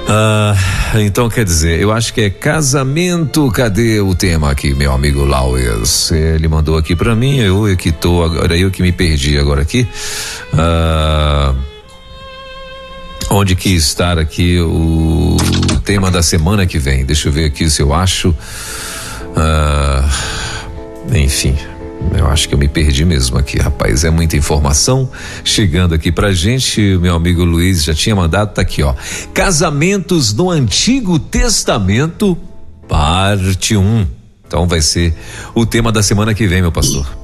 Ah, então quer dizer, eu acho que é casamento. Cadê o tema aqui, meu amigo Laues? Ele mandou aqui para mim, eu que tô agora, eu que me perdi agora aqui. Ah, onde que estar aqui o tema da semana que vem? Deixa eu ver aqui se eu acho. Ah, enfim, eu acho que eu me perdi mesmo aqui, rapaz. É muita informação chegando aqui pra gente. Meu amigo Luiz já tinha mandado, tá aqui, ó. Casamentos no Antigo Testamento, parte 1. Um. Então vai ser o tema da semana que vem, meu pastor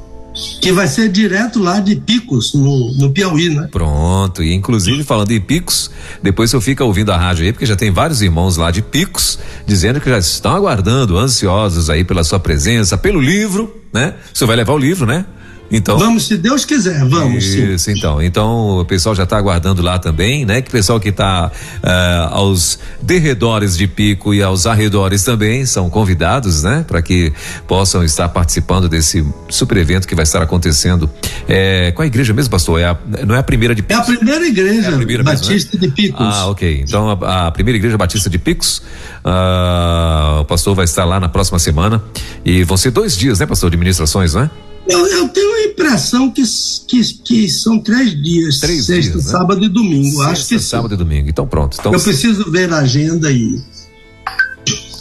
que vai ser direto lá de Picos, no, no Piauí, né? Pronto, e inclusive falando em Picos, depois eu fico ouvindo a rádio aí, porque já tem vários irmãos lá de Picos, dizendo que já estão aguardando, ansiosos aí pela sua presença, pelo livro, né? Você vai levar o livro, né? Então. Vamos, se Deus quiser, vamos. Isso, sim. então. Então, o pessoal já está aguardando lá também, né? Que o pessoal que está uh, aos derredores de Pico e aos arredores também são convidados, né? Para que possam estar participando desse super evento que vai estar acontecendo. É, qual a igreja mesmo, pastor? É a, não é a primeira de Picos? É a primeira igreja, é a primeira Batista mesmo, né? de Picos. Ah, ok. Então, a, a, primeira igreja Batista de Picos, uh, o pastor vai estar lá na próxima semana. E vão ser dois dias, né, pastor, de ministrações, né? Eu, eu, tenho a impressão que, que, que são três dias. Três sexta, dias, né? sábado e domingo. Sexta, Acho que sábado sim. e domingo. Então pronto. Então, eu preciso ver a agenda e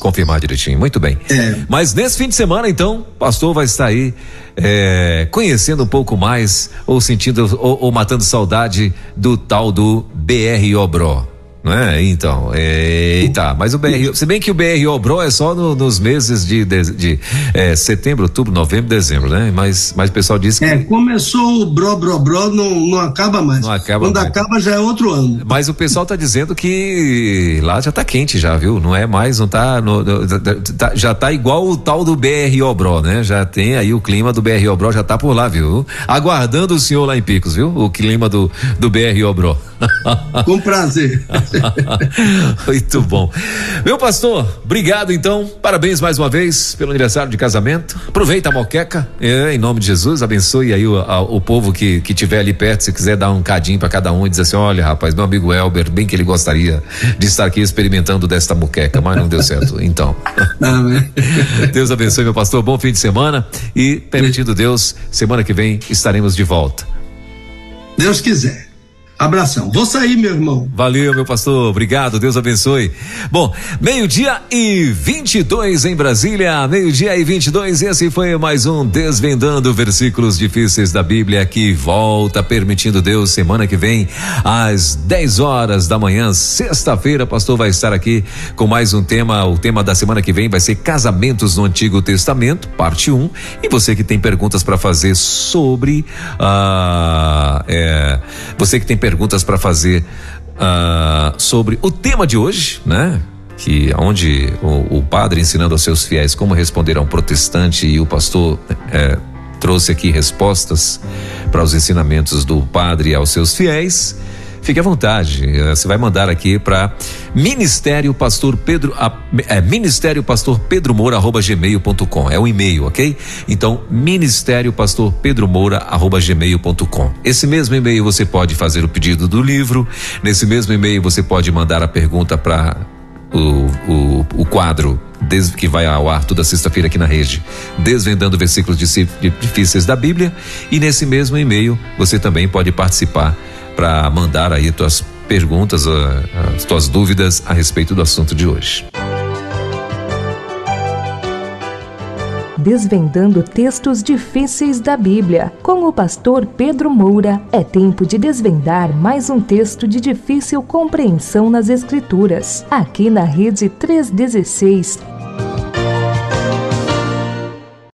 confirmar direitinho. Muito bem. É. Mas nesse fim de semana, então, o pastor vai estar aí é, conhecendo um pouco mais ou sentindo ou, ou matando saudade do tal do BR Obró não é? Então, eita, mas o BR, se bem que o BR Obro é só no, nos meses de, de, de é, setembro, outubro, novembro, dezembro, né? Mas, mas o pessoal diz que. É, começou o Bro Bro Bro, não, não acaba mais. Não acaba Quando mais. acaba já é outro ano. Mas o pessoal tá dizendo que lá já tá quente já, viu? Não é mais, não tá, no, tá já tá igual o tal do BR Obro, né? Já tem aí o clima do BR Obro, já tá por lá, viu? Aguardando o senhor lá em Picos, viu? O clima do, do BR Obro. Com prazer. [laughs] [laughs] Muito bom. Meu pastor, obrigado então. Parabéns mais uma vez pelo aniversário de casamento. Aproveita a moqueca. É, em nome de Jesus, abençoe aí o, a, o povo que, que tiver ali perto. Se quiser dar um cadinho para cada um e dizer assim: olha, rapaz, meu amigo Elber, bem que ele gostaria de estar aqui experimentando desta moqueca, mas não deu certo. Então. [laughs] Amém. [laughs] Deus abençoe, meu pastor. Bom fim de semana e, permitindo Deus, semana que vem estaremos de volta. Deus quiser. Abração. Vou sair, meu irmão. Valeu, meu pastor. Obrigado. Deus abençoe. Bom, meio-dia e 22 em Brasília. Meio-dia e 22. Esse foi mais um Desvendando Versículos Difíceis da Bíblia que volta, permitindo Deus, semana que vem, às 10 horas da manhã, sexta-feira. Pastor vai estar aqui com mais um tema. O tema da semana que vem vai ser Casamentos no Antigo Testamento, parte 1. Um. E você que tem perguntas para fazer sobre. Uh, é, você que tem perguntas para fazer uh, sobre o tema de hoje, né? Que onde o, o, padre ensinando aos seus fiéis como responder a um protestante e o pastor é, trouxe aqui respostas para os ensinamentos do padre aos seus fiéis. Fique à vontade. Eh, você vai mandar aqui para Ministério Pastor Pedro, é, Ministério Pastor Pedro Moura arroba gmail.com. É o um e-mail, ok? Então, Ministério Pastor Pedro Moura arroba gmail.com. Esse mesmo e-mail você pode fazer o pedido do livro. Nesse mesmo e-mail você pode mandar a pergunta para o, o, o quadro que vai ao ar toda sexta-feira aqui na rede, desvendando versículos difíceis da Bíblia. E nesse mesmo e-mail você também pode participar para mandar aí tuas perguntas, ah, as tuas dúvidas a respeito do assunto de hoje. Desvendando textos difíceis da Bíblia. Com o pastor Pedro Moura, é tempo de desvendar mais um texto de difícil compreensão nas Escrituras. Aqui na Rede 316